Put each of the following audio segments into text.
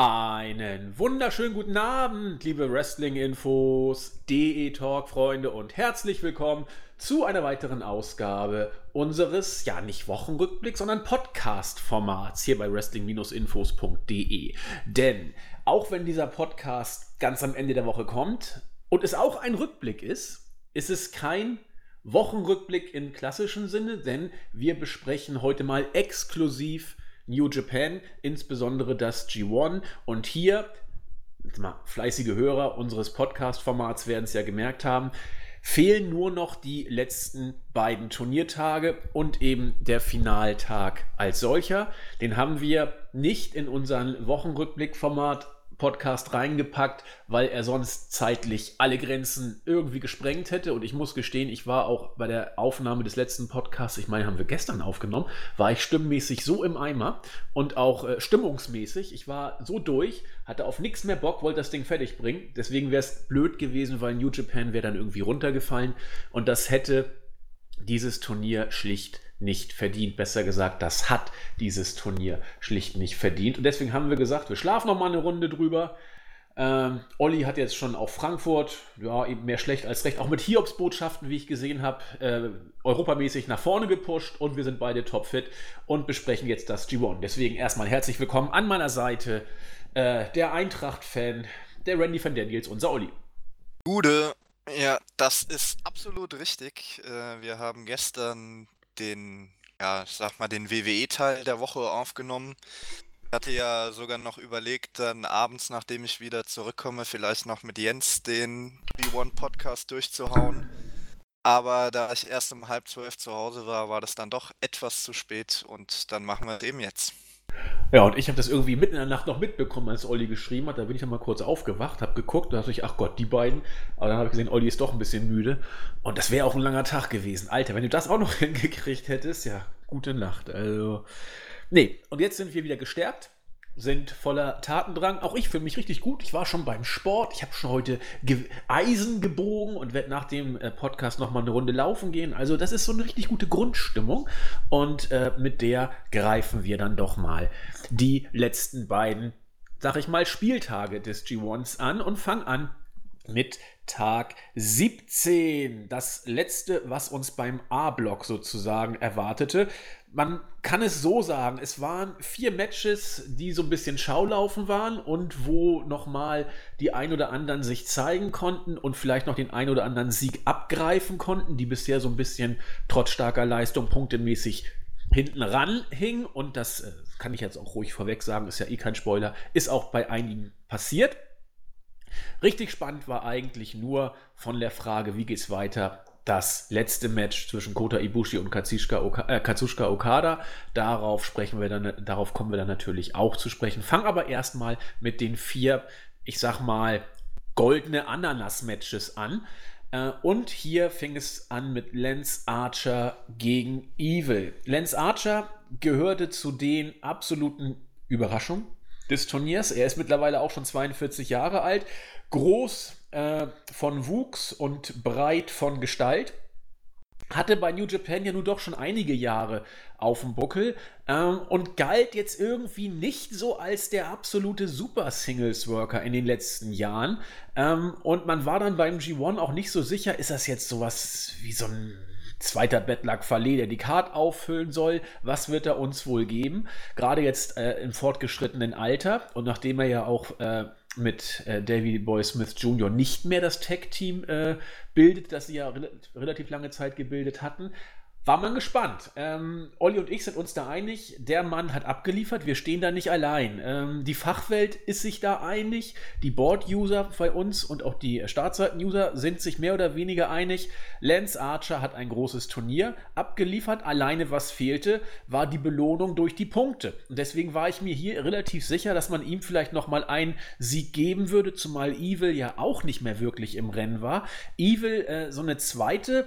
Einen wunderschönen guten Abend, liebe Wrestling-Infos, DE-Talk-Freunde und herzlich willkommen zu einer weiteren Ausgabe unseres, ja nicht Wochenrückblick, sondern Podcast-Formats hier bei wrestling-infos.de. Denn auch wenn dieser Podcast ganz am Ende der Woche kommt und es auch ein Rückblick ist, ist es kein Wochenrückblick im klassischen Sinne, denn wir besprechen heute mal exklusiv New Japan, insbesondere das G1. Und hier, mal, fleißige Hörer unseres Podcast-Formats werden es ja gemerkt haben, fehlen nur noch die letzten beiden Turniertage und eben der Finaltag als solcher. Den haben wir nicht in unseren Wochenrückblick-Format Podcast reingepackt, weil er sonst zeitlich alle Grenzen irgendwie gesprengt hätte. Und ich muss gestehen, ich war auch bei der Aufnahme des letzten Podcasts, ich meine, haben wir gestern aufgenommen, war ich stimmmäßig so im Eimer und auch äh, stimmungsmäßig. Ich war so durch, hatte auf nichts mehr Bock, wollte das Ding fertig bringen. Deswegen wäre es blöd gewesen, weil New Japan wäre dann irgendwie runtergefallen. Und das hätte dieses Turnier schlicht nicht verdient. Besser gesagt, das hat dieses Turnier schlicht nicht verdient. Und deswegen haben wir gesagt, wir schlafen noch mal eine Runde drüber. Ähm, Olli hat jetzt schon auf Frankfurt, ja, eben mehr schlecht als recht, auch mit Hiobs-Botschaften, wie ich gesehen habe, äh, europamäßig nach vorne gepusht und wir sind beide topfit und besprechen jetzt das G1. Deswegen erstmal herzlich willkommen an meiner Seite, äh, der Eintracht-Fan, der Randy van Daniels, unser Olli. Gute, ja, das ist absolut richtig. Äh, wir haben gestern den, ja, sag mal, den WWE-Teil der Woche aufgenommen. Ich hatte ja sogar noch überlegt, dann abends, nachdem ich wieder zurückkomme, vielleicht noch mit Jens den B1-Podcast durchzuhauen. Aber da ich erst um halb zwölf zu Hause war, war das dann doch etwas zu spät und dann machen wir es eben jetzt. Ja, und ich habe das irgendwie mitten in der Nacht noch mitbekommen, als Olli geschrieben hat. Da bin ich dann mal kurz aufgewacht, habe geguckt, da dachte ich, ach Gott, die beiden. Aber dann habe ich gesehen, Olli ist doch ein bisschen müde. Und das wäre auch ein langer Tag gewesen. Alter, wenn du das auch noch hingekriegt hättest, ja, gute Nacht. Also, nee, und jetzt sind wir wieder gestärkt sind voller Tatendrang. Auch ich fühle mich richtig gut. Ich war schon beim Sport. Ich habe schon heute Ge Eisen gebogen und werde nach dem äh, Podcast nochmal eine Runde laufen gehen. Also das ist so eine richtig gute Grundstimmung. Und äh, mit der greifen wir dann doch mal die letzten beiden, sag ich mal, Spieltage des G1s an und fangen an mit Tag 17. Das letzte, was uns beim A-Block sozusagen erwartete man kann es so sagen, es waren vier Matches, die so ein bisschen Schaulaufen waren und wo nochmal die ein oder anderen sich zeigen konnten und vielleicht noch den ein oder anderen Sieg abgreifen konnten, die bisher so ein bisschen trotz starker Leistung punktemäßig hinten ran hing. Und das äh, kann ich jetzt auch ruhig vorweg sagen, ist ja eh kein Spoiler, ist auch bei einigen passiert. Richtig spannend war eigentlich nur von der Frage, wie geht es weiter, das letzte Match zwischen Kota Ibushi und Katsushika, Oka äh, Katsushika Okada. Darauf sprechen wir dann, darauf kommen wir dann natürlich auch zu sprechen. Fang aber erstmal mit den vier, ich sag mal, goldene Ananas-Matches an. Äh, und hier fing es an mit Lance Archer gegen Evil. Lance Archer gehörte zu den absoluten Überraschungen des Turniers. Er ist mittlerweile auch schon 42 Jahre alt, groß, äh, von Wuchs und breit von Gestalt. Hatte bei New Japan ja nun doch schon einige Jahre auf dem Buckel ähm, und galt jetzt irgendwie nicht so als der absolute Super-Singles-Worker in den letzten Jahren. Ähm, und man war dann beim G1 auch nicht so sicher, ist das jetzt sowas wie so ein zweiter Bettlack Fallet, der die Card auffüllen soll. Was wird er uns wohl geben? Gerade jetzt äh, im fortgeschrittenen Alter und nachdem er ja auch äh, mit äh, Davy Boy Smith Jr. nicht mehr das Tag-Team äh, bildet, das sie ja re relativ lange Zeit gebildet hatten, war man gespannt. Ähm, Olli und ich sind uns da einig, der Mann hat abgeliefert, wir stehen da nicht allein. Ähm, die Fachwelt ist sich da einig, die Board-User bei uns und auch die Startseiten-User sind sich mehr oder weniger einig. Lance Archer hat ein großes Turnier abgeliefert, alleine was fehlte, war die Belohnung durch die Punkte. Und deswegen war ich mir hier relativ sicher, dass man ihm vielleicht nochmal einen Sieg geben würde, zumal Evil ja auch nicht mehr wirklich im Rennen war. Evil äh, so eine zweite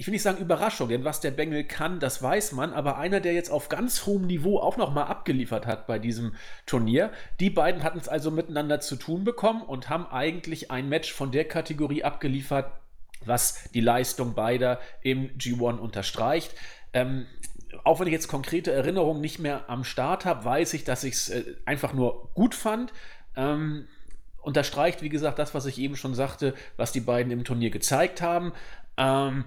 ich will nicht sagen Überraschung, denn was der Bengel kann, das weiß man, aber einer, der jetzt auf ganz hohem Niveau auch nochmal abgeliefert hat bei diesem Turnier. Die beiden hatten es also miteinander zu tun bekommen und haben eigentlich ein Match von der Kategorie abgeliefert, was die Leistung beider im G1 unterstreicht. Ähm, auch wenn ich jetzt konkrete Erinnerungen nicht mehr am Start habe, weiß ich, dass ich es äh, einfach nur gut fand. Ähm, unterstreicht, wie gesagt, das, was ich eben schon sagte, was die beiden im Turnier gezeigt haben. Ähm,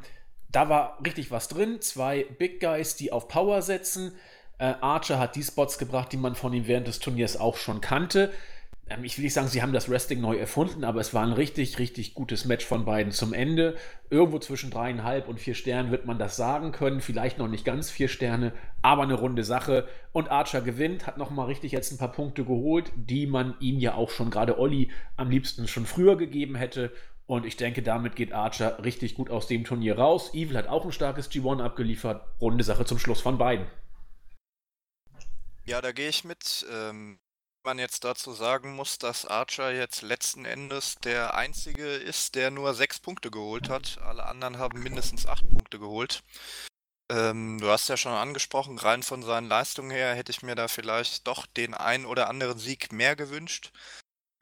da war richtig was drin. Zwei Big Guys, die auf Power setzen. Äh, Archer hat die Spots gebracht, die man von ihm während des Turniers auch schon kannte. Ähm, ich will nicht sagen, sie haben das Wrestling neu erfunden, aber es war ein richtig, richtig gutes Match von beiden zum Ende. Irgendwo zwischen dreieinhalb und vier Sternen wird man das sagen können. Vielleicht noch nicht ganz vier Sterne, aber eine runde Sache. Und Archer gewinnt, hat nochmal richtig jetzt ein paar Punkte geholt, die man ihm ja auch schon gerade Olli am liebsten schon früher gegeben hätte. Und ich denke, damit geht Archer richtig gut aus dem Turnier raus. Evil hat auch ein starkes G1 abgeliefert. Runde Sache zum Schluss von beiden. Ja, da gehe ich mit. Ähm, man jetzt dazu sagen muss, dass Archer jetzt letzten Endes der einzige ist, der nur sechs Punkte geholt hat. Alle anderen haben mindestens acht Punkte geholt. Ähm, du hast ja schon angesprochen, rein von seinen Leistungen her hätte ich mir da vielleicht doch den einen oder anderen Sieg mehr gewünscht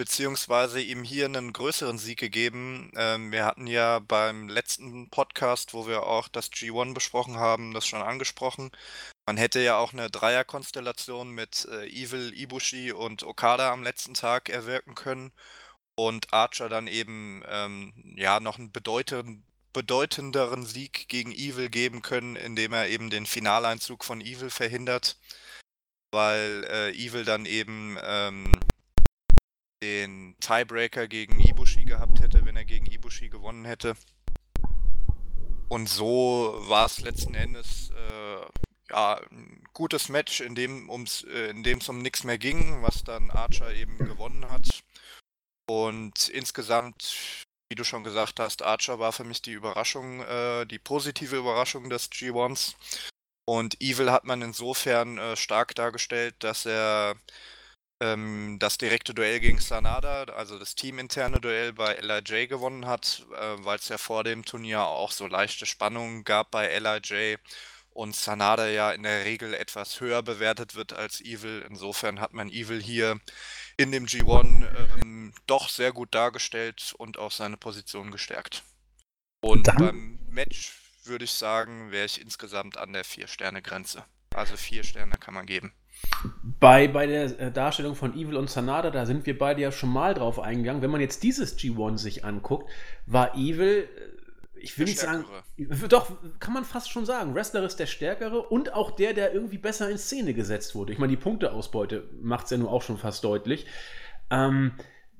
beziehungsweise ihm hier einen größeren Sieg gegeben. Ähm, wir hatten ja beim letzten Podcast, wo wir auch das G1 besprochen haben, das schon angesprochen. Man hätte ja auch eine Dreierkonstellation mit äh, Evil, Ibushi und Okada am letzten Tag erwirken können und Archer dann eben ähm, ja noch einen bedeutend, bedeutenderen Sieg gegen Evil geben können, indem er eben den Finaleinzug von Evil verhindert, weil äh, Evil dann eben ähm, den Tiebreaker gegen Ibushi gehabt hätte, wenn er gegen Ibushi gewonnen hätte. Und so war es letzten Endes äh, ja, ein gutes Match, in dem äh, es um nichts mehr ging, was dann Archer eben gewonnen hat. Und insgesamt, wie du schon gesagt hast, Archer war für mich die Überraschung, äh, die positive Überraschung des G1s. Und Evil hat man insofern äh, stark dargestellt, dass er ähm, das direkte Duell gegen Sanada, also das teaminterne Duell bei LIJ gewonnen hat, äh, weil es ja vor dem Turnier auch so leichte Spannungen gab bei LIJ und Sanada ja in der Regel etwas höher bewertet wird als Evil. Insofern hat man Evil hier in dem G1 ähm, doch sehr gut dargestellt und auch seine Position gestärkt. Und Dann? beim Match würde ich sagen, wäre ich insgesamt an der 4-Sterne-Grenze. Also 4 Sterne kann man geben. Bei, bei der äh, Darstellung von Evil und Sanada, da sind wir beide ja schon mal drauf eingegangen. Wenn man jetzt dieses G1 sich anguckt, war Evil, äh, ich will der nicht sagen, doch, kann man fast schon sagen, Wrestler ist der Stärkere und auch der, der irgendwie besser in Szene gesetzt wurde. Ich meine, die Punkteausbeute macht es ja nur auch schon fast deutlich. Ähm,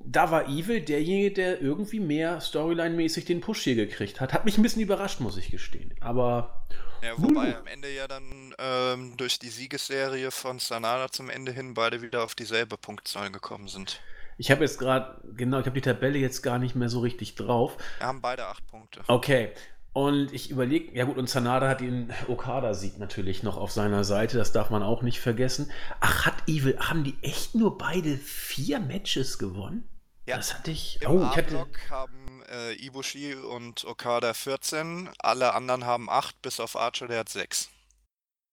da war Evil derjenige, der irgendwie mehr Storyline-mäßig den Push hier gekriegt hat. Hat mich ein bisschen überrascht, muss ich gestehen. Aber. Ja, wobei am Ende ja dann ähm, durch die Siegesserie von Sanada zum Ende hin beide wieder auf dieselbe Punktzahl gekommen sind. Ich habe jetzt gerade, genau, ich habe die Tabelle jetzt gar nicht mehr so richtig drauf. Wir haben beide acht Punkte. Okay. Und ich überlege, ja gut, und Sanada hat den Okada-Sieg natürlich noch auf seiner Seite, das darf man auch nicht vergessen. Ach, hat Evil, haben die echt nur beide vier Matches gewonnen? Ja. Das hatte ich. Im oh, ich hatte... haben äh, Ibushi und Okada 14, alle anderen haben 8, bis auf Archer, der hat 6.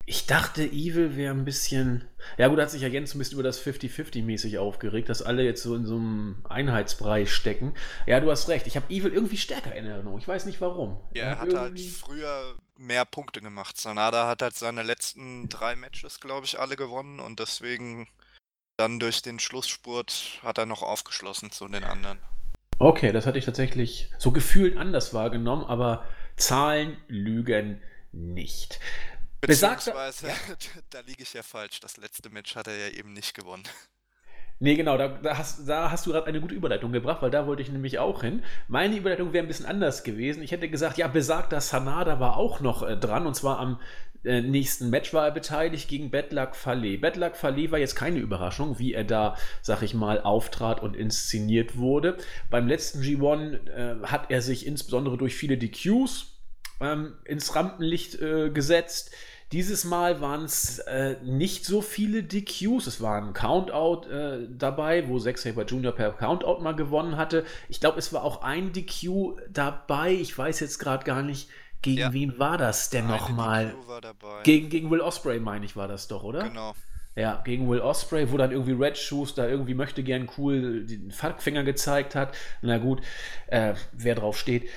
Ich dachte, Evil wäre ein bisschen. Ja, gut, hat sich ja Jens ein bisschen über das 50-50-mäßig aufgeregt, dass alle jetzt so in so einem Einheitsbrei stecken. Ja, du hast recht. Ich habe Evil irgendwie stärker in Erinnerung. Ich weiß nicht warum. Ja, er hat irgendwie... halt früher mehr Punkte gemacht. Sanada hat halt seine letzten drei Matches, glaube ich, alle gewonnen und deswegen dann durch den Schlussspurt hat er noch aufgeschlossen zu den anderen. Okay, das hatte ich tatsächlich so gefühlt anders wahrgenommen, aber Zahlen lügen nicht. Beziehungsweise, ja? da liege ich ja falsch. Das letzte Match hat er ja eben nicht gewonnen. Nee, genau, da, da, hast, da hast du gerade eine gute Überleitung gebracht, weil da wollte ich nämlich auch hin. Meine Überleitung wäre ein bisschen anders gewesen. Ich hätte gesagt, ja, besagter Sanada war auch noch äh, dran und zwar am äh, nächsten Match war er beteiligt gegen Bedlak Fale. Bedlak Fale war jetzt keine Überraschung, wie er da, sag ich mal, auftrat und inszeniert wurde. Beim letzten G1 äh, hat er sich insbesondere durch viele DQs ähm, ins Rampenlicht äh, gesetzt. Dieses Mal waren es äh, nicht so viele DQs. Es war ein Countout äh, dabei, wo Zack Saber Jr. per Countout mal gewonnen hatte. Ich glaube, es war auch ein DQ dabei. Ich weiß jetzt gerade gar nicht, gegen ja. wen war das denn nochmal? Gegen, gegen Will Osprey, meine ich, war das doch, oder? Genau. Ja, gegen Will Osprey, wo dann irgendwie Red Shoes da irgendwie möchte gern cool den Finger gezeigt hat. Na gut, äh, wer drauf steht.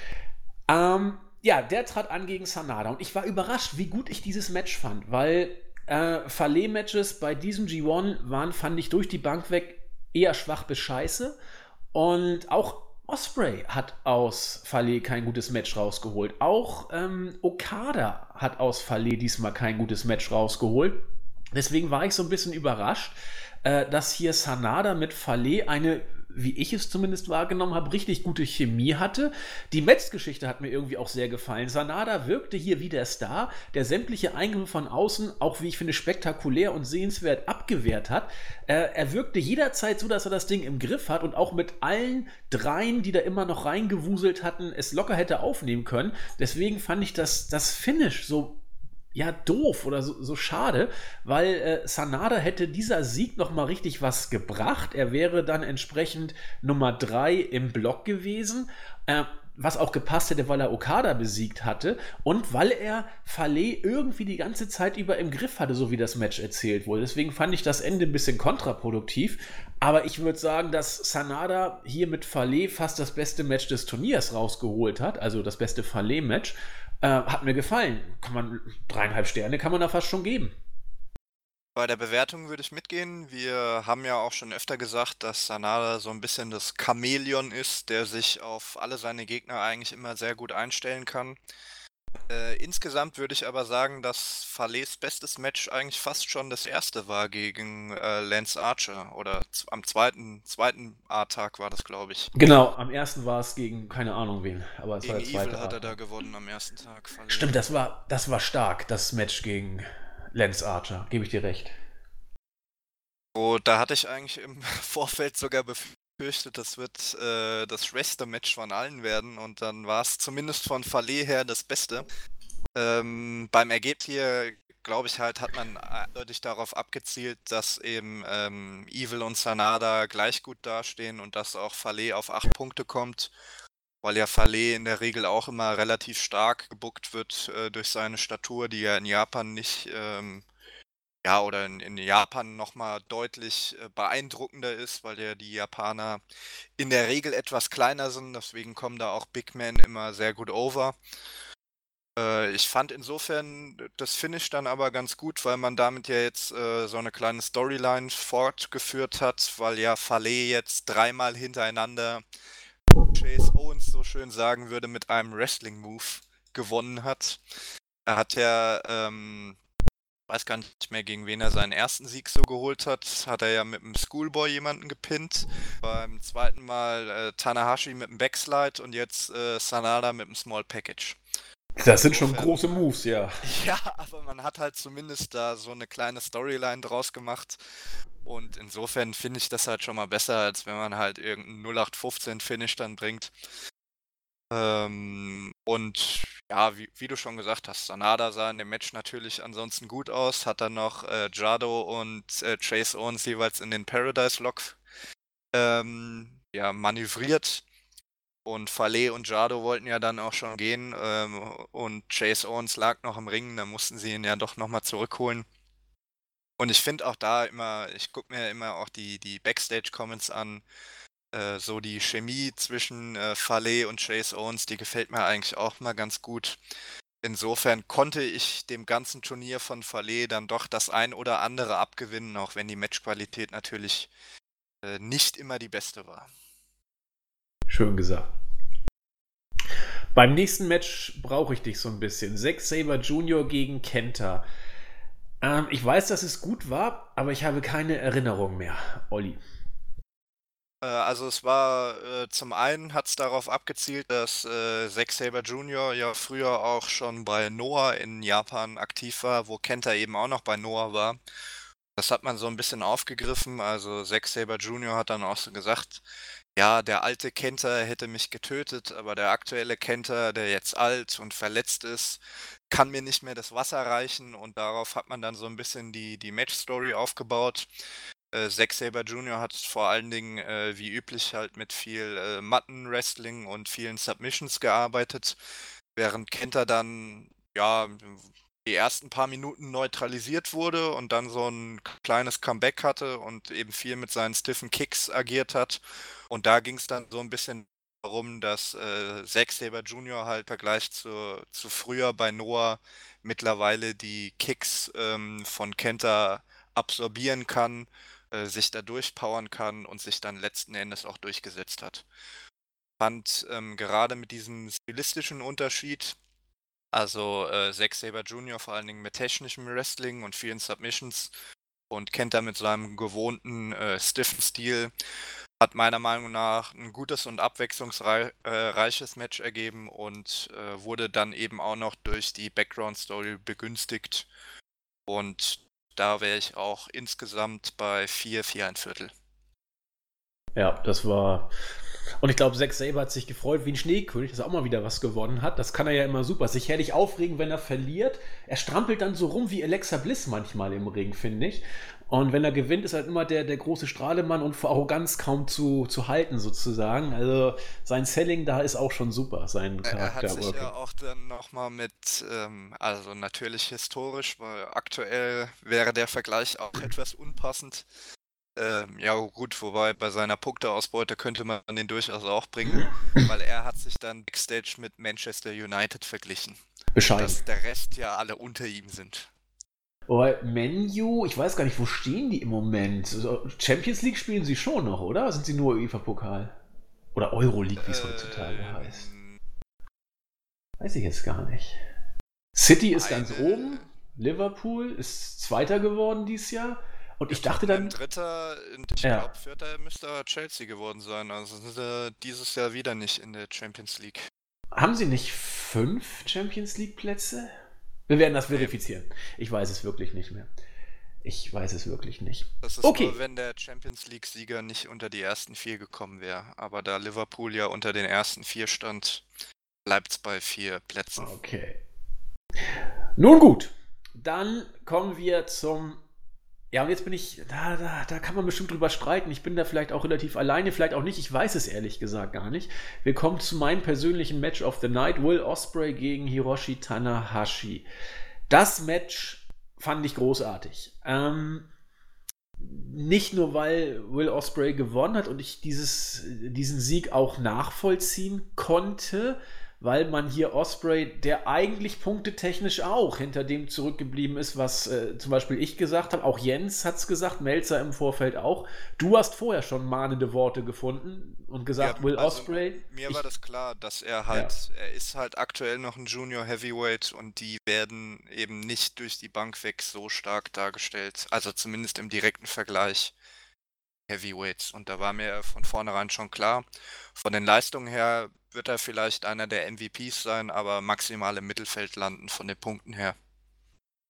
Ähm, ja, der trat an gegen Sanada und ich war überrascht, wie gut ich dieses Match fand, weil äh, Fale-Matches bei diesem G1 waren, fand ich durch die Bank weg eher schwach bis scheiße. Und auch Osprey hat aus Fale kein gutes Match rausgeholt. Auch ähm, Okada hat aus Fale diesmal kein gutes Match rausgeholt. Deswegen war ich so ein bisschen überrascht, äh, dass hier Sanada mit Fale eine wie ich es zumindest wahrgenommen habe, richtig gute Chemie hatte. Die Metz-Geschichte hat mir irgendwie auch sehr gefallen. Sanada wirkte hier wie der Star, der sämtliche Eingriffe von außen, auch wie ich finde, spektakulär und sehenswert abgewehrt hat. Äh, er wirkte jederzeit so, dass er das Ding im Griff hat und auch mit allen dreien, die da immer noch reingewuselt hatten, es locker hätte aufnehmen können. Deswegen fand ich das, das Finish so ja doof oder so, so schade, weil äh, Sanada hätte dieser Sieg noch mal richtig was gebracht. Er wäre dann entsprechend Nummer 3 im Block gewesen. Äh, was auch gepasst hätte, weil er Okada besiegt hatte und weil er Fale irgendwie die ganze Zeit über im Griff hatte, so wie das Match erzählt wurde. Deswegen fand ich das Ende ein bisschen kontraproduktiv. Aber ich würde sagen, dass Sanada hier mit Fale fast das beste Match des Turniers rausgeholt hat, also das beste Fale-Match. Äh, hat mir gefallen. Kann man dreieinhalb Sterne kann man da fast schon geben. Bei der Bewertung würde ich mitgehen. Wir haben ja auch schon öfter gesagt, dass Sanada so ein bisschen das Chamäleon ist, der sich auf alle seine Gegner eigentlich immer sehr gut einstellen kann. Äh, insgesamt würde ich aber sagen, dass Fales bestes Match eigentlich fast schon das erste war gegen äh, Lance Archer. Oder am zweiten, zweiten A-Tag war das, glaube ich. Genau, am ersten war es gegen keine Ahnung wen. Aber es gegen war der zweite Evil hat er da gewonnen am ersten Tag. Fale. Stimmt, das war, das war stark, das Match gegen Lance Archer. Gebe ich dir recht. Oh, da hatte ich eigentlich im Vorfeld sogar befürchtet, befürchtet, das wird äh, das schwächste Match von allen werden und dann war es zumindest von Fale her das Beste. Ähm, beim Ergebnis hier, glaube ich halt, hat man eindeutig darauf abgezielt, dass eben ähm, Evil und Sanada gleich gut dastehen und dass auch Fale auf acht Punkte kommt, weil ja Fale in der Regel auch immer relativ stark gebuckt wird äh, durch seine Statur, die ja in Japan nicht ähm, ja, oder in, in Japan nochmal deutlich äh, beeindruckender ist, weil ja die Japaner in der Regel etwas kleiner sind. Deswegen kommen da auch Big Men immer sehr gut over. Äh, ich fand insofern das Finish dann aber ganz gut, weil man damit ja jetzt äh, so eine kleine Storyline fortgeführt hat, weil ja Fale jetzt dreimal hintereinander Chase Owens so schön sagen würde, mit einem Wrestling-Move gewonnen hat. Er hat ja ähm, weiß gar nicht mehr, gegen wen er seinen ersten Sieg so geholt hat. Hat er ja mit dem Schoolboy jemanden gepinnt. Beim zweiten Mal äh, Tanahashi mit dem Backslide und jetzt äh, Sanada mit dem Small Package. Das sind schon große Moves, ja. Ja, aber man hat halt zumindest da so eine kleine Storyline draus gemacht. Und insofern finde ich das halt schon mal besser, als wenn man halt irgendeinen 0815-Finish dann bringt. Ähm, und ja, wie, wie, du schon gesagt hast, Sanada sah in dem Match natürlich ansonsten gut aus, hat dann noch äh, Jado und äh, Chase Owens jeweils in den Paradise Lock ähm, ja, manövriert. Und Fale und Jado wollten ja dann auch schon gehen ähm, und Chase Owens lag noch im Ring, da mussten sie ihn ja doch nochmal zurückholen. Und ich finde auch da immer, ich gucke mir immer auch die, die Backstage-Comments an, äh, so die Chemie zwischen äh, Fale und Chase Owens, die gefällt mir eigentlich auch mal ganz gut. Insofern konnte ich dem ganzen Turnier von Fale dann doch das ein oder andere abgewinnen, auch wenn die Matchqualität natürlich äh, nicht immer die beste war. Schön gesagt. Beim nächsten Match brauche ich dich so ein bisschen. Zack Saber Jr. gegen Kenta. Ähm, ich weiß, dass es gut war, aber ich habe keine Erinnerung mehr, Olli. Äh, also es war äh, zum einen hat es darauf abgezielt, dass äh, Zack Saber Jr. ja früher auch schon bei Noah in Japan aktiv war, wo Kenta eben auch noch bei Noah war. Das hat man so ein bisschen aufgegriffen. Also Zack Saber Jr. hat dann auch so gesagt, ja, der alte Kenta hätte mich getötet, aber der aktuelle Kenta, der jetzt alt und verletzt ist, kann mir nicht mehr das Wasser reichen und darauf hat man dann so ein bisschen die, die Match-Story aufgebaut. Äh, Zack Saber Jr. hat vor allen Dingen äh, wie üblich halt mit viel äh, Matten-Wrestling und vielen Submissions gearbeitet, während Kenta dann ja die ersten paar Minuten neutralisiert wurde und dann so ein kleines Comeback hatte und eben viel mit seinen stiffen Kicks agiert hat. Und da ging es dann so ein bisschen warum das äh, Zack Saber Jr. halt Vergleich zu, zu früher bei Noah mittlerweile die Kicks ähm, von Kenta absorbieren kann, äh, sich da durchpowern kann und sich dann letzten Endes auch durchgesetzt hat. Fand ähm, gerade mit diesem stilistischen Unterschied, also äh, Zack Saber Jr. vor allen Dingen mit technischem Wrestling und vielen Submissions und Kenta mit seinem gewohnten äh, stiffen Stil, hat meiner Meinung nach ein gutes und abwechslungsreiches Match ergeben und äh, wurde dann eben auch noch durch die Background-Story begünstigt. Und da wäre ich auch insgesamt bei 4, 4 ein Viertel. Ja, das war und ich glaube, Zack Saber hat sich gefreut wie ein Schneekönig, dass er auch mal wieder was gewonnen hat. Das kann er ja immer super. Sich herrlich aufregen, wenn er verliert. Er strampelt dann so rum wie Alexa Bliss manchmal im Ring, finde ich. Und wenn er gewinnt, ist er halt immer der, der große Strahlemann und vor Arroganz kaum zu, zu halten, sozusagen. Also sein Selling da ist auch schon super, sein Charakter. Er hat sich ja auch dann nochmal mit, ähm, also natürlich historisch, weil aktuell wäre der Vergleich auch etwas unpassend. Ähm, ja, gut, wobei bei seiner Punkteausbeute könnte man den durchaus auch bringen, weil er hat sich dann Backstage mit Manchester United verglichen. Bescheid. Dass der Rest ja alle unter ihm sind. Oh, Menu, ich weiß gar nicht, wo stehen die im Moment? Champions League spielen sie schon noch, oder? Sind sie nur UEFA-Pokal? Oder Euroleague, wie es äh, heutzutage heißt? Weiß ich jetzt gar nicht. City ist ganz oben. Liverpool ist Zweiter geworden dieses Jahr. Und ich dachte dann. Dritter, ich ja. glaube, Vierter müsste Chelsea geworden sein. Also sind sie dieses Jahr wieder nicht in der Champions League. Haben sie nicht fünf Champions League-Plätze? Wir werden das verifizieren. Ich weiß es wirklich nicht mehr. Ich weiß es wirklich nicht. Das ist okay. nur, wenn der Champions League-Sieger nicht unter die ersten vier gekommen wäre. Aber da Liverpool ja unter den ersten vier stand, bleibt es bei vier Plätzen. Okay. Nun gut, dann kommen wir zum ja, und jetzt bin ich, da, da, da kann man bestimmt drüber streiten. Ich bin da vielleicht auch relativ alleine, vielleicht auch nicht. Ich weiß es ehrlich gesagt gar nicht. Wir kommen zu meinem persönlichen Match of the Night. Will Osprey gegen Hiroshi Tanahashi. Das Match fand ich großartig. Ähm, nicht nur, weil Will Osprey gewonnen hat und ich dieses, diesen Sieg auch nachvollziehen konnte, weil man hier Osprey, der eigentlich punktetechnisch auch hinter dem zurückgeblieben ist, was äh, zum Beispiel ich gesagt habe, auch Jens hat es gesagt, Melzer im Vorfeld auch. Du hast vorher schon mahnende Worte gefunden und gesagt, ja, Will also Osprey. Mir ich, war das klar, dass er halt, ja. er ist halt aktuell noch ein Junior Heavyweight und die werden eben nicht durch die Bank weg so stark dargestellt, also zumindest im direkten Vergleich. Heavyweights. Und da war mir von vornherein schon klar, von den Leistungen her wird er vielleicht einer der MVPs sein, aber maximal im Mittelfeld landen von den Punkten her.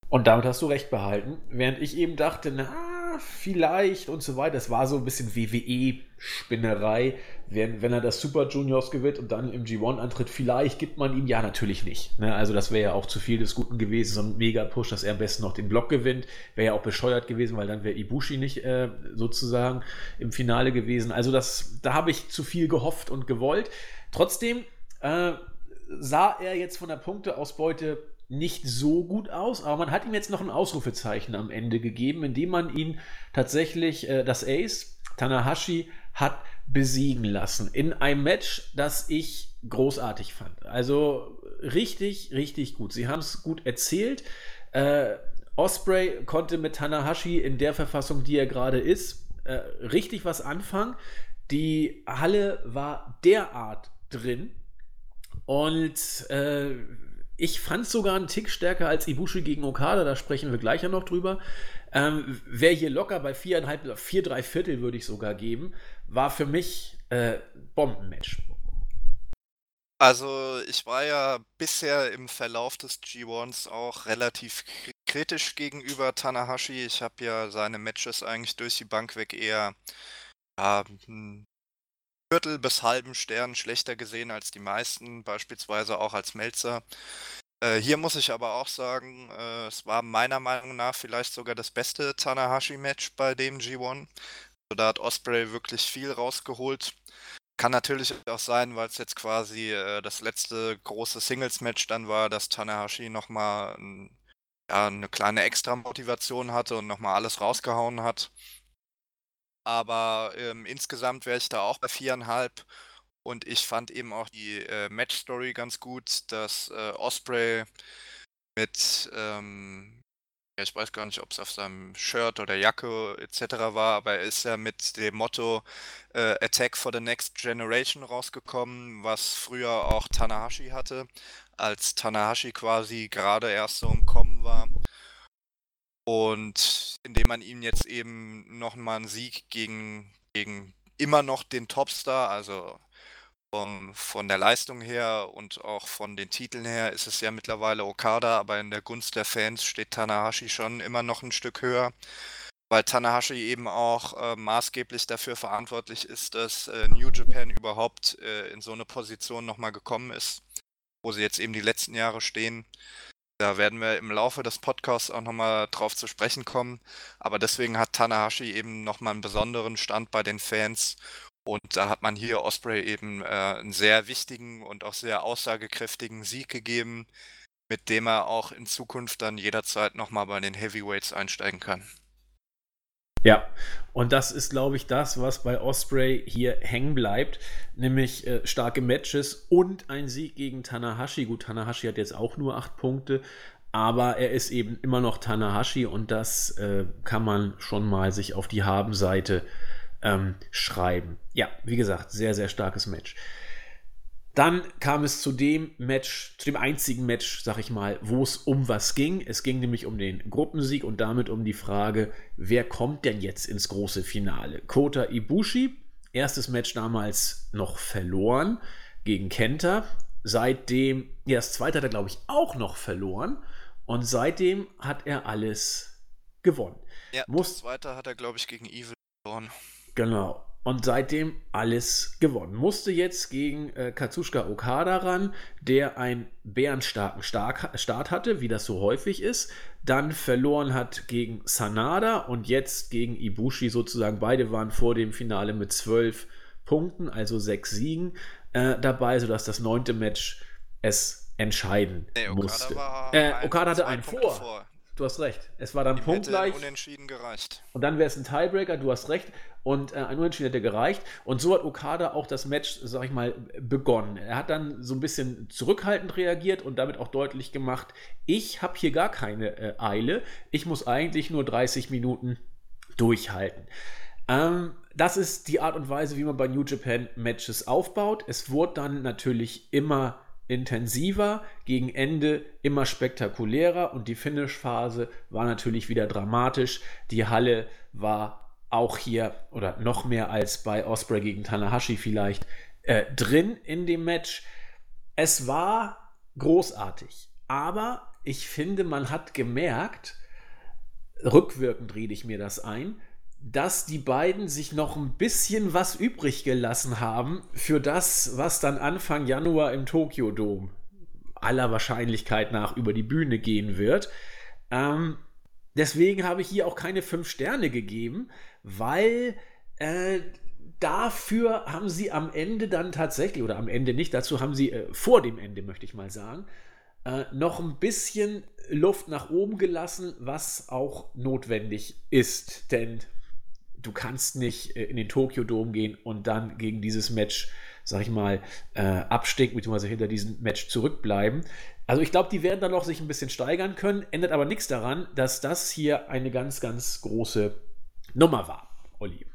Und damit hast du recht behalten. Während ich eben dachte, na, vielleicht und so weiter. Das war so ein bisschen WWE-Spinnerei. Wenn, wenn er das Super Juniors gewinnt und dann im G1 antritt, vielleicht gibt man ihm ja natürlich nicht. Ne? Also das wäre ja auch zu viel des Guten gewesen, so ein Mega-Push, dass er am besten noch den Block gewinnt. Wäre ja auch bescheuert gewesen, weil dann wäre Ibushi nicht äh, sozusagen im Finale gewesen. Also das, da habe ich zu viel gehofft und gewollt. Trotzdem äh, sah er jetzt von der Punkteausbeute nicht so gut aus, aber man hat ihm jetzt noch ein Ausrufezeichen am Ende gegeben, indem man ihn tatsächlich, äh, das Ace, Tanahashi, hat besiegen lassen. In einem Match, das ich großartig fand. Also richtig, richtig gut. Sie haben es gut erzählt. Äh, Osprey konnte mit Tanahashi in der Verfassung, die er gerade ist, äh, richtig was anfangen. Die Halle war derart drin. Und äh, ich fand es sogar einen Tick stärker als Ibushi gegen Okada, da sprechen wir gleich ja noch drüber. Ähm, Wäre hier locker bei viereinhalb, vier, drei Viertel würde ich sogar geben. War für mich äh, Bombenmatch. Also ich war ja bisher im Verlauf des G1s auch relativ kritisch gegenüber Tanahashi. Ich habe ja seine Matches eigentlich durch die Bank weg eher ja, Viertel bis halben Stern schlechter gesehen als die meisten, beispielsweise auch als Melzer. Äh, hier muss ich aber auch sagen, äh, es war meiner Meinung nach vielleicht sogar das beste Tanahashi-Match bei dem G1. Also da hat Osprey wirklich viel rausgeholt. Kann natürlich auch sein, weil es jetzt quasi äh, das letzte große Singles-Match dann war, dass Tanahashi nochmal ja, eine kleine Extra-Motivation hatte und nochmal alles rausgehauen hat. Aber ähm, insgesamt wäre ich da auch bei viereinhalb. Und ich fand eben auch die äh, Match-Story ganz gut, dass äh, Osprey mit, ähm, ja, ich weiß gar nicht, ob es auf seinem Shirt oder Jacke etc. war, aber er ist ja mit dem Motto äh, Attack for the Next Generation rausgekommen, was früher auch Tanahashi hatte, als Tanahashi quasi gerade erst so im Kommen war. Und indem man ihm jetzt eben nochmal einen Sieg gegen, gegen immer noch den Topstar, also von, von der Leistung her und auch von den Titeln her ist es ja mittlerweile Okada, aber in der Gunst der Fans steht Tanahashi schon immer noch ein Stück höher, weil Tanahashi eben auch äh, maßgeblich dafür verantwortlich ist, dass äh, New Japan überhaupt äh, in so eine Position nochmal gekommen ist, wo sie jetzt eben die letzten Jahre stehen. Da werden wir im Laufe des Podcasts auch nochmal drauf zu sprechen kommen. Aber deswegen hat Tanahashi eben nochmal einen besonderen Stand bei den Fans und da hat man hier Osprey eben äh, einen sehr wichtigen und auch sehr aussagekräftigen Sieg gegeben, mit dem er auch in Zukunft dann jederzeit nochmal bei den Heavyweights einsteigen kann. Ja, und das ist, glaube ich, das, was bei Osprey hier hängen bleibt, nämlich äh, starke Matches und ein Sieg gegen Tanahashi. Gut, Tanahashi hat jetzt auch nur acht Punkte, aber er ist eben immer noch Tanahashi und das äh, kann man schon mal sich auf die Habenseite ähm, schreiben. Ja, wie gesagt, sehr, sehr starkes Match. Dann kam es zu dem Match, zu dem einzigen Match, sag ich mal, wo es um was ging. Es ging nämlich um den Gruppensieg und damit um die Frage, wer kommt denn jetzt ins große Finale? Kota Ibushi, erstes Match damals noch verloren gegen Kenta. Seitdem, ja, das zweite hat er, glaube ich, auch noch verloren. Und seitdem hat er alles gewonnen. Ja, Muss, das zweite hat er, glaube ich, gegen Evil verloren. Genau. Und seitdem alles gewonnen. Musste jetzt gegen äh, Katsushika Okada ran, der einen bärenstarken Stark Start hatte, wie das so häufig ist. Dann verloren hat gegen Sanada und jetzt gegen Ibushi sozusagen. Beide waren vor dem Finale mit zwölf Punkten, also sechs Siegen äh, dabei, sodass das neunte Match es entscheiden nee, Okada musste. Äh, Okada hatte einen vor. vor. Du hast recht. Es war dann Ihm punktgleich. Unentschieden gereicht. Und dann wäre es ein Tiebreaker, du hast recht. Und äh, ein Unentschieden hätte gereicht. Und so hat Okada auch das Match, sag ich mal, begonnen. Er hat dann so ein bisschen zurückhaltend reagiert und damit auch deutlich gemacht, ich habe hier gar keine äh, Eile. Ich muss eigentlich nur 30 Minuten durchhalten. Ähm, das ist die Art und Weise, wie man bei New Japan Matches aufbaut. Es wurde dann natürlich immer intensiver, gegen Ende immer spektakulärer und die Finish-Phase war natürlich wieder dramatisch. Die Halle war auch hier oder noch mehr als bei Osprey gegen Tanahashi vielleicht äh, drin in dem Match. Es war großartig, aber ich finde, man hat gemerkt, rückwirkend rede ich mir das ein, dass die beiden sich noch ein bisschen was übrig gelassen haben für das, was dann Anfang Januar im Tokyo Dome aller Wahrscheinlichkeit nach über die Bühne gehen wird. Ähm, deswegen habe ich hier auch keine fünf Sterne gegeben, weil äh, dafür haben sie am Ende dann tatsächlich, oder am Ende nicht, dazu haben sie äh, vor dem Ende, möchte ich mal sagen, äh, noch ein bisschen Luft nach oben gelassen, was auch notwendig ist. Denn du kannst nicht äh, in den Tokyo Dome gehen und dann gegen dieses Match, sag ich mal, äh, abstinken, beziehungsweise hinter diesem Match zurückbleiben. Also ich glaube, die werden dann noch sich ein bisschen steigern können, ändert aber nichts daran, dass das hier eine ganz, ganz große Nummer war, Olli.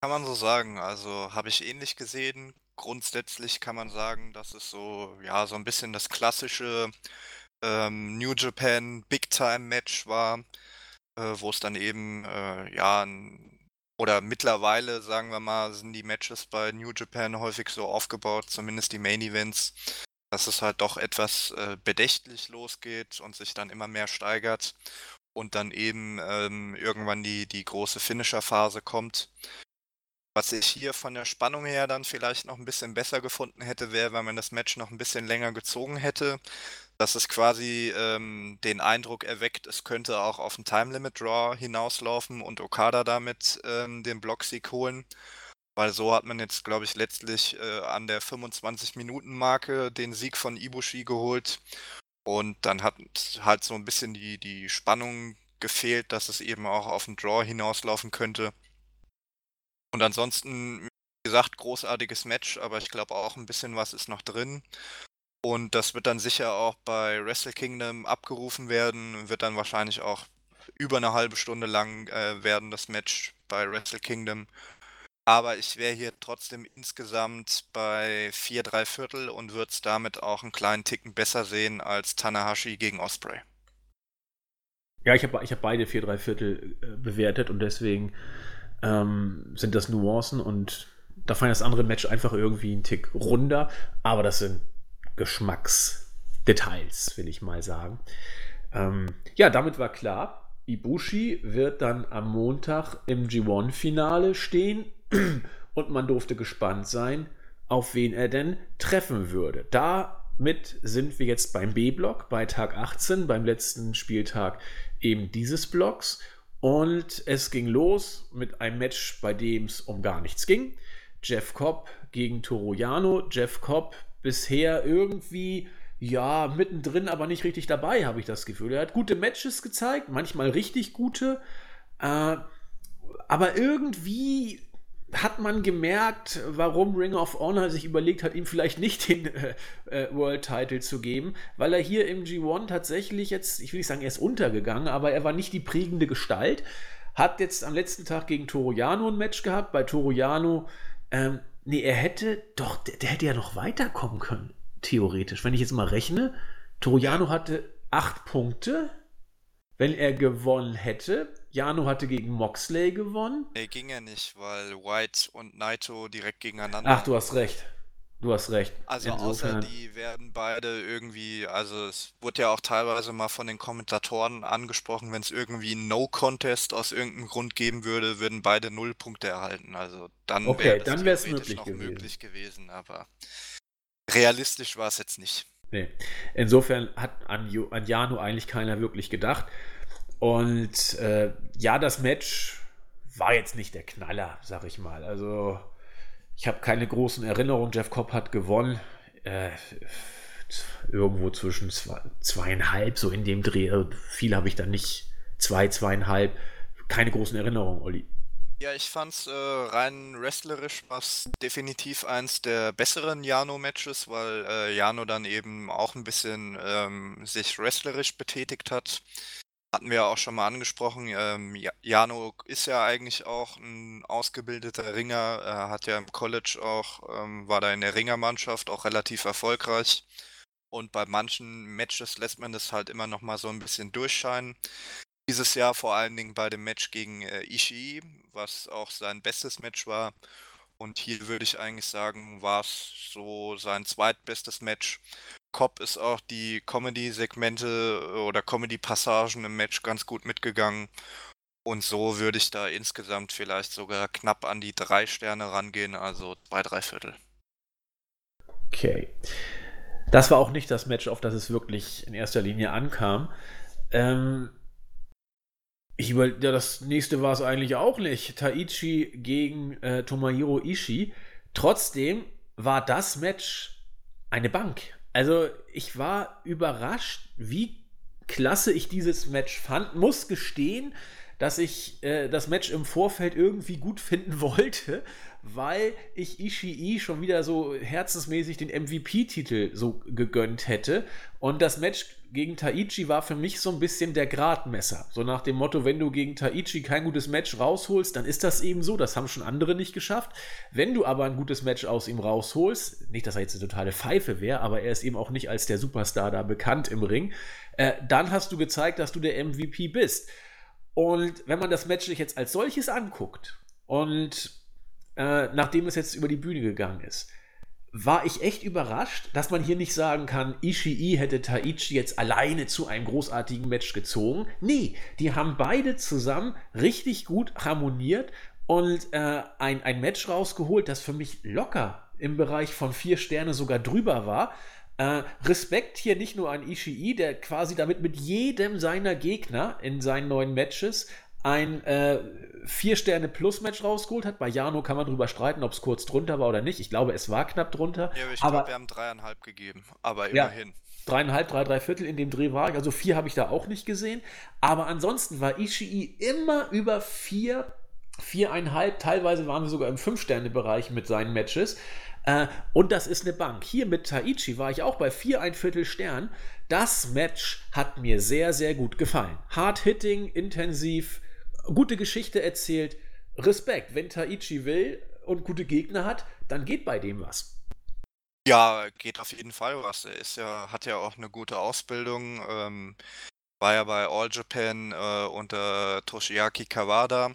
Kann man so sagen, also habe ich ähnlich gesehen. Grundsätzlich kann man sagen, dass es so, ja, so ein bisschen das klassische ähm, New Japan Big Time Match war äh, wo es dann eben, äh, ja, oder mittlerweile, sagen wir mal, sind die Matches bei New Japan häufig so aufgebaut, zumindest die Main Events, dass es halt doch etwas äh, bedächtlich losgeht und sich dann immer mehr steigert und dann eben ähm, irgendwann die, die große Finisher-Phase kommt. Was ich hier von der Spannung her dann vielleicht noch ein bisschen besser gefunden hätte, wäre, wenn man das Match noch ein bisschen länger gezogen hätte dass es quasi ähm, den Eindruck erweckt, es könnte auch auf ein Time Limit Draw hinauslaufen und Okada damit ähm, den Blocksieg holen. Weil so hat man jetzt, glaube ich, letztlich äh, an der 25-Minuten-Marke den Sieg von Ibushi geholt. Und dann hat halt so ein bisschen die, die Spannung gefehlt, dass es eben auch auf ein Draw hinauslaufen könnte. Und ansonsten, wie gesagt, großartiges Match, aber ich glaube auch ein bisschen was ist noch drin. Und das wird dann sicher auch bei Wrestle Kingdom abgerufen werden, wird dann wahrscheinlich auch über eine halbe Stunde lang äh, werden, das Match bei Wrestle Kingdom. Aber ich wäre hier trotzdem insgesamt bei 4 3 Viertel und würde es damit auch einen kleinen Ticken besser sehen als Tanahashi gegen Osprey. Ja, ich habe ich hab beide 4 3 Viertel äh, bewertet und deswegen ähm, sind das Nuancen und da fand ich das andere Match einfach irgendwie einen Tick runder, aber das sind Geschmacksdetails, will ich mal sagen. Ähm, ja, damit war klar, Ibushi wird dann am Montag im G1-Finale stehen und man durfte gespannt sein, auf wen er denn treffen würde. Damit sind wir jetzt beim B-Block, bei Tag 18, beim letzten Spieltag eben dieses Blocks. Und es ging los mit einem Match, bei dem es um gar nichts ging. Jeff Cobb gegen Toro Yano. Jeff Cobb bisher irgendwie, ja, mittendrin, aber nicht richtig dabei, habe ich das Gefühl. Er hat gute Matches gezeigt, manchmal richtig gute. Äh, aber irgendwie hat man gemerkt, warum Ring of Honor sich überlegt hat, ihm vielleicht nicht den äh, äh, World Title zu geben, weil er hier im G1 tatsächlich jetzt, ich will nicht sagen, er ist untergegangen, aber er war nicht die prägende Gestalt. Hat jetzt am letzten Tag gegen Toro Yano ein Match gehabt. Bei Toro Yano, ähm, nee, er hätte, doch, der, der, hätte ja noch weiterkommen können, theoretisch. Wenn ich jetzt mal rechne, Toro Yano hatte acht Punkte, wenn er gewonnen hätte. Jano hatte gegen Moxley gewonnen. Nee, ging er nicht, weil White und Naito direkt gegeneinander. Ach, du hast recht. Du hast recht. Also Insofern. außer die werden beide irgendwie, also es wurde ja auch teilweise mal von den Kommentatoren angesprochen, wenn es irgendwie ein No-Contest aus irgendeinem Grund geben würde, würden beide null Punkte erhalten. Also dann okay, wäre es möglich noch gewesen. möglich gewesen, aber realistisch war es jetzt nicht. Nee. Insofern hat an, an Jano eigentlich keiner wirklich gedacht. Und äh, ja, das Match war jetzt nicht der Knaller, sag ich mal. Also ich habe keine großen Erinnerungen. Jeff Cobb hat gewonnen. Äh, irgendwo zwischen zwei, zweieinhalb, so in dem Dreh. Also viel habe ich da nicht. Zwei, zweieinhalb. Keine großen Erinnerungen, Olli. Ja, ich fand's äh, rein wrestlerisch was definitiv eins der besseren Jano-Matches, weil äh, Jano dann eben auch ein bisschen ähm, sich wrestlerisch betätigt hat. Hatten wir auch schon mal angesprochen. Ähm, Jano ist ja eigentlich auch ein ausgebildeter Ringer. Er hat ja im College auch, ähm, war da in der Ringermannschaft auch relativ erfolgreich. Und bei manchen Matches lässt man das halt immer noch mal so ein bisschen durchscheinen. Dieses Jahr vor allen Dingen bei dem Match gegen äh, Ishii, was auch sein bestes Match war. Und hier würde ich eigentlich sagen, war es so sein zweitbestes Match. Cobb ist auch die Comedy-Segmente oder Comedy-Passagen im Match ganz gut mitgegangen. Und so würde ich da insgesamt vielleicht sogar knapp an die drei Sterne rangehen, also zwei, drei Viertel. Okay. Das war auch nicht das Match, auf das es wirklich in erster Linie ankam. Ähm, ich über, ja, das nächste war es eigentlich auch nicht. Taichi gegen äh, Tomohiro Ishii. Trotzdem war das Match eine Bank. Also ich war überrascht, wie klasse ich dieses Match fand. Muss gestehen, dass ich äh, das Match im Vorfeld irgendwie gut finden wollte, weil ich Ishii schon wieder so herzensmäßig den MVP-Titel so gegönnt hätte. Und das Match gegen Taichi war für mich so ein bisschen der Gradmesser. So nach dem Motto, wenn du gegen Taichi kein gutes Match rausholst, dann ist das eben so. Das haben schon andere nicht geschafft. Wenn du aber ein gutes Match aus ihm rausholst, nicht, dass er jetzt eine totale Pfeife wäre, aber er ist eben auch nicht als der Superstar da bekannt im Ring, äh, dann hast du gezeigt, dass du der MVP bist. Und wenn man das Match sich jetzt als solches anguckt und äh, nachdem es jetzt über die Bühne gegangen ist, war ich echt überrascht, dass man hier nicht sagen kann, Ishii hätte Taichi jetzt alleine zu einem großartigen Match gezogen. Nee, die haben beide zusammen richtig gut harmoniert und äh, ein, ein Match rausgeholt, das für mich locker im Bereich von vier Sterne sogar drüber war. Äh, Respekt hier nicht nur an Ishii, der quasi damit mit jedem seiner Gegner in seinen neuen Matches ein äh, 4-Sterne-Plus-Match rausgeholt hat. Bei Jano kann man drüber streiten, ob es kurz drunter war oder nicht. Ich glaube, es war knapp drunter. Ja, aber ich glaube, wir haben dreieinhalb gegeben. Aber immerhin. Ja, dreieinhalb, drei, drei Viertel in dem Dreh war ich. Also vier habe ich da auch nicht gesehen. Aber ansonsten war Ishii immer über vier viereinhalb, teilweise waren wir sogar im Fünf-Sterne-Bereich mit seinen Matches. Äh, und das ist eine Bank. Hier mit Taichi war ich auch bei vier ein Viertel Stern. Das Match hat mir sehr, sehr gut gefallen. Hard hitting, intensiv, gute Geschichte erzählt. Respekt. Wenn Taichi will und gute Gegner hat, dann geht bei dem was. Ja, geht auf jeden Fall was. Er ist ja, hat ja auch eine gute Ausbildung. Ähm, war ja bei All Japan äh, unter Toshiaki Kawada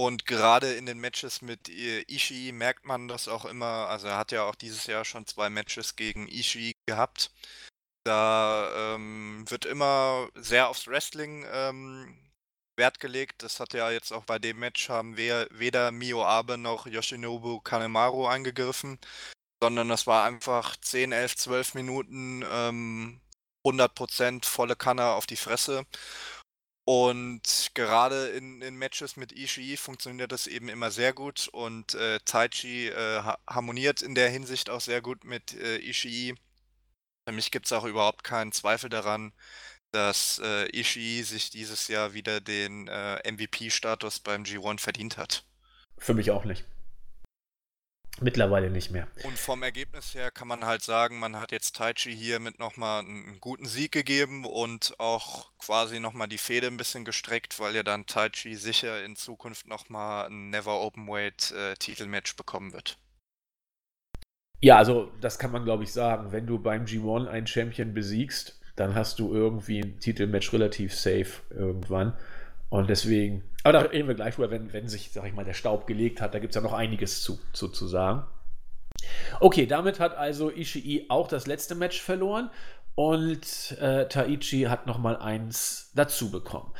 und gerade in den Matches mit Ishii merkt man das auch immer. Also er hat ja auch dieses Jahr schon zwei Matches gegen Ishii gehabt. Da ähm, wird immer sehr aufs Wrestling ähm, Wert gelegt. Das hat ja jetzt auch bei dem Match haben wir weder Mio Abe noch Yoshinobu Kanemaru eingegriffen, sondern das war einfach 10, 11, 12 Minuten ähm, 100% volle Kanne auf die Fresse. Und gerade in, in Matches mit Ishii funktioniert das eben immer sehr gut und äh, Taichi äh, harmoniert in der Hinsicht auch sehr gut mit äh, Ishii. Für mich gibt es auch überhaupt keinen Zweifel daran, dass äh, Ishii sich dieses Jahr wieder den äh, MVP-Status beim G1 verdient hat. Für mich auch nicht. Mittlerweile nicht mehr. Und vom Ergebnis her kann man halt sagen, man hat jetzt Taichi hier mit nochmal einen guten Sieg gegeben und auch quasi nochmal die Fehde ein bisschen gestreckt, weil ja dann Taichi sicher in Zukunft nochmal ein Never Openweight äh, Titelmatch bekommen wird. Ja, also das kann man glaube ich sagen. Wenn du beim G1 einen Champion besiegst, dann hast du irgendwie ein Titelmatch relativ safe irgendwann. Und deswegen, aber da reden wir gleich drüber, wenn, wenn sich, sag ich mal, der Staub gelegt hat. Da gibt es ja noch einiges zu, sagen. Okay, damit hat also Ishii auch das letzte Match verloren und äh, Taichi hat nochmal eins dazu bekommen.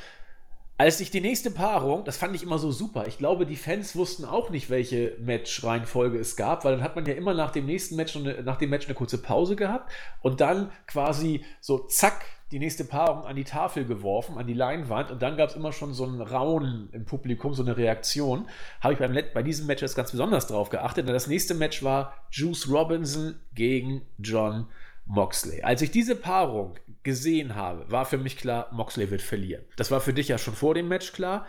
Als ich die nächste Paarung, das fand ich immer so super. Ich glaube, die Fans wussten auch nicht, welche Match-Reihenfolge es gab, weil dann hat man ja immer nach dem nächsten Match, eine, nach dem Match eine kurze Pause gehabt und dann quasi so zack die nächste Paarung an die Tafel geworfen, an die Leinwand und dann gab es immer schon so einen Raunen im Publikum, so eine Reaktion. Habe ich beim, bei diesem Match jetzt ganz besonders drauf geachtet. Denn das nächste Match war Juice Robinson gegen John Moxley. Als ich diese Paarung gesehen habe, war für mich klar, Moxley wird verlieren. Das war für dich ja schon vor dem Match klar.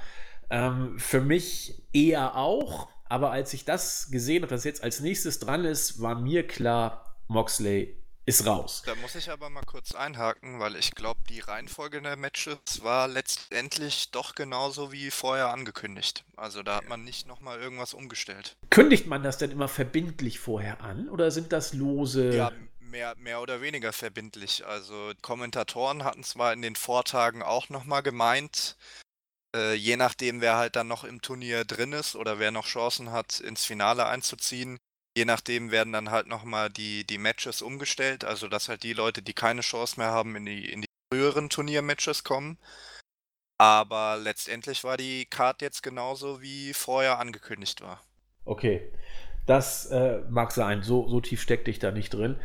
Ähm, für mich eher auch. Aber als ich das gesehen habe, was jetzt als nächstes dran ist, war mir klar, Moxley ist raus. Da muss ich aber mal kurz einhaken, weil ich glaube, die Reihenfolge der Matches war letztendlich doch genauso wie vorher angekündigt. Also da hat man nicht nochmal irgendwas umgestellt. Kündigt man das denn immer verbindlich vorher an oder sind das lose? Ja, mehr, mehr oder weniger verbindlich. Also Kommentatoren hatten zwar in den Vortagen auch nochmal gemeint, äh, je nachdem, wer halt dann noch im Turnier drin ist oder wer noch Chancen hat, ins Finale einzuziehen, Je nachdem werden dann halt nochmal die, die Matches umgestellt, also dass halt die Leute, die keine Chance mehr haben, in die, in die früheren Turniermatches kommen. Aber letztendlich war die Card jetzt genauso wie vorher angekündigt war. Okay, das äh, mag sein. So, so tief steckt dich da nicht drin.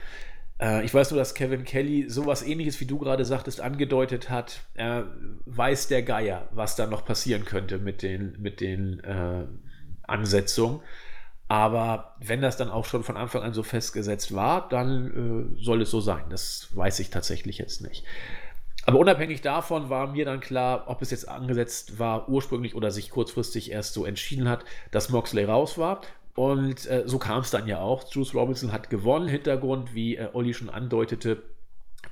Äh, ich weiß nur, dass Kevin Kelly sowas ähnliches, wie du gerade sagtest, angedeutet hat. Er weiß der Geier, was da noch passieren könnte mit den, mit den äh, Ansetzungen. Aber wenn das dann auch schon von Anfang an so festgesetzt war, dann äh, soll es so sein. Das weiß ich tatsächlich jetzt nicht. Aber unabhängig davon war mir dann klar, ob es jetzt angesetzt war ursprünglich oder sich kurzfristig erst so entschieden hat, dass Moxley raus war. Und äh, so kam es dann ja auch. Juice Robinson hat gewonnen. Hintergrund, wie äh, Olli schon andeutete.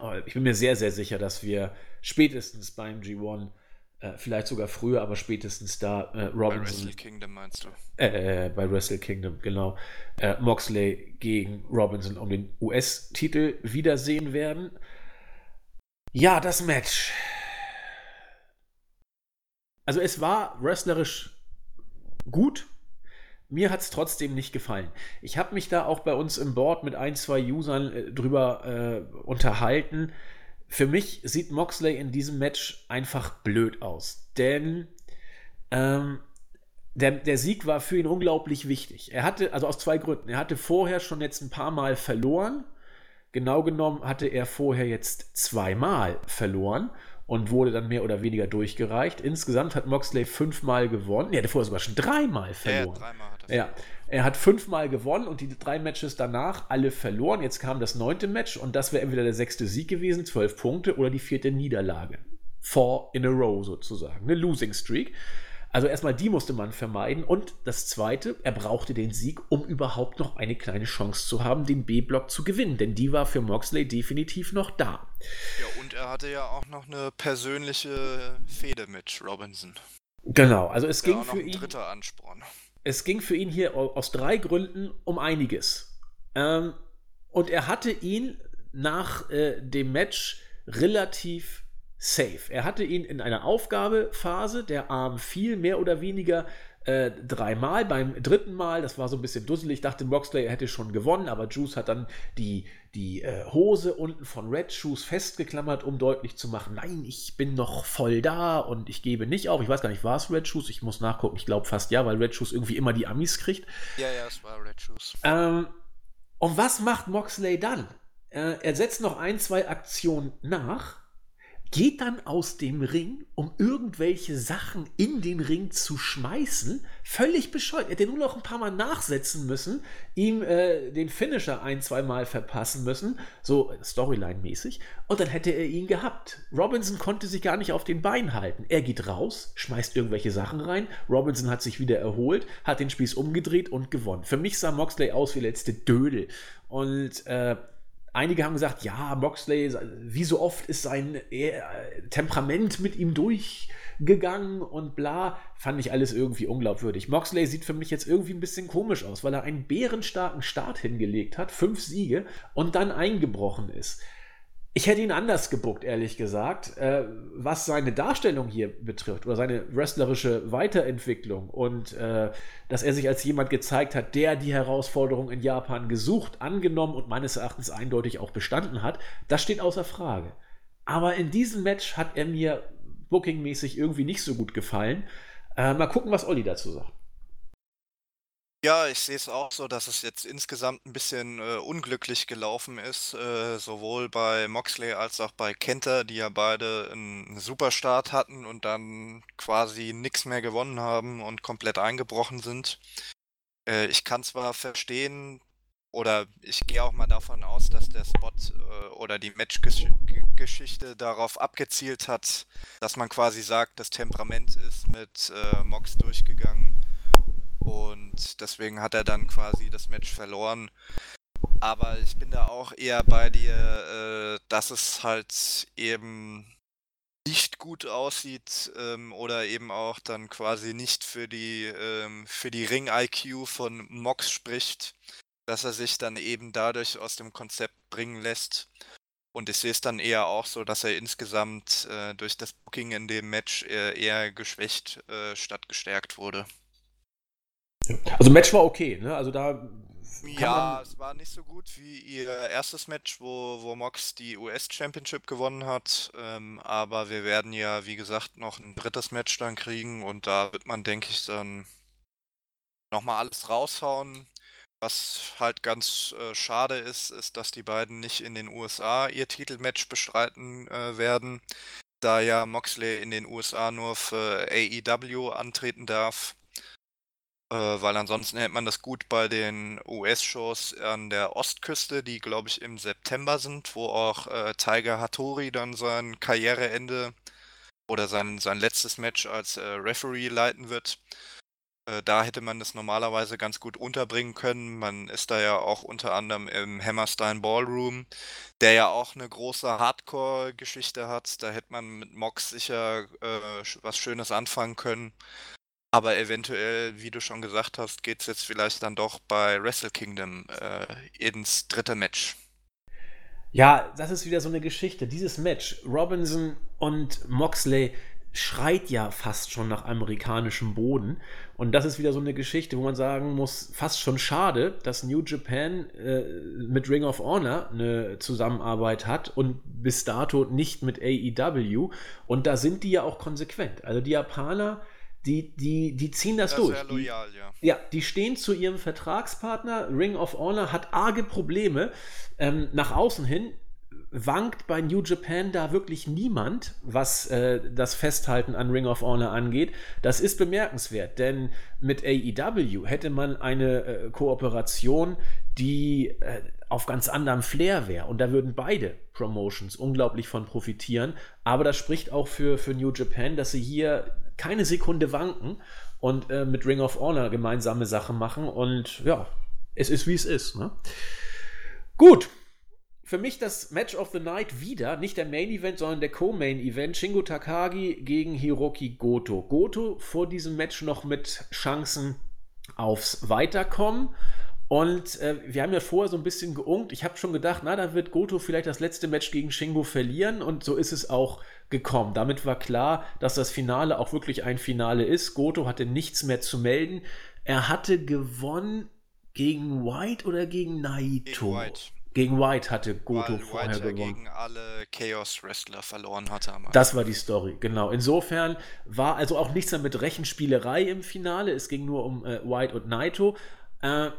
Äh, ich bin mir sehr, sehr sicher, dass wir spätestens beim G1 äh, vielleicht sogar früher, aber spätestens da äh, Robinson. Bei Wrestle Kingdom meinst du? Äh, äh bei Wrestle Kingdom, genau. Äh, Moxley gegen Robinson um den US-Titel wiedersehen werden. Ja, das Match. Also es war wrestlerisch gut. Mir hat es trotzdem nicht gefallen. Ich habe mich da auch bei uns im Board mit ein, zwei Usern äh, drüber unterhalten für mich sieht Moxley in diesem Match einfach blöd aus. Denn ähm, der, der, Sieg war für ihn unglaublich wichtig. Er hatte, also aus zwei Gründen. Er hatte vorher schon jetzt ein paar Mal verloren. Genau genommen hatte er vorher jetzt zweimal verloren und wurde dann mehr oder weniger durchgereicht. Insgesamt hat Moxley fünfmal gewonnen. Er hatte vorher sogar schon dreimal verloren. Ja, dreimal hat er ja. Er hat fünfmal gewonnen und die drei Matches danach alle verloren. Jetzt kam das neunte Match und das wäre entweder der sechste Sieg gewesen, zwölf Punkte, oder die vierte Niederlage. Four in a row sozusagen. Eine Losing Streak. Also erstmal die musste man vermeiden. Und das Zweite, er brauchte den Sieg, um überhaupt noch eine kleine Chance zu haben, den B-Block zu gewinnen. Denn die war für Moxley definitiv noch da. Ja, und er hatte ja auch noch eine persönliche Fehde mit Robinson. Genau, also es ging für ihn. Dritter Ansporn. Es ging für ihn hier aus drei Gründen um einiges. Ähm, und er hatte ihn nach äh, dem Match relativ safe. Er hatte ihn in einer Aufgabephase, der Arm fiel mehr oder weniger äh, dreimal. Beim dritten Mal, das war so ein bisschen dusselig, dachte Moxley, er hätte schon gewonnen, aber Juice hat dann die, die äh, Hose unten von Red Shoes festgeklammert, um deutlich zu machen, nein, ich bin noch voll da und ich gebe nicht auf. Ich weiß gar nicht, war es Red Shoes? Ich muss nachgucken, ich glaube fast ja, weil Red Shoes irgendwie immer die Amis kriegt. Ja, ja, es war Red Shoes. Ähm, und was macht Moxley dann? Äh, er setzt noch ein, zwei Aktionen nach geht dann aus dem Ring, um irgendwelche Sachen in den Ring zu schmeißen. Völlig bescheuert. Er hätte nur noch ein paar Mal nachsetzen müssen, ihm äh, den Finisher ein, zwei Mal verpassen müssen, so Storyline-mäßig, und dann hätte er ihn gehabt. Robinson konnte sich gar nicht auf den Beinen halten. Er geht raus, schmeißt irgendwelche Sachen rein. Robinson hat sich wieder erholt, hat den Spieß umgedreht und gewonnen. Für mich sah Moxley aus wie letzte Dödel. Und äh, Einige haben gesagt, ja, Moxley, wie so oft ist sein äh, Temperament mit ihm durchgegangen und bla. Fand ich alles irgendwie unglaubwürdig. Moxley sieht für mich jetzt irgendwie ein bisschen komisch aus, weil er einen bärenstarken Start hingelegt hat, fünf Siege und dann eingebrochen ist. Ich hätte ihn anders gebuckt, ehrlich gesagt, äh, was seine Darstellung hier betrifft oder seine wrestlerische Weiterentwicklung und äh, dass er sich als jemand gezeigt hat, der die Herausforderung in Japan gesucht, angenommen und meines Erachtens eindeutig auch bestanden hat, das steht außer Frage. Aber in diesem Match hat er mir bookingmäßig irgendwie nicht so gut gefallen. Äh, mal gucken, was Olli dazu sagt. Ja, ich sehe es auch so, dass es jetzt insgesamt ein bisschen äh, unglücklich gelaufen ist, äh, sowohl bei Moxley als auch bei Kenter, die ja beide einen Superstart hatten und dann quasi nichts mehr gewonnen haben und komplett eingebrochen sind. Äh, ich kann zwar verstehen, oder ich gehe auch mal davon aus, dass der Spot äh, oder die Matchgeschichte darauf abgezielt hat, dass man quasi sagt, das Temperament ist mit äh, Mox durchgegangen und deswegen hat er dann quasi das Match verloren. Aber ich bin da auch eher bei dir, äh, dass es halt eben nicht gut aussieht ähm, oder eben auch dann quasi nicht für die, ähm, für die Ring-IQ von Mox spricht, dass er sich dann eben dadurch aus dem Konzept bringen lässt. Und ich sehe es dann eher auch so, dass er insgesamt äh, durch das Booking in dem Match äh, eher geschwächt äh, statt gestärkt wurde. Also Match war okay, ne? Also da. Ja, es war nicht so gut wie ihr erstes Match, wo, wo Mox die US Championship gewonnen hat. Ähm, aber wir werden ja, wie gesagt, noch ein drittes Match dann kriegen und da wird man, denke ich, dann nochmal alles raushauen. Was halt ganz äh, schade ist, ist, dass die beiden nicht in den USA ihr Titelmatch bestreiten äh, werden, da ja Moxley in den USA nur für AEW antreten darf weil ansonsten hält man das gut bei den US-Shows an der Ostküste, die glaube ich im September sind, wo auch äh, Tiger Hattori dann sein Karriereende oder sein, sein letztes Match als äh, Referee leiten wird. Äh, da hätte man das normalerweise ganz gut unterbringen können. Man ist da ja auch unter anderem im Hammerstein Ballroom, der ja auch eine große Hardcore-Geschichte hat. Da hätte man mit Mox sicher äh, was Schönes anfangen können. Aber eventuell, wie du schon gesagt hast, geht es jetzt vielleicht dann doch bei Wrestle Kingdom äh, ins dritte Match. Ja, das ist wieder so eine Geschichte. Dieses Match, Robinson und Moxley, schreit ja fast schon nach amerikanischem Boden. Und das ist wieder so eine Geschichte, wo man sagen muss, fast schon schade, dass New Japan äh, mit Ring of Honor eine Zusammenarbeit hat und bis dato nicht mit AEW. Und da sind die ja auch konsequent. Also die Japaner die, die, die ziehen das, das durch. Sehr loyal, die, ja. Ja, die stehen zu ihrem Vertragspartner. Ring of Honor hat arge Probleme ähm, nach außen hin. Wankt bei New Japan da wirklich niemand, was äh, das Festhalten an Ring of Honor angeht. Das ist bemerkenswert, denn mit AEW hätte man eine äh, Kooperation, die äh, auf ganz anderem Flair wäre. Und da würden beide Promotions unglaublich von profitieren. Aber das spricht auch für, für New Japan, dass sie hier keine Sekunde wanken und äh, mit Ring of Honor gemeinsame Sachen machen. Und ja, es ist wie es ist. Ne? Gut. Für mich das Match of the Night wieder, nicht der Main Event, sondern der Co-Main Event. Shingo Takagi gegen Hiroki Goto. Goto vor diesem Match noch mit Chancen aufs Weiterkommen. Und äh, wir haben ja vorher so ein bisschen geungt. Ich habe schon gedacht, na, da wird Goto vielleicht das letzte Match gegen Shingo verlieren. Und so ist es auch gekommen. Damit war klar, dass das Finale auch wirklich ein Finale ist. Goto hatte nichts mehr zu melden. Er hatte gewonnen gegen White oder gegen Naito? Gegen White. Gegen White hatte Goto Weil vorher White gewonnen. gegen alle Chaos Wrestler verloren hatte. Das war die Story, genau. Insofern war also auch nichts mehr mit Rechenspielerei im Finale. Es ging nur um äh, White und Naito. Äh,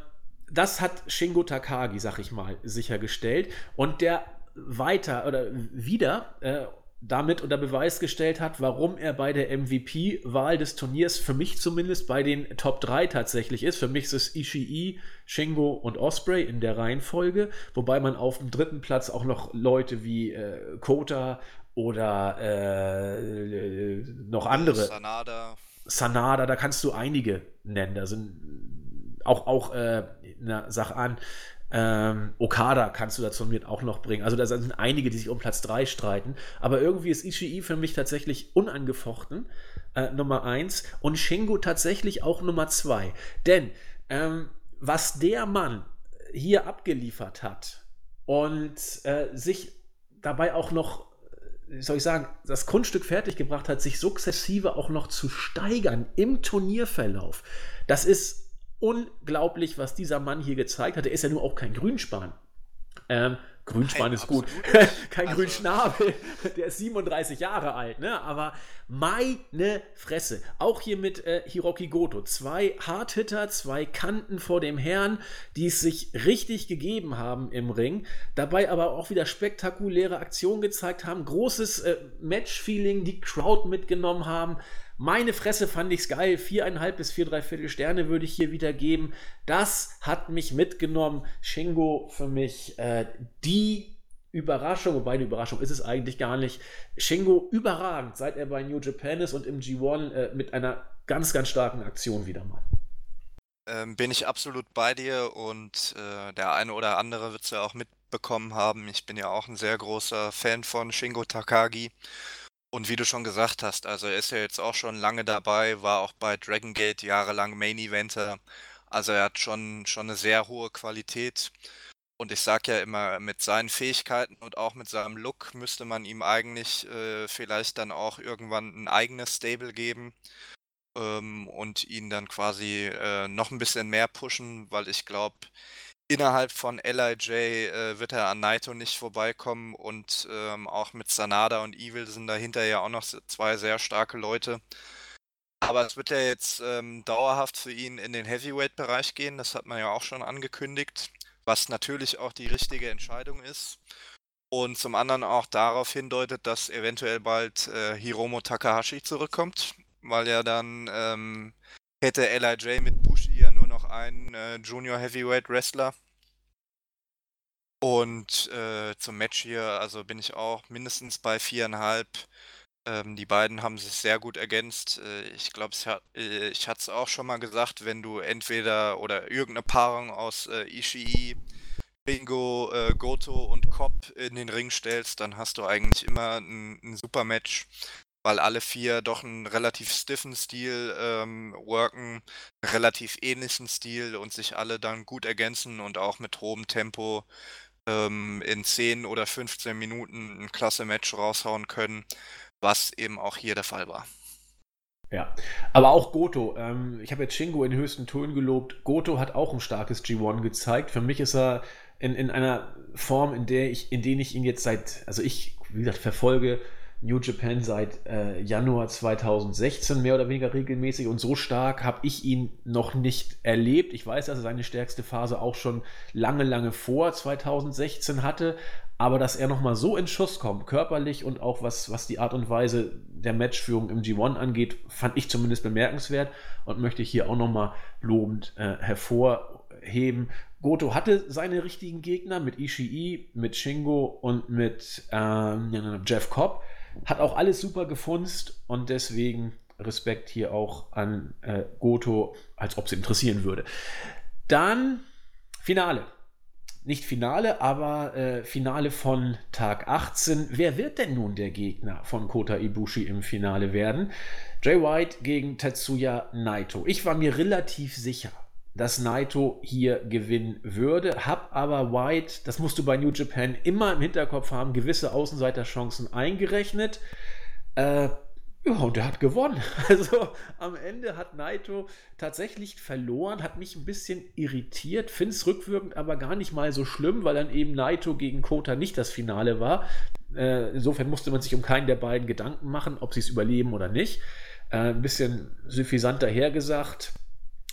das hat Shingo Takagi, sag ich mal, sichergestellt. Und der weiter oder wieder äh, damit unter Beweis gestellt hat, warum er bei der MVP-Wahl des Turniers für mich zumindest bei den Top 3 tatsächlich ist. Für mich ist es Ishii, Shingo und Osprey in der Reihenfolge, wobei man auf dem dritten Platz auch noch Leute wie äh, Kota oder äh, noch andere. Sanada. Sanada, da kannst du einige nennen. Da sind auch, auch äh, na, sag an, ähm, Okada kannst du dazu mit auch noch bringen. Also da sind einige, die sich um Platz 3 streiten. Aber irgendwie ist Ishii für mich tatsächlich unangefochten. Äh, Nummer 1 und Shingo tatsächlich auch Nummer 2. Denn ähm, was der Mann hier abgeliefert hat und äh, sich dabei auch noch, wie soll ich sagen, das Kunststück fertiggebracht hat, sich sukzessive auch noch zu steigern im Turnierverlauf, das ist unglaublich, was dieser Mann hier gezeigt hat. Er ist ja nur auch kein Grünspan. Ähm, Grünspan Nein, ist gut. Kein also. Grünschnabel. Der ist 37 Jahre alt, ne? Aber meine Fresse. Auch hier mit äh, Hiroki Goto. Zwei Hardhitter, zwei Kanten vor dem Herrn, die es sich richtig gegeben haben im Ring. Dabei aber auch wieder spektakuläre Aktionen gezeigt haben. Großes äh, Match-Feeling, die Crowd mitgenommen haben. Meine Fresse fand ich's geil. Viereinhalb bis vier, dreiviertel Sterne würde ich hier wieder geben. Das hat mich mitgenommen. Shingo für mich äh, die Überraschung, wobei die Überraschung ist es eigentlich gar nicht. Shingo überragend, seit er bei New Japan ist und im G1 äh, mit einer ganz, ganz starken Aktion wieder mal. Ähm, bin ich absolut bei dir und äh, der eine oder andere wird es ja auch mitbekommen haben. Ich bin ja auch ein sehr großer Fan von Shingo Takagi. Und wie du schon gesagt hast, also er ist ja jetzt auch schon lange dabei, war auch bei Dragon Gate jahrelang Main Eventer. Also er hat schon, schon eine sehr hohe Qualität. Und ich sag ja immer, mit seinen Fähigkeiten und auch mit seinem Look müsste man ihm eigentlich äh, vielleicht dann auch irgendwann ein eigenes Stable geben ähm, und ihn dann quasi äh, noch ein bisschen mehr pushen, weil ich glaube, innerhalb von LIJ äh, wird er an Naito nicht vorbeikommen und ähm, auch mit Sanada und Evil sind dahinter ja auch noch zwei sehr starke Leute. Aber es wird ja jetzt ähm, dauerhaft für ihn in den Heavyweight-Bereich gehen, das hat man ja auch schon angekündigt, was natürlich auch die richtige Entscheidung ist. Und zum anderen auch darauf hindeutet, dass eventuell bald äh, Hiromo Takahashi zurückkommt, weil ja dann ähm, hätte LIJ mit Bushi ja einen äh, Junior Heavyweight Wrestler. Und äh, zum Match hier, also bin ich auch mindestens bei viereinhalb. Ähm, die beiden haben sich sehr gut ergänzt. Äh, ich glaube, äh, ich hatte es auch schon mal gesagt, wenn du entweder oder irgendeine Paarung aus äh, Ishii, Bingo, äh, Goto und Cobb in den Ring stellst, dann hast du eigentlich immer ein, ein super Match weil alle vier doch einen relativ stiffen Stil ähm, worken, relativ ähnlichen Stil und sich alle dann gut ergänzen und auch mit hohem Tempo ähm, in 10 oder 15 Minuten ein klasse Match raushauen können, was eben auch hier der Fall war. Ja, aber auch Goto. Ähm, ich habe jetzt Shingo in höchsten Tönen gelobt. Goto hat auch ein starkes G1 gezeigt. Für mich ist er in, in einer Form, in der ich, in denen ich ihn jetzt seit, also ich, wie gesagt, verfolge New Japan seit äh, Januar 2016 mehr oder weniger regelmäßig und so stark habe ich ihn noch nicht erlebt. Ich weiß, dass er seine stärkste Phase auch schon lange, lange vor 2016 hatte, aber dass er nochmal so in Schuss kommt, körperlich und auch was, was die Art und Weise der Matchführung im G1 angeht, fand ich zumindest bemerkenswert und möchte ich hier auch nochmal lobend äh, hervorheben. Goto hatte seine richtigen Gegner mit Ishii, mit Shingo und mit ähm, Jeff Cobb. Hat auch alles super gefunzt und deswegen Respekt hier auch an äh, Goto, als ob es interessieren würde. Dann Finale. Nicht Finale, aber äh, Finale von Tag 18. Wer wird denn nun der Gegner von Kota Ibushi im Finale werden? Jay White gegen Tetsuya Naito. Ich war mir relativ sicher, dass Naito hier gewinnen würde, hab aber White, das musst du bei New Japan immer im Hinterkopf haben, gewisse Außenseiterchancen eingerechnet. Äh, ja, und der hat gewonnen. Also am Ende hat Naito tatsächlich verloren, hat mich ein bisschen irritiert, finde es rückwirkend aber gar nicht mal so schlimm, weil dann eben Naito gegen Kota nicht das Finale war. Äh, insofern musste man sich um keinen der beiden Gedanken machen, ob sie es überleben oder nicht. Äh, ein bisschen suffisant dahergesagt.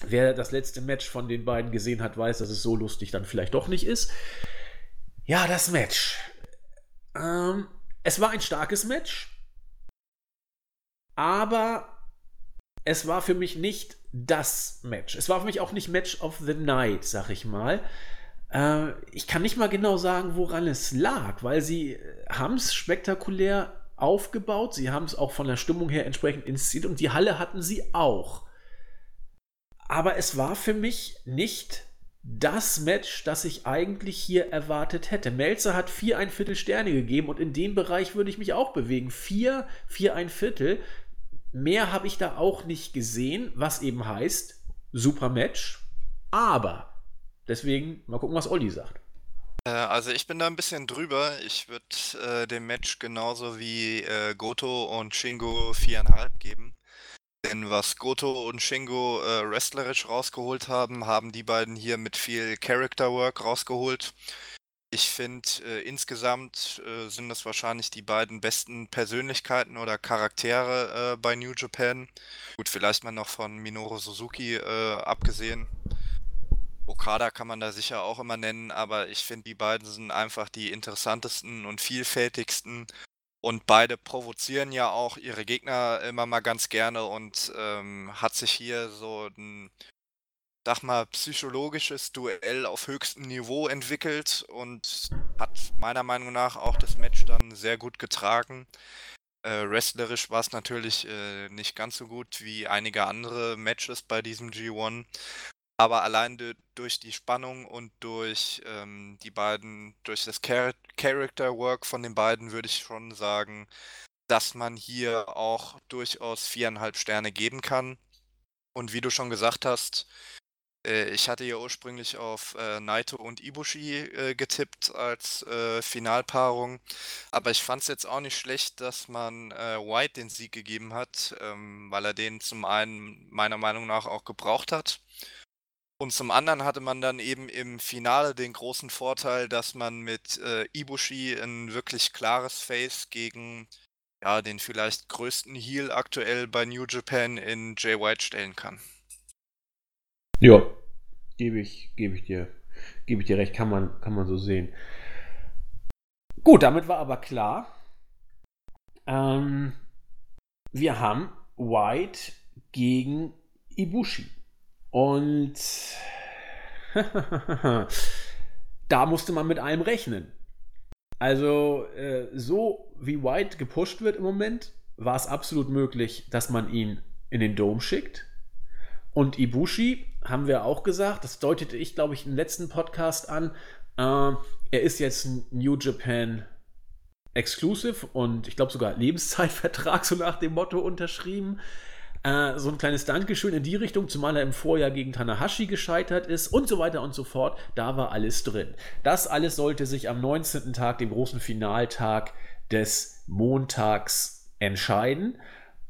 Wer das letzte Match von den beiden gesehen hat, weiß, dass es so lustig dann vielleicht doch nicht ist. Ja, das Match. Ähm, es war ein starkes Match aber es war für mich nicht das Match. Es war für mich auch nicht Match of the Night, sag ich mal. Äh, ich kann nicht mal genau sagen, woran es lag, weil sie haben es spektakulär aufgebaut, sie haben es auch von der Stimmung her entsprechend inszeniert und die Halle hatten sie auch. Aber es war für mich nicht das Match, das ich eigentlich hier erwartet hätte. Melzer hat vier ein Viertel Sterne gegeben und in dem Bereich würde ich mich auch bewegen. Vier, vier ein Viertel. Mehr habe ich da auch nicht gesehen, was eben heißt, super Match. Aber, deswegen mal gucken, was Olli sagt. Äh, also ich bin da ein bisschen drüber. Ich würde äh, dem Match genauso wie äh, Goto und Shingo viereinhalb geben. Denn was Goto und Shingo äh, wrestlerisch rausgeholt haben, haben die beiden hier mit viel Character Work rausgeholt. Ich finde, äh, insgesamt äh, sind das wahrscheinlich die beiden besten Persönlichkeiten oder Charaktere äh, bei New Japan. Gut, vielleicht mal noch von Minoru Suzuki äh, abgesehen. Okada kann man da sicher auch immer nennen, aber ich finde, die beiden sind einfach die interessantesten und vielfältigsten. Und beide provozieren ja auch ihre Gegner immer mal ganz gerne und ähm, hat sich hier so ein sag mal, psychologisches Duell auf höchstem Niveau entwickelt und hat meiner Meinung nach auch das Match dann sehr gut getragen. Äh, wrestlerisch war es natürlich äh, nicht ganz so gut wie einige andere Matches bei diesem G1. Aber allein durch die Spannung und durch ähm, die beiden, durch das Char Character Work von den beiden würde ich schon sagen, dass man hier auch durchaus viereinhalb Sterne geben kann. Und wie du schon gesagt hast, äh, ich hatte ja ursprünglich auf äh, Naito und Ibushi äh, getippt als äh, Finalpaarung, aber ich fand es jetzt auch nicht schlecht, dass man äh, White den Sieg gegeben hat, ähm, weil er den zum einen meiner Meinung nach auch gebraucht hat. Und zum anderen hatte man dann eben im Finale den großen Vorteil, dass man mit äh, Ibushi ein wirklich klares Face gegen ja, den vielleicht größten Heel aktuell bei New Japan in Jay White stellen kann. Ja, gebe ich, gebe ich dir, ich dir recht, kann man, kann man so sehen. Gut, damit war aber klar, ähm, wir haben White gegen Ibushi. Und da musste man mit allem rechnen. Also, äh, so wie White gepusht wird im Moment, war es absolut möglich, dass man ihn in den Dom schickt. Und Ibushi, haben wir auch gesagt, das deutete ich, glaube ich, im letzten Podcast an. Äh, er ist jetzt New Japan Exclusive und ich glaube sogar Lebenszeitvertrag, so nach dem Motto unterschrieben. Äh, so ein kleines Dankeschön in die Richtung, zumal er im Vorjahr gegen Tanahashi gescheitert ist und so weiter und so fort. Da war alles drin. Das alles sollte sich am 19. Tag, dem großen Finaltag des Montags, entscheiden.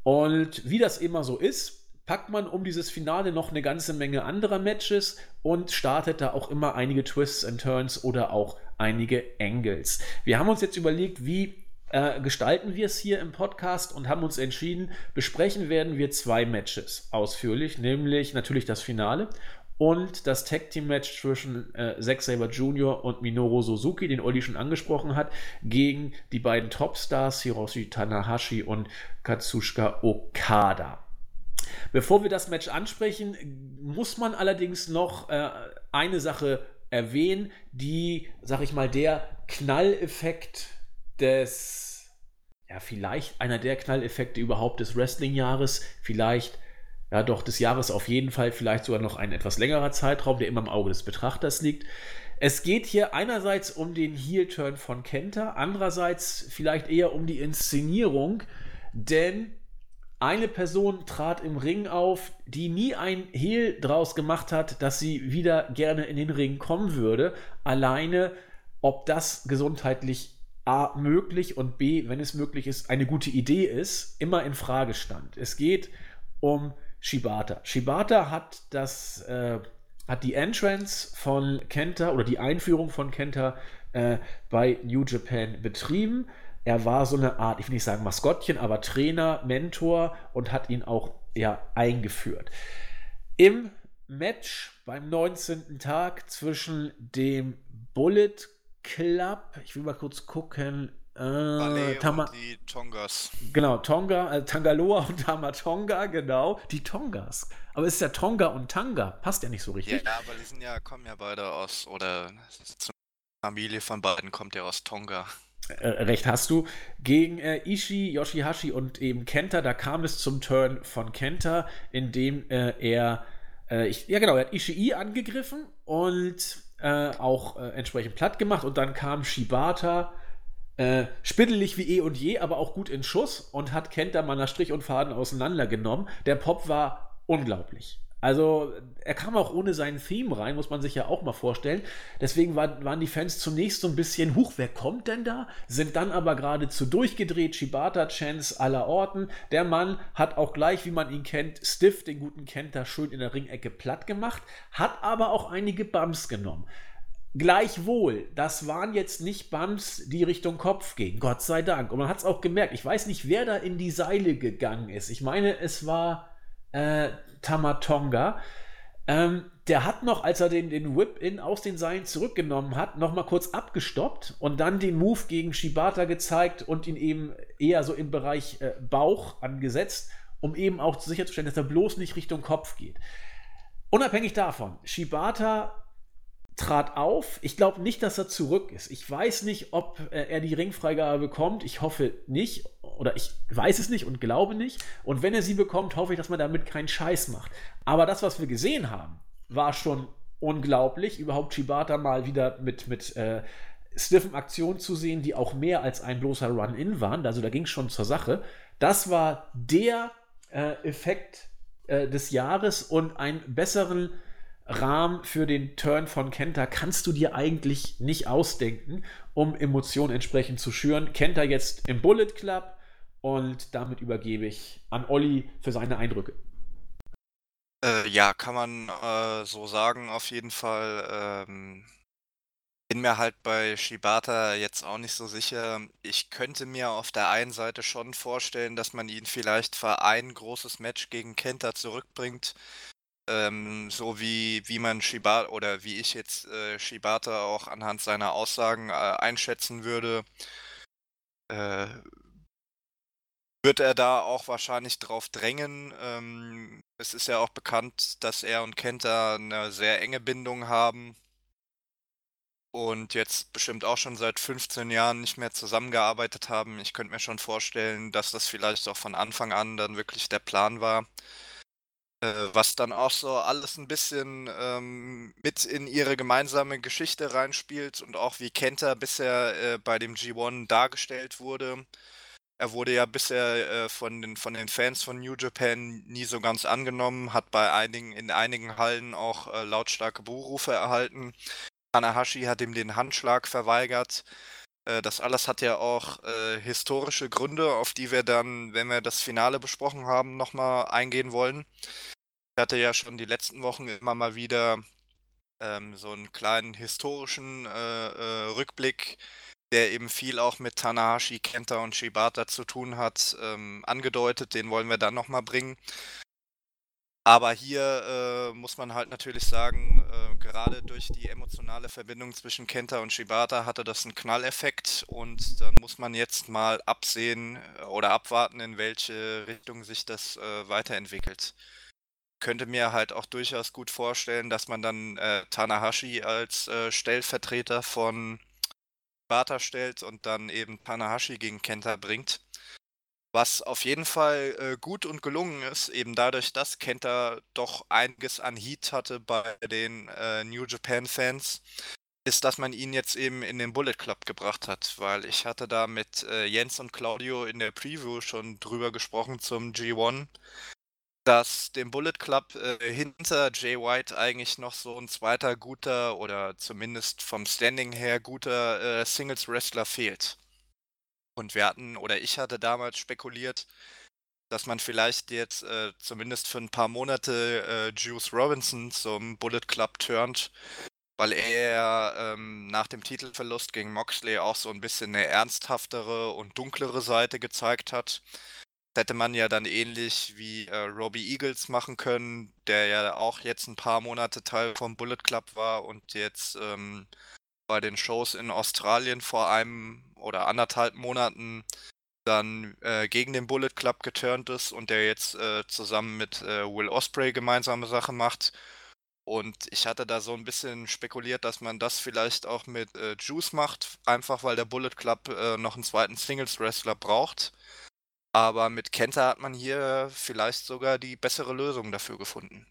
Und wie das immer so ist, packt man um dieses Finale noch eine ganze Menge anderer Matches und startet da auch immer einige Twists and Turns oder auch einige Angles. Wir haben uns jetzt überlegt, wie äh, gestalten wir es hier im Podcast und haben uns entschieden, besprechen werden wir zwei Matches ausführlich, nämlich natürlich das Finale und das Tag Team Match zwischen äh, Zack Saber Jr. und Minoru Suzuki, den Olli schon angesprochen hat, gegen die beiden Topstars Hiroshi Tanahashi und Katsushika Okada. Bevor wir das Match ansprechen, muss man allerdings noch äh, eine Sache erwähnen, die, sag ich mal, der Knalleffekt des ja, vielleicht einer der Knalleffekte überhaupt des Wrestling-Jahres, vielleicht ja doch des Jahres auf jeden Fall, vielleicht sogar noch ein etwas längerer Zeitraum, der immer im Auge des Betrachters liegt. Es geht hier einerseits um den Heel-Turn von Kenta, andererseits vielleicht eher um die Inszenierung, denn eine Person trat im Ring auf, die nie ein Heel draus gemacht hat, dass sie wieder gerne in den Ring kommen würde. Alleine, ob das gesundheitlich A möglich und B, wenn es möglich ist, eine gute Idee ist, immer in Frage stand. Es geht um Shibata. Shibata hat das, äh, hat die Entrance von Kenta oder die Einführung von Kenta äh, bei New Japan betrieben. Er war so eine Art, ich will nicht sagen Maskottchen, aber Trainer, Mentor und hat ihn auch ja, eingeführt. Im Match beim 19. Tag zwischen dem Bullet Club, ich will mal kurz gucken, äh, Tama die Tongas. Genau, Tonga, äh, Tangaloa und Tamatonga, genau. Die Tongas. Aber es ist ja Tonga und Tanga. Passt ja nicht so richtig. Ja, aber die sind ja, kommen ja beide aus, oder zur Familie von beiden kommt ja aus Tonga. Äh, recht hast du. Gegen äh, Ishii, Yoshihashi und eben Kenta, da kam es zum Turn von Kenta, in dem äh, er, äh, ich, ja genau, er hat Ishii angegriffen und äh, auch entsprechend platt gemacht und dann kam Shibata äh, spittelig wie eh und je, aber auch gut in Schuss und hat Kenta mal nach Strich und Faden auseinandergenommen. Der Pop war unglaublich. Also er kam auch ohne seinen Theme rein, muss man sich ja auch mal vorstellen. Deswegen war, waren die Fans zunächst so ein bisschen, huch, wer kommt denn da? Sind dann aber geradezu durchgedreht, Shibata-Chance aller Orten. Der Mann hat auch gleich, wie man ihn kennt, Stiff, den guten Kenta, schön in der Ringecke platt gemacht, hat aber auch einige Bumps genommen. Gleichwohl, das waren jetzt nicht Bumps, die Richtung Kopf gingen, Gott sei Dank. Und man hat es auch gemerkt. Ich weiß nicht, wer da in die Seile gegangen ist. Ich meine, es war äh, Tamatonga. Ähm, der hat noch, als er den, den Whip-In aus den Seilen zurückgenommen hat, noch mal kurz abgestoppt und dann den Move gegen Shibata gezeigt und ihn eben eher so im Bereich äh, Bauch angesetzt, um eben auch sicherzustellen, dass er bloß nicht Richtung Kopf geht. Unabhängig davon, Shibata trat auf. Ich glaube nicht, dass er zurück ist. Ich weiß nicht, ob äh, er die Ringfreigabe bekommt. Ich hoffe nicht. Oder ich weiß es nicht und glaube nicht. Und wenn er sie bekommt, hoffe ich, dass man damit keinen Scheiß macht. Aber das, was wir gesehen haben, war schon unglaublich. Überhaupt Shibata mal wieder mit, mit äh, stiffen Aktionen zu sehen, die auch mehr als ein bloßer Run-In waren. Also da ging es schon zur Sache. Das war der äh, Effekt äh, des Jahres und einen besseren Rahmen für den Turn von Kenta kannst du dir eigentlich nicht ausdenken, um Emotionen entsprechend zu schüren. Kenta jetzt im Bullet Club und damit übergebe ich an Olli für seine Eindrücke. Äh, ja, kann man äh, so sagen, auf jeden Fall. Ähm, bin mir halt bei Shibata jetzt auch nicht so sicher. Ich könnte mir auf der einen Seite schon vorstellen, dass man ihn vielleicht für ein großes Match gegen Kenta zurückbringt. Ähm, so wie, wie man Shibata oder wie ich jetzt äh, Shibata auch anhand seiner Aussagen äh, einschätzen würde, äh, wird er da auch wahrscheinlich drauf drängen. Ähm, es ist ja auch bekannt, dass er und Kenta eine sehr enge Bindung haben und jetzt bestimmt auch schon seit 15 Jahren nicht mehr zusammengearbeitet haben. Ich könnte mir schon vorstellen, dass das vielleicht auch von Anfang an dann wirklich der Plan war. Äh, was dann auch so alles ein bisschen ähm, mit in ihre gemeinsame Geschichte reinspielt und auch wie Kenta bisher äh, bei dem G1 dargestellt wurde. Er wurde ja bisher äh, von, den, von den Fans von New Japan nie so ganz angenommen, hat bei einigen, in einigen Hallen auch äh, lautstarke Buhrufe erhalten. Tanahashi hat ihm den Handschlag verweigert. Äh, das alles hat ja auch äh, historische Gründe, auf die wir dann, wenn wir das Finale besprochen haben, nochmal eingehen wollen. Ich hatte ja schon die letzten Wochen immer mal wieder ähm, so einen kleinen historischen äh, äh, Rückblick, der eben viel auch mit Tanahashi, Kenta und Shibata zu tun hat, ähm, angedeutet. Den wollen wir dann nochmal bringen. Aber hier äh, muss man halt natürlich sagen, äh, gerade durch die emotionale Verbindung zwischen Kenta und Shibata hatte das einen Knalleffekt und dann muss man jetzt mal absehen äh, oder abwarten, in welche Richtung sich das äh, weiterentwickelt. Könnte mir halt auch durchaus gut vorstellen, dass man dann äh, Tanahashi als äh, Stellvertreter von Shibata stellt und dann eben Tanahashi gegen Kenta bringt. Was auf jeden Fall äh, gut und gelungen ist, eben dadurch, dass Kenta doch einiges an Heat hatte bei den äh, New Japan Fans, ist, dass man ihn jetzt eben in den Bullet Club gebracht hat, weil ich hatte da mit äh, Jens und Claudio in der Preview schon drüber gesprochen zum G1, dass dem Bullet Club äh, hinter Jay White eigentlich noch so ein zweiter guter oder zumindest vom Standing her guter äh, Singles Wrestler fehlt. Und wir hatten, oder ich hatte damals spekuliert, dass man vielleicht jetzt äh, zumindest für ein paar Monate äh, Juice Robinson zum Bullet Club turnt, weil er ähm, nach dem Titelverlust gegen Moxley auch so ein bisschen eine ernsthaftere und dunklere Seite gezeigt hat. Das hätte man ja dann ähnlich wie äh, Robbie Eagles machen können, der ja auch jetzt ein paar Monate Teil vom Bullet Club war und jetzt ähm, bei den Shows in Australien vor einem oder anderthalb Monaten dann äh, gegen den Bullet Club geturnt ist und der jetzt äh, zusammen mit äh, Will Osprey gemeinsame Sache macht. Und ich hatte da so ein bisschen spekuliert, dass man das vielleicht auch mit äh, Juice macht, einfach weil der Bullet Club äh, noch einen zweiten Singles-Wrestler braucht. Aber mit Kenta hat man hier vielleicht sogar die bessere Lösung dafür gefunden.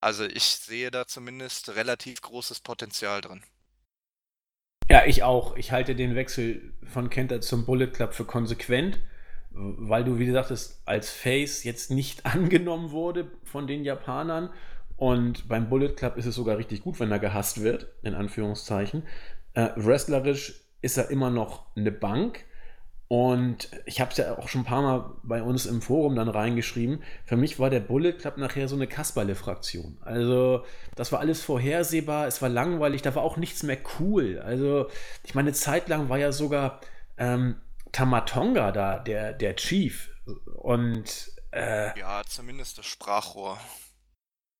Also ich sehe da zumindest relativ großes Potenzial drin. Ja, ich auch. Ich halte den Wechsel von Kenta zum Bullet Club für konsequent, weil du, wie du sagtest, als Face jetzt nicht angenommen wurde von den Japanern und beim Bullet Club ist es sogar richtig gut, wenn er gehasst wird, in Anführungszeichen. Äh, wrestlerisch ist er immer noch eine Bank. Und ich habe es ja auch schon ein paar Mal bei uns im Forum dann reingeschrieben. Für mich war der Bullet Club nachher so eine Kasperle-Fraktion. Also, das war alles vorhersehbar, es war langweilig, da war auch nichts mehr cool. Also, ich meine, eine Zeit lang war ja sogar ähm, Tamatonga da, der, der Chief. Und. Äh, ja, zumindest das Sprachrohr.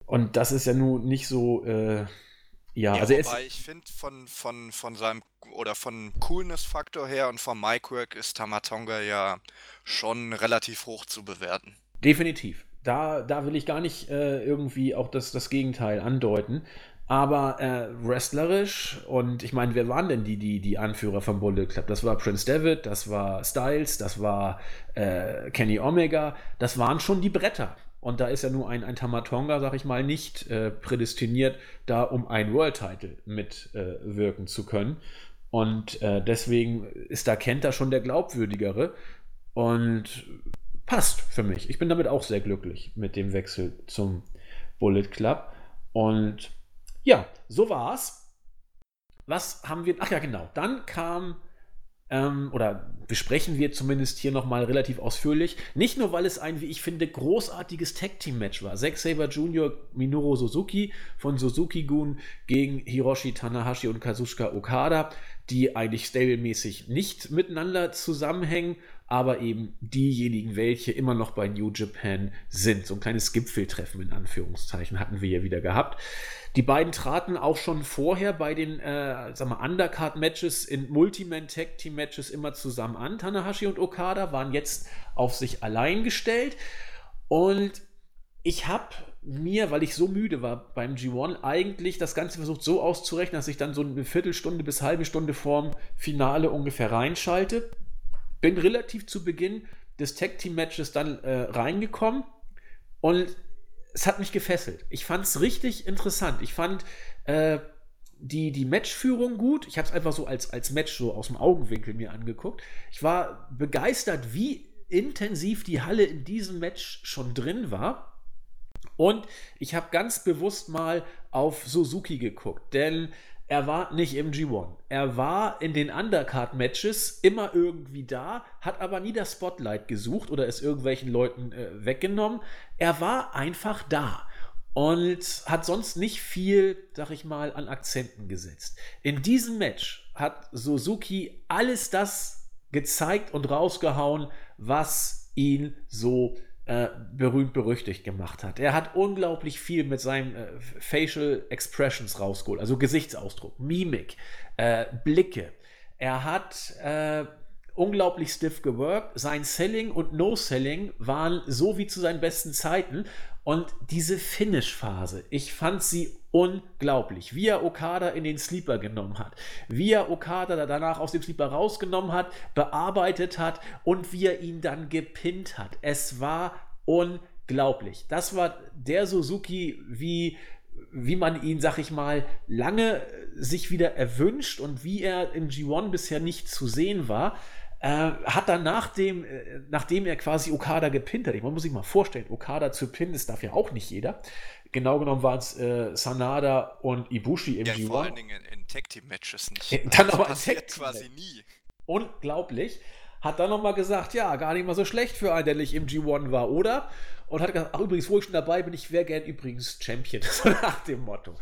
Und das ist ja nun nicht so, äh, ja, ja, also wobei ich finde, von, von, von seinem oder von Coolness-Faktor her und vom Micwork ist Tamatonga ja schon relativ hoch zu bewerten. Definitiv. Da, da will ich gar nicht äh, irgendwie auch das, das Gegenteil andeuten. Aber äh, wrestlerisch, und ich meine, wer waren denn die, die, die Anführer vom Bullet Club? Das war Prince David, das war Styles, das war äh, Kenny Omega, das waren schon die Bretter. Und da ist ja nur ein, ein Tamatonga, sag ich mal, nicht äh, prädestiniert, da um ein World Title mitwirken äh, zu können. Und äh, deswegen ist da Kenta schon der glaubwürdigere und passt für mich. Ich bin damit auch sehr glücklich mit dem Wechsel zum Bullet Club. Und ja, so war's. Was haben wir? Ach ja, genau. Dann kam ähm, oder besprechen wir zumindest hier nochmal relativ ausführlich. Nicht nur, weil es ein, wie ich finde, großartiges Tag-Team-Match war. Zack Saber Jr., Minoru Suzuki von Suzuki-Gun gegen Hiroshi Tanahashi und Kazushika Okada, die eigentlich stablemäßig nicht miteinander zusammenhängen, aber eben diejenigen, welche immer noch bei New Japan sind. So ein kleines Gipfeltreffen in Anführungszeichen hatten wir hier wieder gehabt. Die beiden traten auch schon vorher bei den äh, Undercard-Matches in Multiman-Tag-Team-Matches immer zusammen an. Tanahashi und Okada waren jetzt auf sich allein gestellt. Und ich habe mir, weil ich so müde war beim G1, eigentlich das Ganze versucht so auszurechnen, dass ich dann so eine Viertelstunde bis halbe Stunde vorm Finale ungefähr reinschalte bin relativ zu Beginn des Tag Team Matches dann äh, reingekommen und es hat mich gefesselt. Ich fand es richtig interessant. Ich fand äh, die, die Matchführung gut. Ich habe es einfach so als, als Match so aus dem Augenwinkel mir angeguckt. Ich war begeistert, wie intensiv die Halle in diesem Match schon drin war. Und ich habe ganz bewusst mal auf Suzuki geguckt, denn er war nicht im G1. Er war in den Undercard-Matches immer irgendwie da, hat aber nie das Spotlight gesucht oder es irgendwelchen Leuten äh, weggenommen. Er war einfach da und hat sonst nicht viel, sag ich mal, an Akzenten gesetzt. In diesem Match hat Suzuki alles das gezeigt und rausgehauen, was ihn so äh, berühmt berüchtigt gemacht hat. Er hat unglaublich viel mit seinen äh, Facial Expressions rausgeholt, also Gesichtsausdruck, Mimik, äh, Blicke. Er hat äh, unglaublich stiff geworkt. Sein Selling und No-Selling waren so wie zu seinen besten Zeiten. Und diese Finish-Phase, ich fand sie unglaublich. Wie er Okada in den Sleeper genommen hat, wie er Okada danach aus dem Sleeper rausgenommen hat, bearbeitet hat und wie er ihn dann gepinnt hat. Es war unglaublich. Das war der Suzuki, wie wie man ihn, sag ich mal, lange sich wieder erwünscht und wie er im G1 bisher nicht zu sehen war. Äh, hat dann nach dem, äh, nachdem er quasi Okada gepinnt hat, ich man muss sich mal vorstellen, Okada zu pinnen, das darf ja auch nicht jeder. Genau genommen waren es äh, Sanada und Ibushi im ja, G1. Vor allen Dingen in, in Tag Team Matches nicht. Äh, dann aber das passiert quasi nie. Unglaublich. Hat dann nochmal gesagt, ja, gar nicht mal so schlecht für einen, der nicht im G1 war, oder? Und hat gesagt, ach übrigens, wo ich schon dabei bin, ich wäre gern übrigens Champion. So nach dem Motto.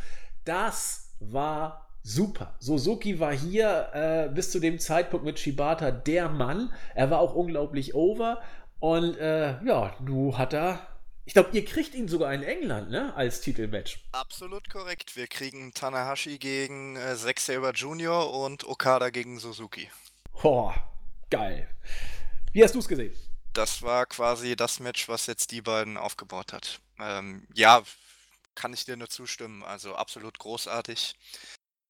Das war super. Suzuki war hier äh, bis zu dem Zeitpunkt mit Shibata der Mann. Er war auch unglaublich over. Und äh, ja, du hat er. Ich glaube, ihr kriegt ihn sogar in England, ne? Als Titelmatch. Absolut korrekt. Wir kriegen Tanahashi gegen äh, Zack Saber Jr. und Okada gegen Suzuki. Boah, geil. Wie hast du es gesehen? Das war quasi das Match, was jetzt die beiden aufgebaut hat. Ähm, ja, kann ich dir nur zustimmen. Also absolut großartig.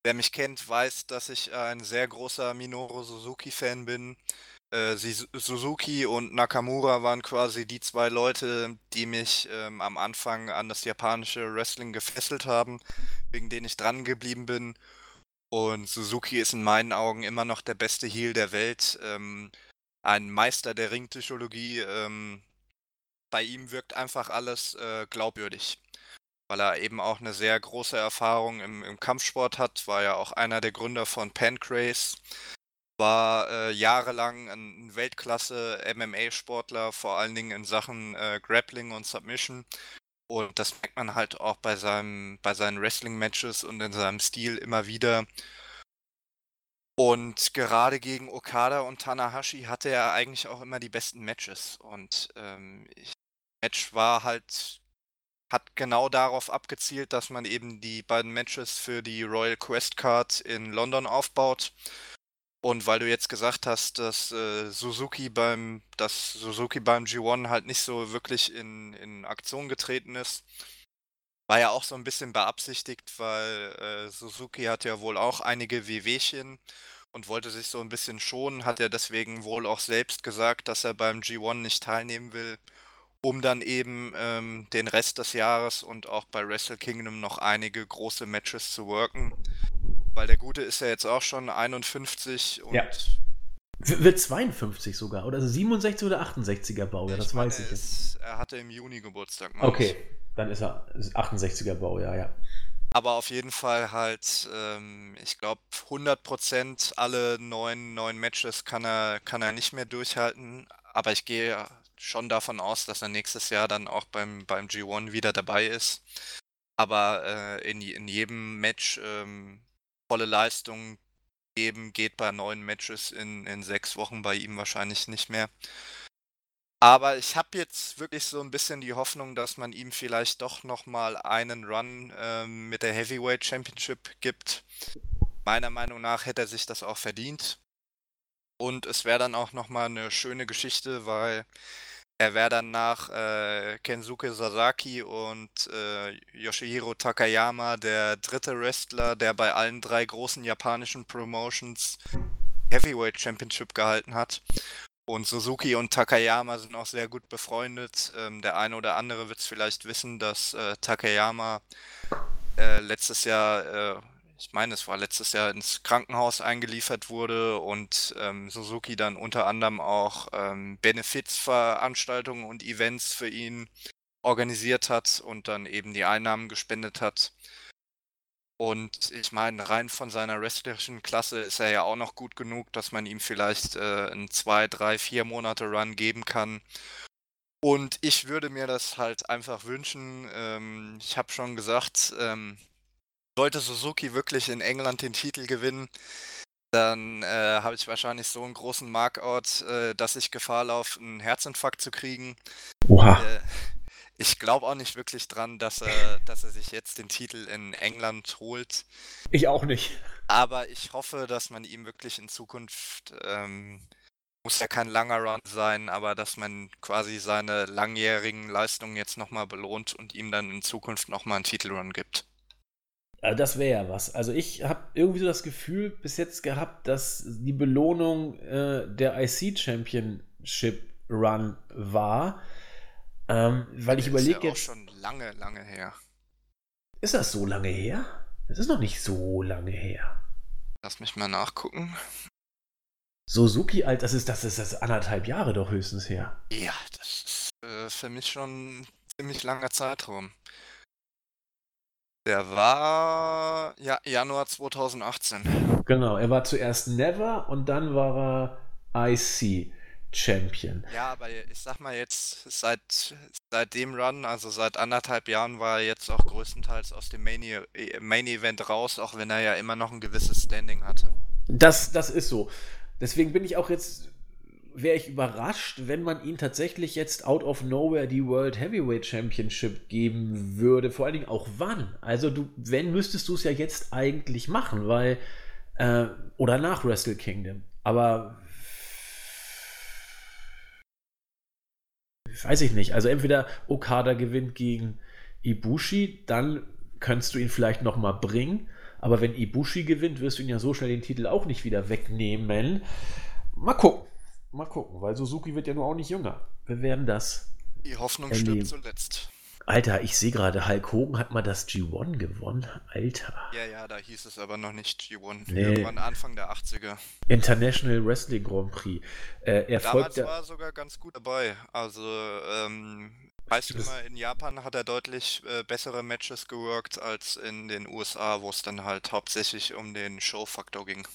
Wer mich kennt, weiß, dass ich ein sehr großer Minoru Suzuki-Fan bin. Äh, Suzuki und Nakamura waren quasi die zwei Leute, die mich ähm, am Anfang an das japanische Wrestling gefesselt haben, wegen denen ich dran geblieben bin. Und Suzuki ist in meinen Augen immer noch der beste Heel der Welt. Ähm, ein Meister der Ringpsychologie. Ähm, bei ihm wirkt einfach alles äh, glaubwürdig weil er eben auch eine sehr große Erfahrung im, im Kampfsport hat, war ja auch einer der Gründer von Pancrase, war äh, jahrelang ein Weltklasse MMA-Sportler, vor allen Dingen in Sachen äh, Grappling und Submission. Und das merkt man halt auch bei, seinem, bei seinen Wrestling-Matches und in seinem Stil immer wieder. Und gerade gegen Okada und Tanahashi hatte er eigentlich auch immer die besten Matches. Und ähm, Match war halt hat genau darauf abgezielt, dass man eben die beiden Matches für die Royal Quest Card in London aufbaut. Und weil du jetzt gesagt hast, dass äh, Suzuki beim, dass Suzuki beim G1 halt nicht so wirklich in, in Aktion getreten ist, war ja auch so ein bisschen beabsichtigt, weil äh, Suzuki hat ja wohl auch einige Wehwehchen und wollte sich so ein bisschen schonen, hat er deswegen wohl auch selbst gesagt, dass er beim G1 nicht teilnehmen will um dann eben ähm, den Rest des Jahres und auch bei Wrestle Kingdom noch einige große Matches zu worken. Weil der Gute ist ja jetzt auch schon 51 und. Ja. Wird 52 sogar, oder 67 oder 68er Baujahr, das meine, weiß ich jetzt. Er hatte im Juni Geburtstag. Okay, ich. dann ist er 68er Baujahr, ja. Aber auf jeden Fall halt, ähm, ich glaube, 100% alle neun, neun Matches kann er, kann er nicht mehr durchhalten. Aber ich gehe schon davon aus, dass er nächstes Jahr dann auch beim, beim G1 wieder dabei ist. Aber äh, in, in jedem Match ähm, volle Leistung geben geht bei neun Matches in, in sechs Wochen bei ihm wahrscheinlich nicht mehr. Aber ich habe jetzt wirklich so ein bisschen die Hoffnung, dass man ihm vielleicht doch nochmal einen Run ähm, mit der Heavyweight Championship gibt. Meiner Meinung nach hätte er sich das auch verdient. Und es wäre dann auch nochmal eine schöne Geschichte, weil er wäre dann nach äh, Kensuke Sasaki und äh, Yoshihiro Takayama der dritte Wrestler, der bei allen drei großen japanischen Promotions Heavyweight Championship gehalten hat. Und Suzuki und Takayama sind auch sehr gut befreundet. Ähm, der eine oder andere wird es vielleicht wissen, dass äh, Takayama äh, letztes Jahr äh, ich meine, es war letztes Jahr ins Krankenhaus eingeliefert wurde und ähm, Suzuki dann unter anderem auch ähm, Benefizveranstaltungen und Events für ihn organisiert hat und dann eben die Einnahmen gespendet hat. Und ich meine, rein von seiner wrestlerischen Klasse ist er ja auch noch gut genug, dass man ihm vielleicht äh, einen zwei, drei, vier Monate Run geben kann. Und ich würde mir das halt einfach wünschen. Ähm, ich habe schon gesagt, ähm, sollte Suzuki wirklich in England den Titel gewinnen, dann äh, habe ich wahrscheinlich so einen großen Markout, äh, dass ich Gefahr laufe, einen Herzinfarkt zu kriegen. Oha. Äh, ich glaube auch nicht wirklich dran, dass er, dass er sich jetzt den Titel in England holt. Ich auch nicht. Aber ich hoffe, dass man ihm wirklich in Zukunft ähm, muss ja kein langer Run sein, aber dass man quasi seine langjährigen Leistungen jetzt nochmal belohnt und ihm dann in Zukunft nochmal einen Titelrun gibt. Also das wäre ja was. Also ich habe irgendwie so das Gefühl bis jetzt gehabt, dass die Belohnung äh, der IC Championship Run war. Ähm, weil ich überlege ja jetzt. schon lange, lange her. Ist das so lange her? Das ist noch nicht so lange her. Lass mich mal nachgucken. Suzuki alt, das ist das ist das anderthalb Jahre doch höchstens her. Ja, das ist äh, für mich schon ein ziemlich langer Zeitraum. Der war ja Januar 2018. Genau, er war zuerst Never und dann war er IC Champion. Ja, aber ich sag mal jetzt, seit, seit dem Run, also seit anderthalb Jahren, war er jetzt auch größtenteils aus dem Main, e, Main Event raus, auch wenn er ja immer noch ein gewisses Standing hatte. Das, das ist so. Deswegen bin ich auch jetzt, wäre ich überrascht, wenn man ihn tatsächlich jetzt out of nowhere die World Heavyweight Championship geben würde. Vor allen Dingen auch wann. Also du, wenn, müsstest du es ja jetzt eigentlich machen, weil, äh, oder nach Wrestle Kingdom. Aber weiß ich nicht. Also entweder Okada gewinnt gegen Ibushi, dann könntest du ihn vielleicht noch mal bringen. Aber wenn Ibushi gewinnt, wirst du ihn ja so schnell den Titel auch nicht wieder wegnehmen. Mal gucken. Mal gucken, weil Suzuki wird ja nur auch nicht jünger. Wir werden das. Die Hoffnung erleben. stirbt zuletzt. Alter, ich sehe gerade, Hulk Hogan hat mal das G1 gewonnen. Alter. Ja, ja, da hieß es aber noch nicht G1. Nee. Irgendwann Anfang der 80er. International Wrestling Grand Prix. Äh, er Damals folgte... war er sogar ganz gut dabei. Also, ähm, weißt du mal, in Japan hat er deutlich äh, bessere Matches geworkt als in den USA, wo es dann halt hauptsächlich um den Show-Faktor ging.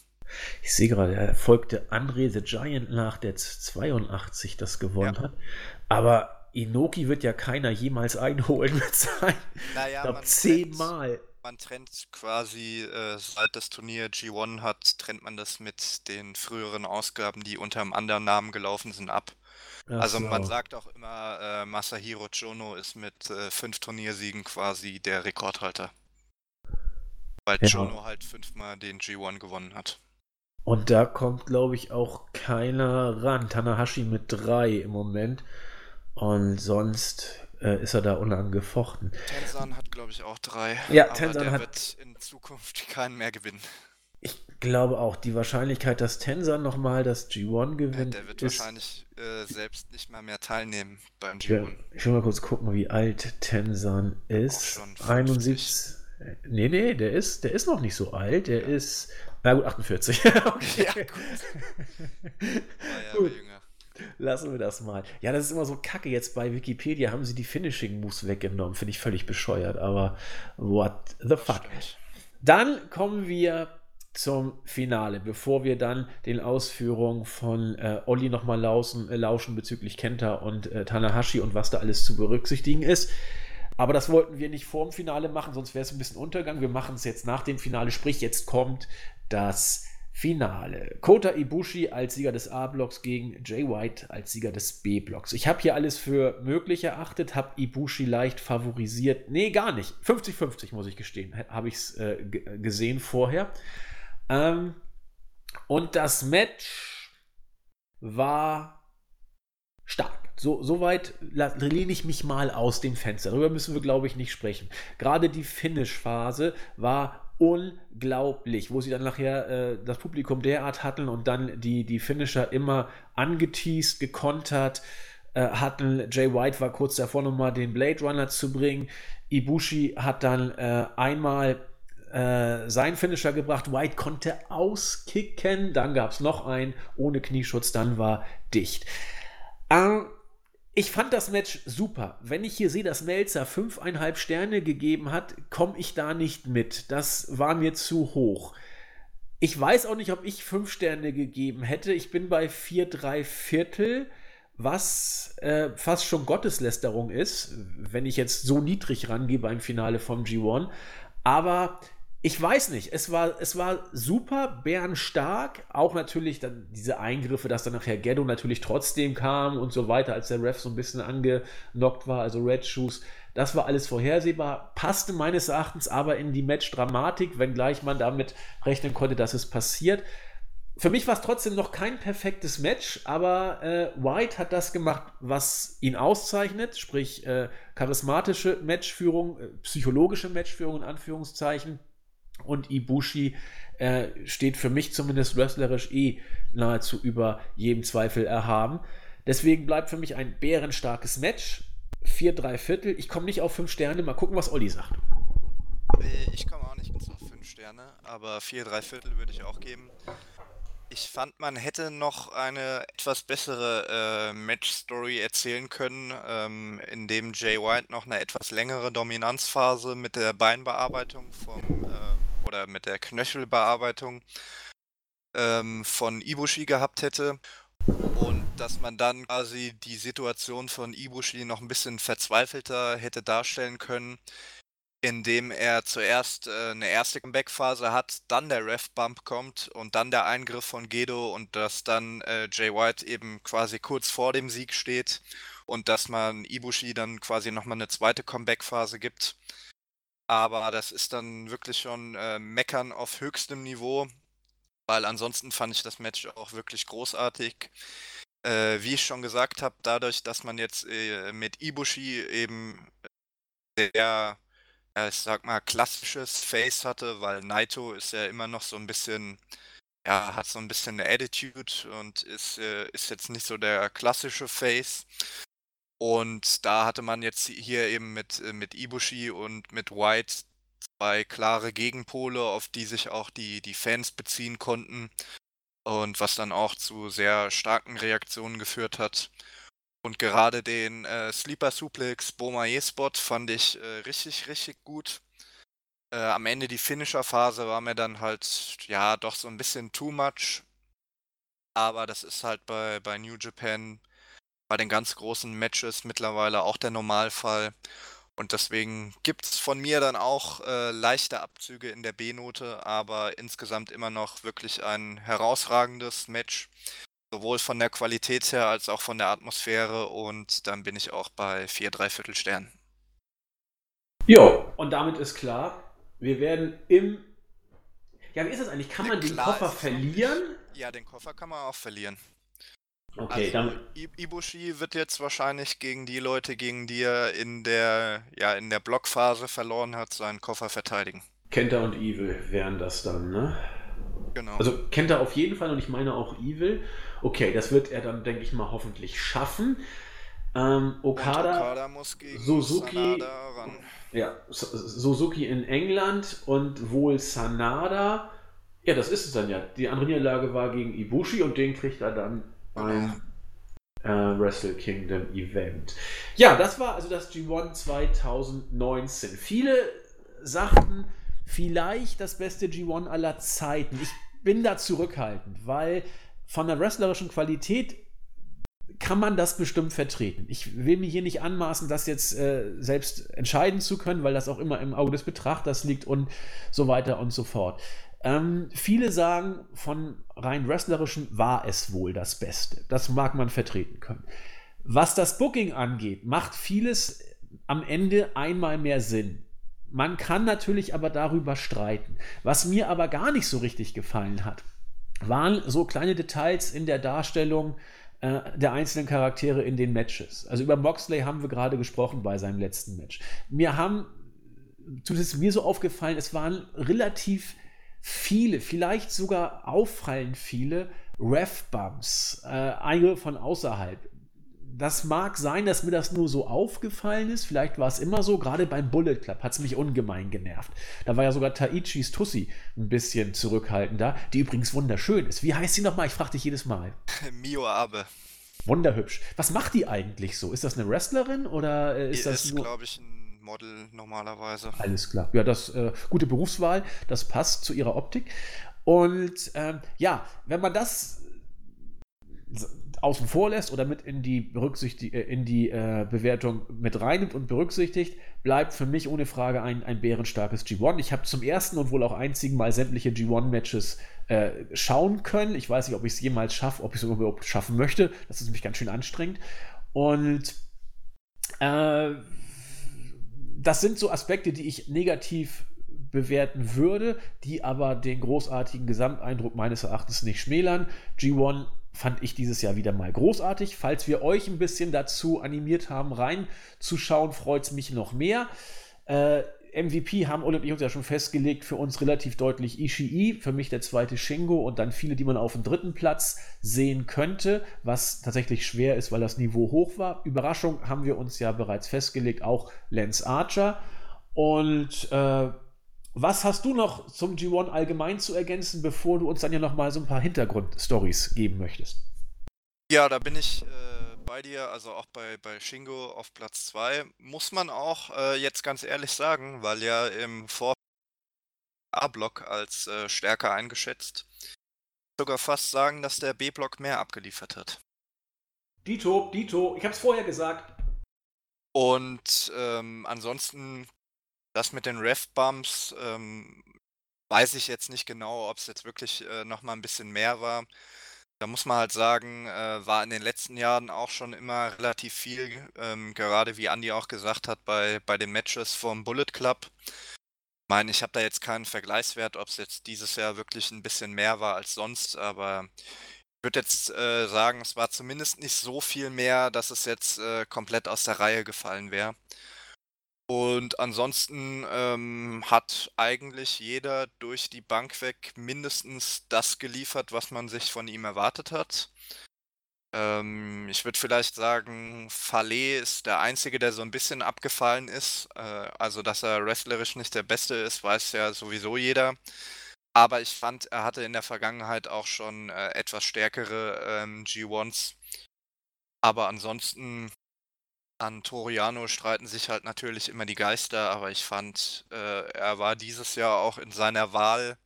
Ich sehe gerade, er folgte Andre the Giant nach, der 82 das gewonnen ja. hat. Aber Inoki wird ja keiner jemals einholen mit sein. Naja, ich glaube, zehnmal. Man trennt quasi, äh, seit das Turnier G1 hat, trennt man das mit den früheren Ausgaben, die unter einem anderen Namen gelaufen sind, ab. Ach also so. man sagt auch immer, äh, Masahiro Chono ist mit äh, fünf Turniersiegen quasi der Rekordhalter. Weil ja. Chono halt fünfmal den G1 gewonnen hat. Und da kommt, glaube ich, auch keiner ran. Tanahashi mit drei im Moment. Und sonst äh, ist er da unangefochten. Tenzan hat, glaube ich, auch drei. Ja, aber Tenzan der hat. wird in Zukunft keinen mehr gewinnen. Ich glaube auch, die Wahrscheinlichkeit, dass Tenzan nochmal das G1 gewinnt. Der wird ist, wahrscheinlich äh, selbst nicht mal mehr teilnehmen beim G1. Ja, ich will mal kurz gucken, wie alt Tenzan ist. 71. Nee, nee, der ist, der ist noch nicht so alt. Der ja. ist. Na gut, 48. okay. Ja, gut. Ja gut. Lassen wir das mal. Ja, das ist immer so kacke. Jetzt bei Wikipedia haben sie die Finishing Moves weggenommen. Finde ich völlig bescheuert, aber what the fuck. Dann kommen wir zum Finale, bevor wir dann den Ausführungen von äh, Olli nochmal lauschen, äh, lauschen bezüglich Kenta und äh, Tanahashi und was da alles zu berücksichtigen ist. Aber das wollten wir nicht vor dem Finale machen, sonst wäre es ein bisschen Untergang. Wir machen es jetzt nach dem Finale, sprich jetzt kommt das Finale. Kota Ibushi als Sieger des A-Blocks gegen Jay White als Sieger des B-Blocks. Ich habe hier alles für möglich erachtet, habe Ibushi leicht favorisiert. Nee, gar nicht. 50-50 muss ich gestehen, habe ich es äh, gesehen vorher. Ähm, und das Match war stark. So, soweit lehne ich mich mal aus dem Fenster. Darüber müssen wir, glaube ich, nicht sprechen. Gerade die Finish-Phase war unglaublich, wo sie dann nachher äh, das Publikum derart hatten und dann die, die Finisher immer angeteased, gekontert äh, hatten. Jay White war kurz davor, nochmal den Blade Runner zu bringen. Ibushi hat dann äh, einmal äh, seinen Finisher gebracht. White konnte auskicken. Dann gab es noch einen ohne Knieschutz. Dann war dicht. Ähm, ich fand das Match super. Wenn ich hier sehe, dass Melzer fünfeinhalb Sterne gegeben hat, komme ich da nicht mit. Das war mir zu hoch. Ich weiß auch nicht, ob ich fünf Sterne gegeben hätte. Ich bin bei vier, drei Viertel, was äh, fast schon Gotteslästerung ist, wenn ich jetzt so niedrig rangehe beim Finale vom G1. Aber ich weiß nicht, es war, es war super bärenstark. Auch natürlich dann diese Eingriffe, dass dann nachher Ghetto natürlich trotzdem kam und so weiter, als der Ref so ein bisschen angenockt war, also Red Shoes. Das war alles vorhersehbar, passte meines Erachtens aber in die Match-Dramatik, wenngleich man damit rechnen konnte, dass es passiert. für mich war es trotzdem noch kein perfektes Match, aber äh, White hat das gemacht, was ihn auszeichnet, sprich äh, charismatische Matchführung, äh, psychologische Matchführung in Anführungszeichen. Und Ibushi äh, steht für mich zumindest wrestlerisch eh nahezu über jedem Zweifel erhaben. Deswegen bleibt für mich ein bärenstarkes Match. Vier, drei Viertel. Ich komme nicht auf fünf Sterne. Mal gucken, was Olli sagt. Ich komme auch nicht auf fünf Sterne, aber vier, drei Viertel würde ich auch geben. Ich fand, man hätte noch eine etwas bessere äh, Match-Story erzählen können, ähm, indem Jay White noch eine etwas längere Dominanzphase mit der Beinbearbeitung vom, äh, oder mit der Knöchelbearbeitung ähm, von Ibushi gehabt hätte. Und dass man dann quasi die Situation von Ibushi noch ein bisschen verzweifelter hätte darstellen können, indem er zuerst äh, eine erste Comeback-Phase hat, dann der Ref-Bump kommt und dann der Eingriff von Gedo und dass dann äh, Jay White eben quasi kurz vor dem Sieg steht und dass man Ibushi dann quasi nochmal eine zweite Comeback-Phase gibt. Aber das ist dann wirklich schon äh, Meckern auf höchstem Niveau, weil ansonsten fand ich das Match auch wirklich großartig. Äh, wie ich schon gesagt habe, dadurch, dass man jetzt äh, mit Ibushi eben sehr ich sag mal, klassisches Face hatte, weil Naito ist ja immer noch so ein bisschen, ja, hat so ein bisschen eine Attitude und ist, äh, ist jetzt nicht so der klassische Face. Und da hatte man jetzt hier eben mit, äh, mit Ibushi und mit White zwei klare Gegenpole, auf die sich auch die, die Fans beziehen konnten. Und was dann auch zu sehr starken Reaktionen geführt hat. Und gerade den äh, Sleeper Suplex Bomaye Spot fand ich äh, richtig, richtig gut. Äh, am Ende die Finisher-Phase war mir dann halt, ja, doch so ein bisschen too much. Aber das ist halt bei, bei New Japan bei den ganz großen Matches mittlerweile auch der Normalfall. Und deswegen gibt es von mir dann auch äh, leichte Abzüge in der B-Note, aber insgesamt immer noch wirklich ein herausragendes Match. Sowohl von der Qualität her als auch von der Atmosphäre und dann bin ich auch bei vier, dreiviertel Sternen. Jo, und damit ist klar, wir werden im. Ja, wie ist das eigentlich? Kann man den Koffer verlieren? Ja, den Koffer kann man auch verlieren. Okay, also, dann. Ibushi wird jetzt wahrscheinlich gegen die Leute, gegen die er in der, ja, in der Blockphase verloren hat, seinen Koffer verteidigen. Kenta und Evil wären das dann, ne? Genau. Also kennt er auf jeden Fall und ich meine auch Evil. Okay, das wird er dann, denke ich mal, hoffentlich schaffen. Ähm, Okada, Okada muss gegen Suzuki, ja, Suzuki in England und wohl Sanada. Ja, das ist es dann ja. Die andere Niederlage war gegen Ibushi und den kriegt er dann beim äh, Wrestle Kingdom Event. Ja, das war also das G1 2019. Viele sagten, vielleicht das beste G1 aller Zeiten. Ich bin da zurückhaltend, weil von der wrestlerischen Qualität kann man das bestimmt vertreten. Ich will mir hier nicht anmaßen, das jetzt äh, selbst entscheiden zu können, weil das auch immer im Auge des Betrachters liegt und so weiter und so fort. Ähm, viele sagen, von rein wrestlerischen war es wohl das Beste. Das mag man vertreten können. Was das Booking angeht, macht vieles am Ende einmal mehr Sinn. Man kann natürlich aber darüber streiten. Was mir aber gar nicht so richtig gefallen hat, waren so kleine Details in der Darstellung äh, der einzelnen Charaktere in den Matches. Also über Moxley haben wir gerade gesprochen bei seinem letzten Match. Mir haben, zumindest mir so aufgefallen, es waren relativ viele, vielleicht sogar auffallend viele Ref-Bumps, äh, einige von außerhalb das mag sein, dass mir das nur so aufgefallen ist. Vielleicht war es immer so. Gerade beim Bullet Club hat es mich ungemein genervt. Da war ja sogar Taichis Tussi ein bisschen zurückhaltender, die übrigens wunderschön ist. Wie heißt sie nochmal? Ich frage dich jedes Mal. Mio Abe. Wunderhübsch. Was macht die eigentlich so? Ist das eine Wrestlerin oder äh, ist die das ist, glaube ich, ein Model normalerweise. Alles klar. Ja, das äh, gute Berufswahl. Das passt zu ihrer Optik. Und ähm, ja, wenn man das außen vor lässt oder mit in die, Berücksichtig äh, in die äh, Bewertung mit reinnimmt und berücksichtigt, bleibt für mich ohne Frage ein, ein bärenstarkes G1. Ich habe zum ersten und wohl auch einzigen Mal sämtliche G1-Matches äh, schauen können. Ich weiß nicht, ob ich es jemals schaffe, ob ich es überhaupt schaffen möchte. Das ist nämlich ganz schön anstrengend. Und äh, das sind so Aspekte, die ich negativ bewerten würde, die aber den großartigen Gesamteindruck meines Erachtens nicht schmälern. G1 fand ich dieses Jahr wieder mal großartig. Falls wir euch ein bisschen dazu animiert haben, reinzuschauen, freut es mich noch mehr. Äh, MVP haben Ole und uns ja schon festgelegt, für uns relativ deutlich Ishii, für mich der zweite Shingo und dann viele, die man auf dem dritten Platz sehen könnte, was tatsächlich schwer ist, weil das Niveau hoch war. Überraschung haben wir uns ja bereits festgelegt, auch Lance Archer. Und äh, was hast du noch zum G1 allgemein zu ergänzen, bevor du uns dann ja noch mal so ein paar Hintergrundstories geben möchtest? Ja, da bin ich äh, bei dir, also auch bei, bei Shingo auf Platz 2. Muss man auch äh, jetzt ganz ehrlich sagen, weil ja im Vor A-Block als äh, stärker eingeschätzt. Sogar fast sagen, dass der B-Block mehr abgeliefert hat. Dito, Dito, ich hab's vorher gesagt. Und ähm, ansonsten das mit den Ref-Bumps ähm, weiß ich jetzt nicht genau, ob es jetzt wirklich äh, noch mal ein bisschen mehr war. Da muss man halt sagen, äh, war in den letzten Jahren auch schon immer relativ viel, ähm, gerade wie Andy auch gesagt hat, bei, bei den Matches vom Bullet Club. Ich meine, ich habe da jetzt keinen Vergleichswert, ob es jetzt dieses Jahr wirklich ein bisschen mehr war als sonst, aber ich würde jetzt äh, sagen, es war zumindest nicht so viel mehr, dass es jetzt äh, komplett aus der Reihe gefallen wäre. Und ansonsten ähm, hat eigentlich jeder durch die Bank weg mindestens das geliefert, was man sich von ihm erwartet hat. Ähm, ich würde vielleicht sagen, Fallet ist der Einzige, der so ein bisschen abgefallen ist. Äh, also, dass er wrestlerisch nicht der Beste ist, weiß ja sowieso jeder. Aber ich fand, er hatte in der Vergangenheit auch schon äh, etwas stärkere ähm, G1s. Aber ansonsten an Toriano streiten sich halt natürlich immer die Geister, aber ich fand, äh, er war dieses Jahr auch in seiner Wahl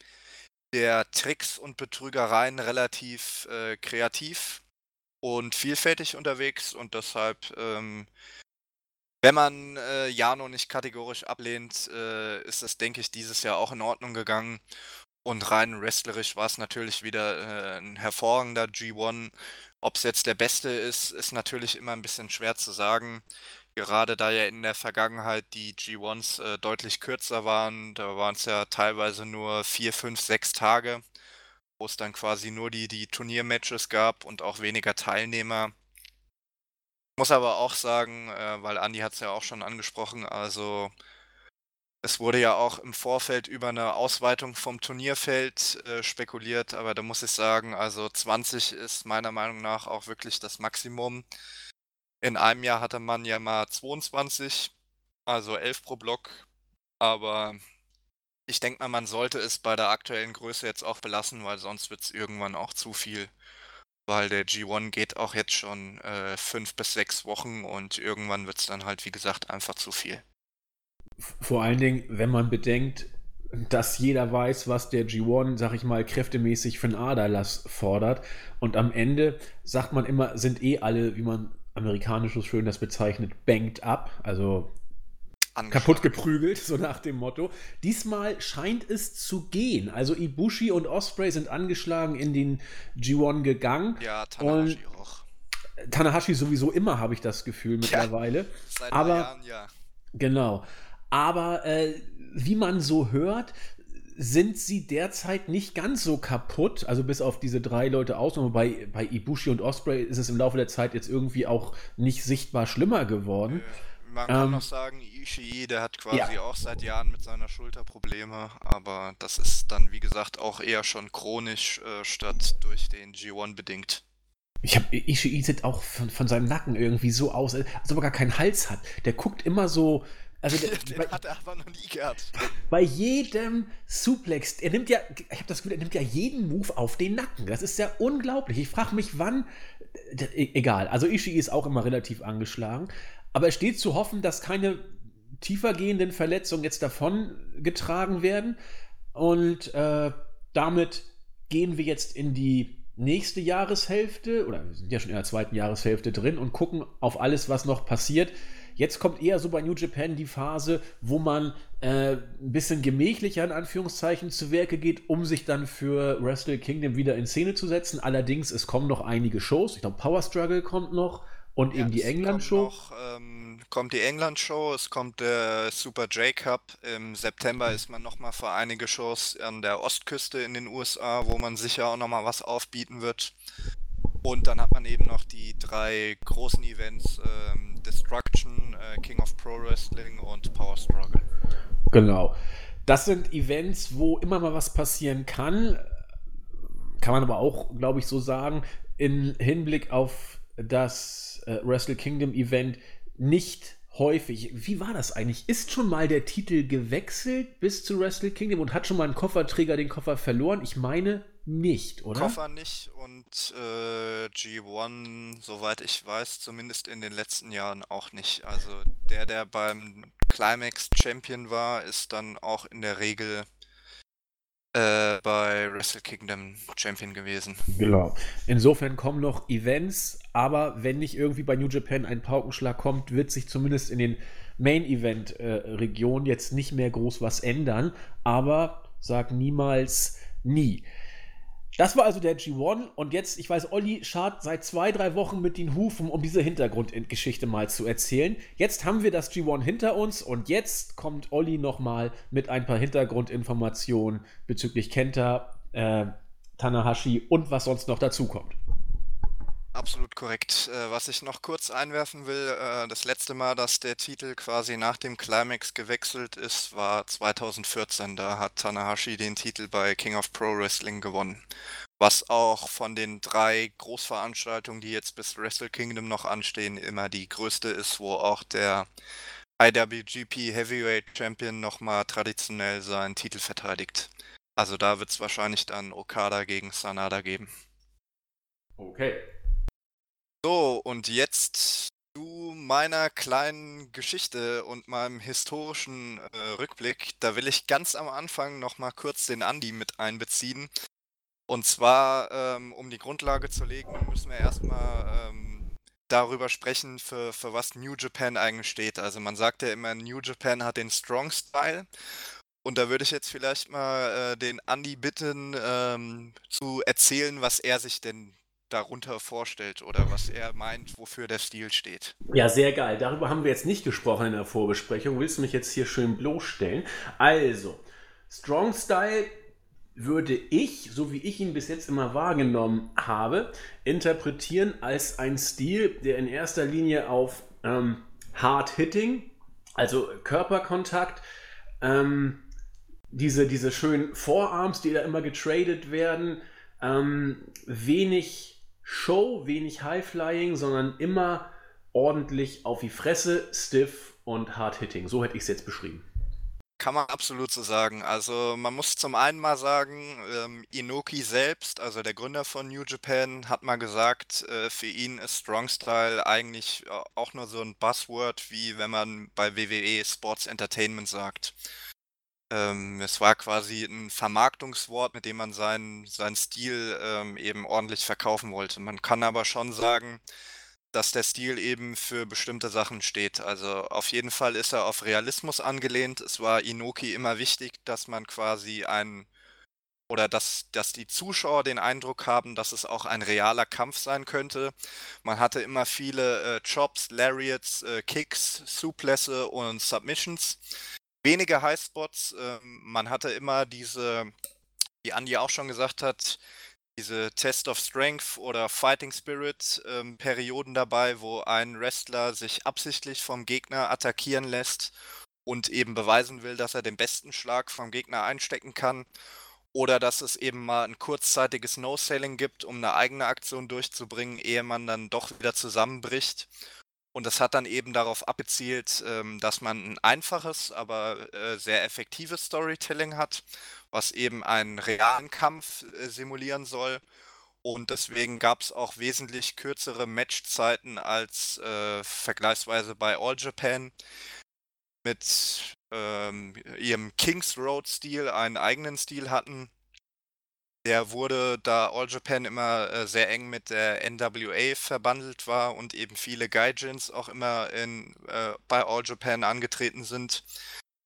der Tricks und Betrügereien relativ äh, kreativ und vielfältig unterwegs und deshalb, ähm, wenn man äh, Jano nicht kategorisch ablehnt, äh, ist es, denke ich, dieses Jahr auch in Ordnung gegangen. Und rein wrestlerisch war es natürlich wieder äh, ein hervorragender G1 ob es jetzt der beste ist, ist natürlich immer ein bisschen schwer zu sagen. Gerade da ja in der Vergangenheit die G1s äh, deutlich kürzer waren, da waren es ja teilweise nur vier, fünf, sechs Tage, wo es dann quasi nur die, die Turniermatches gab und auch weniger Teilnehmer. Muss aber auch sagen, äh, weil Andi hat es ja auch schon angesprochen, also es wurde ja auch im Vorfeld über eine Ausweitung vom Turnierfeld äh, spekuliert, aber da muss ich sagen, also 20 ist meiner Meinung nach auch wirklich das Maximum. In einem Jahr hatte man ja mal 22, also 11 pro Block, aber ich denke mal, man sollte es bei der aktuellen Größe jetzt auch belassen, weil sonst wird es irgendwann auch zu viel. Weil der G1 geht auch jetzt schon äh, fünf bis sechs Wochen und irgendwann wird es dann halt, wie gesagt, einfach zu viel. Vor allen Dingen, wenn man bedenkt, dass jeder weiß, was der G1, sag ich mal, kräftemäßig für einen Aderlass fordert. Und am Ende sagt man immer, sind eh alle, wie man amerikanisch so schön das bezeichnet, banked up, also kaputt geprügelt, so nach dem Motto. Diesmal scheint es zu gehen. Also Ibushi und Osprey sind angeschlagen in den G1 gegangen. Ja, Tanahashi auch. Tanahashi sowieso immer, habe ich das Gefühl mittlerweile. Ja, seit Aber, Jahren, ja. Genau. Aber äh, wie man so hört, sind sie derzeit nicht ganz so kaputt. Also bis auf diese drei Leute Ausnahme. Bei, bei Ibushi und Osprey ist es im Laufe der Zeit jetzt irgendwie auch nicht sichtbar schlimmer geworden. Man kann ähm, noch sagen, Ishii, der hat quasi ja. auch seit Jahren mit seiner Schulter Probleme, aber das ist dann, wie gesagt, auch eher schon chronisch äh, statt durch den G1 bedingt. Ich habe Ishii sieht auch von, von, seinem Nacken irgendwie so aus, als ob er gar keinen Hals hat. Der guckt immer so, also der, Den bei, hat er aber noch nie gehabt. Bei jedem Suplex, er nimmt ja, ich habe das Gefühl, er nimmt ja jeden Move auf den Nacken. Das ist ja unglaublich. Ich frage mich, wann. Egal, also Ishii ist auch immer relativ angeschlagen. Aber es steht zu hoffen, dass keine tiefergehenden Verletzungen jetzt davon getragen werden. Und äh, damit gehen wir jetzt in die nächste Jahreshälfte, oder wir sind ja schon in der zweiten Jahreshälfte drin und gucken auf alles, was noch passiert. Jetzt kommt eher so bei New Japan die Phase, wo man äh, ein bisschen gemächlicher in Anführungszeichen zu Werke geht, um sich dann für Wrestle Kingdom wieder in Szene zu setzen. Allerdings, es kommen noch einige Shows. Ich glaube, Power Struggle kommt noch und ja, eben die England-Show. Ähm, kommt die England-Show, es kommt der Super J-Cup. Im September ist man nochmal für einige Shows an der Ostküste in den USA, wo man sicher auch nochmal was aufbieten wird. Und dann hat man eben noch die drei großen Events, ähm, Destruction, äh, King of Pro Wrestling und Power Struggle. Genau. Das sind Events, wo immer mal was passieren kann. Kann man aber auch, glaube ich, so sagen, im Hinblick auf das äh, Wrestle Kingdom Event nicht häufig. Wie war das eigentlich? Ist schon mal der Titel gewechselt bis zu Wrestle Kingdom und hat schon mal ein Kofferträger den Koffer verloren? Ich meine nicht, oder? Koffer nicht und äh, G1, soweit ich weiß, zumindest in den letzten Jahren auch nicht. Also der, der beim Climax Champion war, ist dann auch in der Regel äh, bei Wrestle Kingdom Champion gewesen. Genau. Insofern kommen noch Events, aber wenn nicht irgendwie bei New Japan ein Paukenschlag kommt, wird sich zumindest in den Main Event äh, jetzt nicht mehr groß was ändern. Aber sag niemals nie. Das war also der G1 und jetzt, ich weiß, Olli schart seit zwei, drei Wochen mit den Hufen, um diese Hintergrundgeschichte mal zu erzählen. Jetzt haben wir das G1 hinter uns und jetzt kommt Olli nochmal mit ein paar Hintergrundinformationen bezüglich Kenta, äh, Tanahashi und was sonst noch dazu kommt. Absolut korrekt. Äh, was ich noch kurz einwerfen will, äh, das letzte Mal, dass der Titel quasi nach dem Climax gewechselt ist, war 2014. Da hat Tanahashi den Titel bei King of Pro Wrestling gewonnen. Was auch von den drei Großveranstaltungen, die jetzt bis Wrestle Kingdom noch anstehen, immer die größte ist, wo auch der IWGP Heavyweight Champion nochmal traditionell seinen Titel verteidigt. Also da wird es wahrscheinlich dann Okada gegen Sanada geben. Okay, so, und jetzt zu meiner kleinen Geschichte und meinem historischen äh, Rückblick. Da will ich ganz am Anfang noch mal kurz den Andi mit einbeziehen. Und zwar, ähm, um die Grundlage zu legen, müssen wir erstmal ähm, darüber sprechen, für, für was New Japan eigentlich steht. Also man sagt ja immer, New Japan hat den Strong Style. Und da würde ich jetzt vielleicht mal äh, den Andi bitten, ähm, zu erzählen, was er sich denn darunter vorstellt oder was er meint, wofür der Stil steht. Ja, sehr geil. Darüber haben wir jetzt nicht gesprochen in der Vorbesprechung. Willst du mich jetzt hier schön bloßstellen? Also, Strong Style würde ich, so wie ich ihn bis jetzt immer wahrgenommen habe, interpretieren als ein Stil, der in erster Linie auf ähm, Hard Hitting, also Körperkontakt, ähm, diese, diese schönen Vorarms, die da immer getradet werden, ähm, wenig Show, wenig High-Flying, sondern immer ordentlich auf die Fresse, stiff und hard-hitting. So hätte ich es jetzt beschrieben. Kann man absolut so sagen. Also man muss zum einen mal sagen, ähm, Inoki selbst, also der Gründer von New Japan, hat mal gesagt, äh, für ihn ist Strong Style eigentlich auch nur so ein Buzzword, wie wenn man bei WWE Sports Entertainment sagt. Ähm, es war quasi ein Vermarktungswort, mit dem man seinen, seinen Stil ähm, eben ordentlich verkaufen wollte. Man kann aber schon sagen, dass der Stil eben für bestimmte Sachen steht. Also auf jeden Fall ist er auf Realismus angelehnt. Es war Inoki immer wichtig, dass man quasi ein oder dass, dass die Zuschauer den Eindruck haben, dass es auch ein realer Kampf sein könnte. Man hatte immer viele äh, Chops, Lariats, äh, Kicks, Suplesse und Submissions wenige Highspots. Ähm, man hatte immer diese, wie Andi auch schon gesagt hat, diese Test of Strength oder Fighting Spirit ähm, Perioden dabei, wo ein Wrestler sich absichtlich vom Gegner attackieren lässt und eben beweisen will, dass er den besten Schlag vom Gegner einstecken kann. Oder dass es eben mal ein kurzzeitiges No-Selling gibt, um eine eigene Aktion durchzubringen, ehe man dann doch wieder zusammenbricht. Und das hat dann eben darauf abgezielt, ähm, dass man ein einfaches, aber äh, sehr effektives Storytelling hat, was eben einen realen Kampf äh, simulieren soll. Und deswegen gab es auch wesentlich kürzere Matchzeiten als äh, vergleichsweise bei All Japan mit ähm, ihrem Kings Road Stil einen eigenen Stil hatten der wurde, da All Japan immer äh, sehr eng mit der NWA verbandelt war und eben viele Gaijins auch immer in, äh, bei All Japan angetreten sind,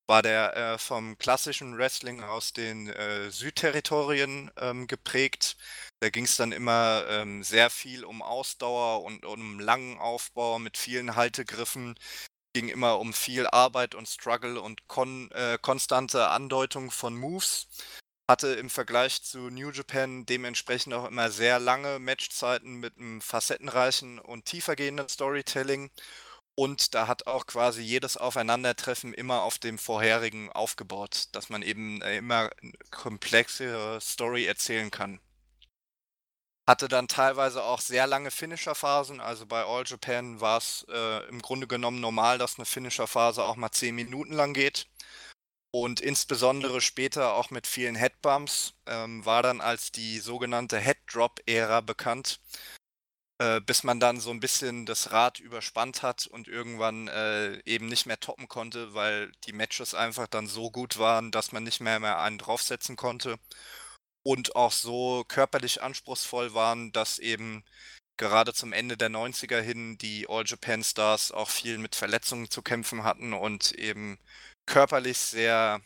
war der äh, vom klassischen Wrestling aus den äh, Südterritorien ähm, geprägt. Da ging es dann immer ähm, sehr viel um Ausdauer und um langen Aufbau mit vielen Haltegriffen, ging immer um viel Arbeit und Struggle und kon äh, konstante Andeutung von Moves. Hatte im Vergleich zu New Japan dementsprechend auch immer sehr lange Matchzeiten mit einem facettenreichen und tiefergehenden Storytelling. Und da hat auch quasi jedes Aufeinandertreffen immer auf dem vorherigen aufgebaut, dass man eben äh, immer eine komplexe Story erzählen kann. Hatte dann teilweise auch sehr lange Finisher-Phasen. Also bei All Japan war es äh, im Grunde genommen normal, dass eine Finisher-Phase auch mal 10 Minuten lang geht. Und insbesondere später auch mit vielen Headbumps ähm, war dann als die sogenannte Head-Drop-Ära bekannt, äh, bis man dann so ein bisschen das Rad überspannt hat und irgendwann äh, eben nicht mehr toppen konnte, weil die Matches einfach dann so gut waren, dass man nicht mehr, mehr einen draufsetzen konnte und auch so körperlich anspruchsvoll waren, dass eben gerade zum Ende der 90er hin die All Japan Stars auch viel mit Verletzungen zu kämpfen hatten und eben körperlich sehr,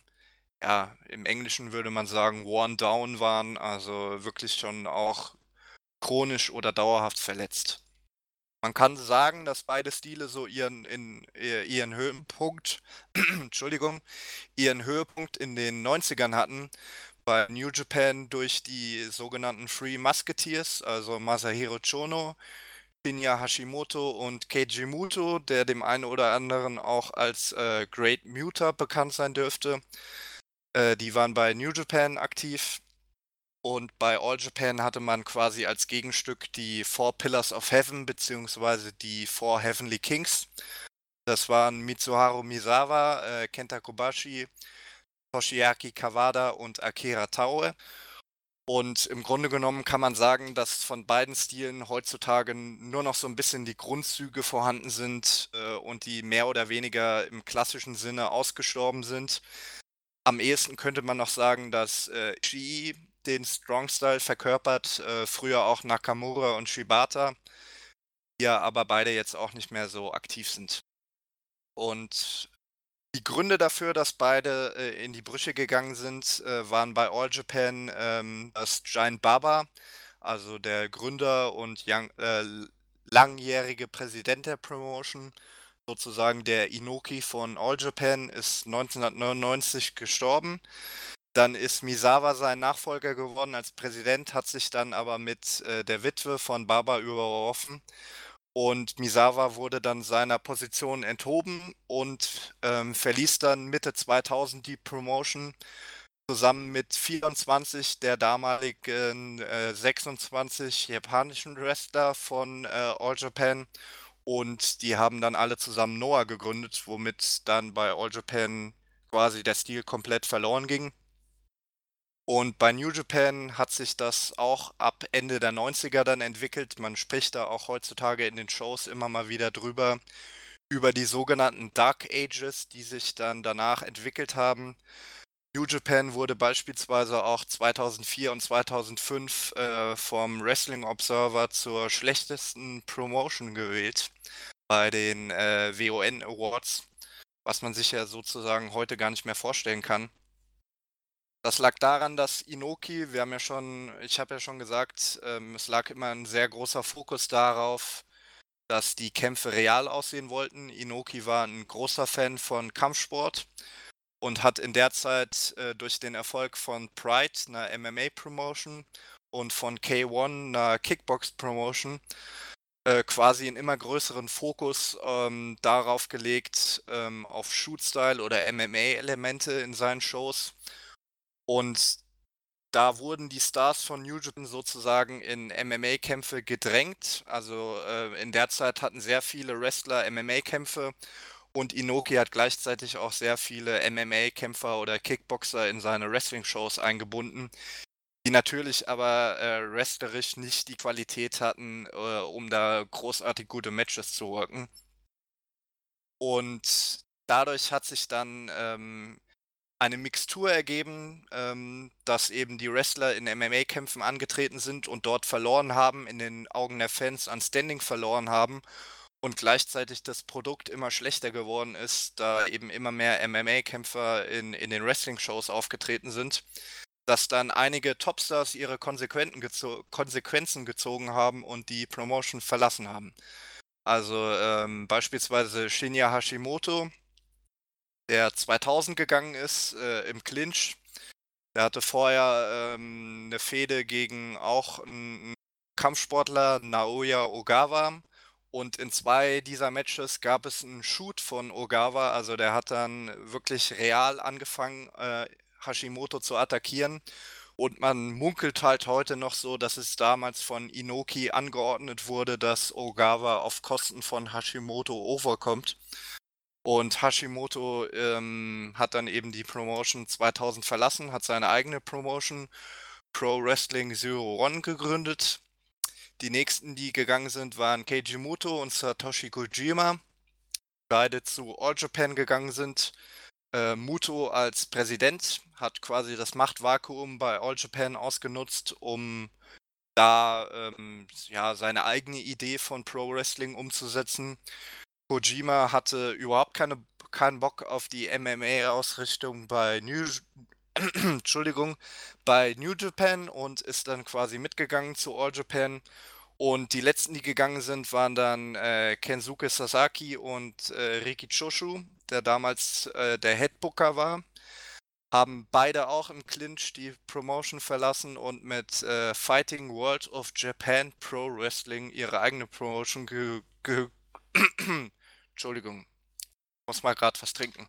ja, im Englischen würde man sagen, worn down waren, also wirklich schon auch chronisch oder dauerhaft verletzt. Man kann sagen, dass beide Stile so ihren, in, ihren Höhepunkt, Entschuldigung, ihren Höhepunkt in den 90ern hatten, bei New Japan durch die sogenannten Free Musketeers, also Masahiro Chono, Shinya Hashimoto und Keiji Muto, der dem einen oder anderen auch als äh, Great Muter bekannt sein dürfte. Äh, die waren bei New Japan aktiv. Und bei All Japan hatte man quasi als Gegenstück die Four Pillars of Heaven beziehungsweise die Four Heavenly Kings. Das waren Mitsuharu Misawa, äh, Kenta Kobashi, Toshiaki Kawada und Akira Taue. Und im Grunde genommen kann man sagen, dass von beiden Stilen heutzutage nur noch so ein bisschen die Grundzüge vorhanden sind äh, und die mehr oder weniger im klassischen Sinne ausgestorben sind. Am ehesten könnte man noch sagen, dass äh, Ishii den Strong Style verkörpert, äh, früher auch Nakamura und Shibata, die ja aber beide jetzt auch nicht mehr so aktiv sind. Und die Gründe dafür, dass beide äh, in die Brüche gegangen sind, äh, waren bei All Japan ähm, dass Giant Baba, also der Gründer und young, äh, langjährige Präsident der Promotion, sozusagen der Inoki von All Japan, ist 1999 gestorben. Dann ist Misawa sein Nachfolger geworden als Präsident, hat sich dann aber mit äh, der Witwe von Baba überworfen und Misawa wurde dann seiner Position enthoben und ähm, verließ dann Mitte 2000 die Promotion zusammen mit 24 der damaligen äh, 26 japanischen Wrestler von äh, All Japan. Und die haben dann alle zusammen Noah gegründet, womit dann bei All Japan quasi der Stil komplett verloren ging. Und bei New Japan hat sich das auch ab Ende der 90er dann entwickelt. Man spricht da auch heutzutage in den Shows immer mal wieder drüber, über die sogenannten Dark Ages, die sich dann danach entwickelt haben. New Japan wurde beispielsweise auch 2004 und 2005 äh, vom Wrestling Observer zur schlechtesten Promotion gewählt bei den äh, WON Awards, was man sich ja sozusagen heute gar nicht mehr vorstellen kann. Das lag daran, dass Inoki, wir haben ja schon, ich habe ja schon gesagt, ähm, es lag immer ein sehr großer Fokus darauf, dass die Kämpfe real aussehen wollten. Inoki war ein großer Fan von Kampfsport und hat in der Zeit äh, durch den Erfolg von Pride, einer MMA-Promotion, und von K1, einer Kickbox-Promotion, äh, quasi einen immer größeren Fokus ähm, darauf gelegt, ähm, auf Shoot-Style oder MMA-Elemente in seinen Shows und da wurden die Stars von New Japan sozusagen in MMA-Kämpfe gedrängt. Also äh, in der Zeit hatten sehr viele Wrestler MMA-Kämpfe und Inoki hat gleichzeitig auch sehr viele MMA-Kämpfer oder Kickboxer in seine Wrestling-Shows eingebunden, die natürlich aber äh, wrestlerisch nicht die Qualität hatten, äh, um da großartig gute Matches zu worken. Und dadurch hat sich dann ähm, eine Mixtur ergeben, ähm, dass eben die Wrestler in MMA-Kämpfen angetreten sind und dort verloren haben, in den Augen der Fans an Standing verloren haben und gleichzeitig das Produkt immer schlechter geworden ist, da eben immer mehr MMA-Kämpfer in, in den Wrestling-Shows aufgetreten sind, dass dann einige Topstars ihre Konsequenzen, gezo Konsequenzen gezogen haben und die Promotion verlassen haben. Also ähm, beispielsweise Shinya Hashimoto, der 2000 gegangen ist äh, im Clinch. Der hatte vorher ähm, eine Fehde gegen auch einen Kampfsportler, Naoya Ogawa. Und in zwei dieser Matches gab es einen Shoot von Ogawa. Also der hat dann wirklich real angefangen, äh, Hashimoto zu attackieren. Und man munkelt halt heute noch so, dass es damals von Inoki angeordnet wurde, dass Ogawa auf Kosten von Hashimoto overkommt. Und Hashimoto ähm, hat dann eben die Promotion 2000 verlassen, hat seine eigene Promotion Pro Wrestling Zero One gegründet. Die nächsten, die gegangen sind, waren Keiji Muto und Satoshi Kojima. Beide zu All Japan gegangen sind. Äh, Muto als Präsident hat quasi das Machtvakuum bei All Japan ausgenutzt, um da ähm, ja, seine eigene Idee von Pro Wrestling umzusetzen. Kojima hatte überhaupt keine, keinen Bock auf die MMA-Ausrichtung bei New Entschuldigung, bei New Japan und ist dann quasi mitgegangen zu All Japan. Und die letzten, die gegangen sind, waren dann äh, Kensuke Sasaki und äh, Riki Choshu, der damals äh, der Headbooker war. Haben beide auch im Clinch die Promotion verlassen und mit äh, Fighting World of Japan Pro Wrestling ihre eigene Promotion ge, ge Entschuldigung, muss mal gerade was trinken.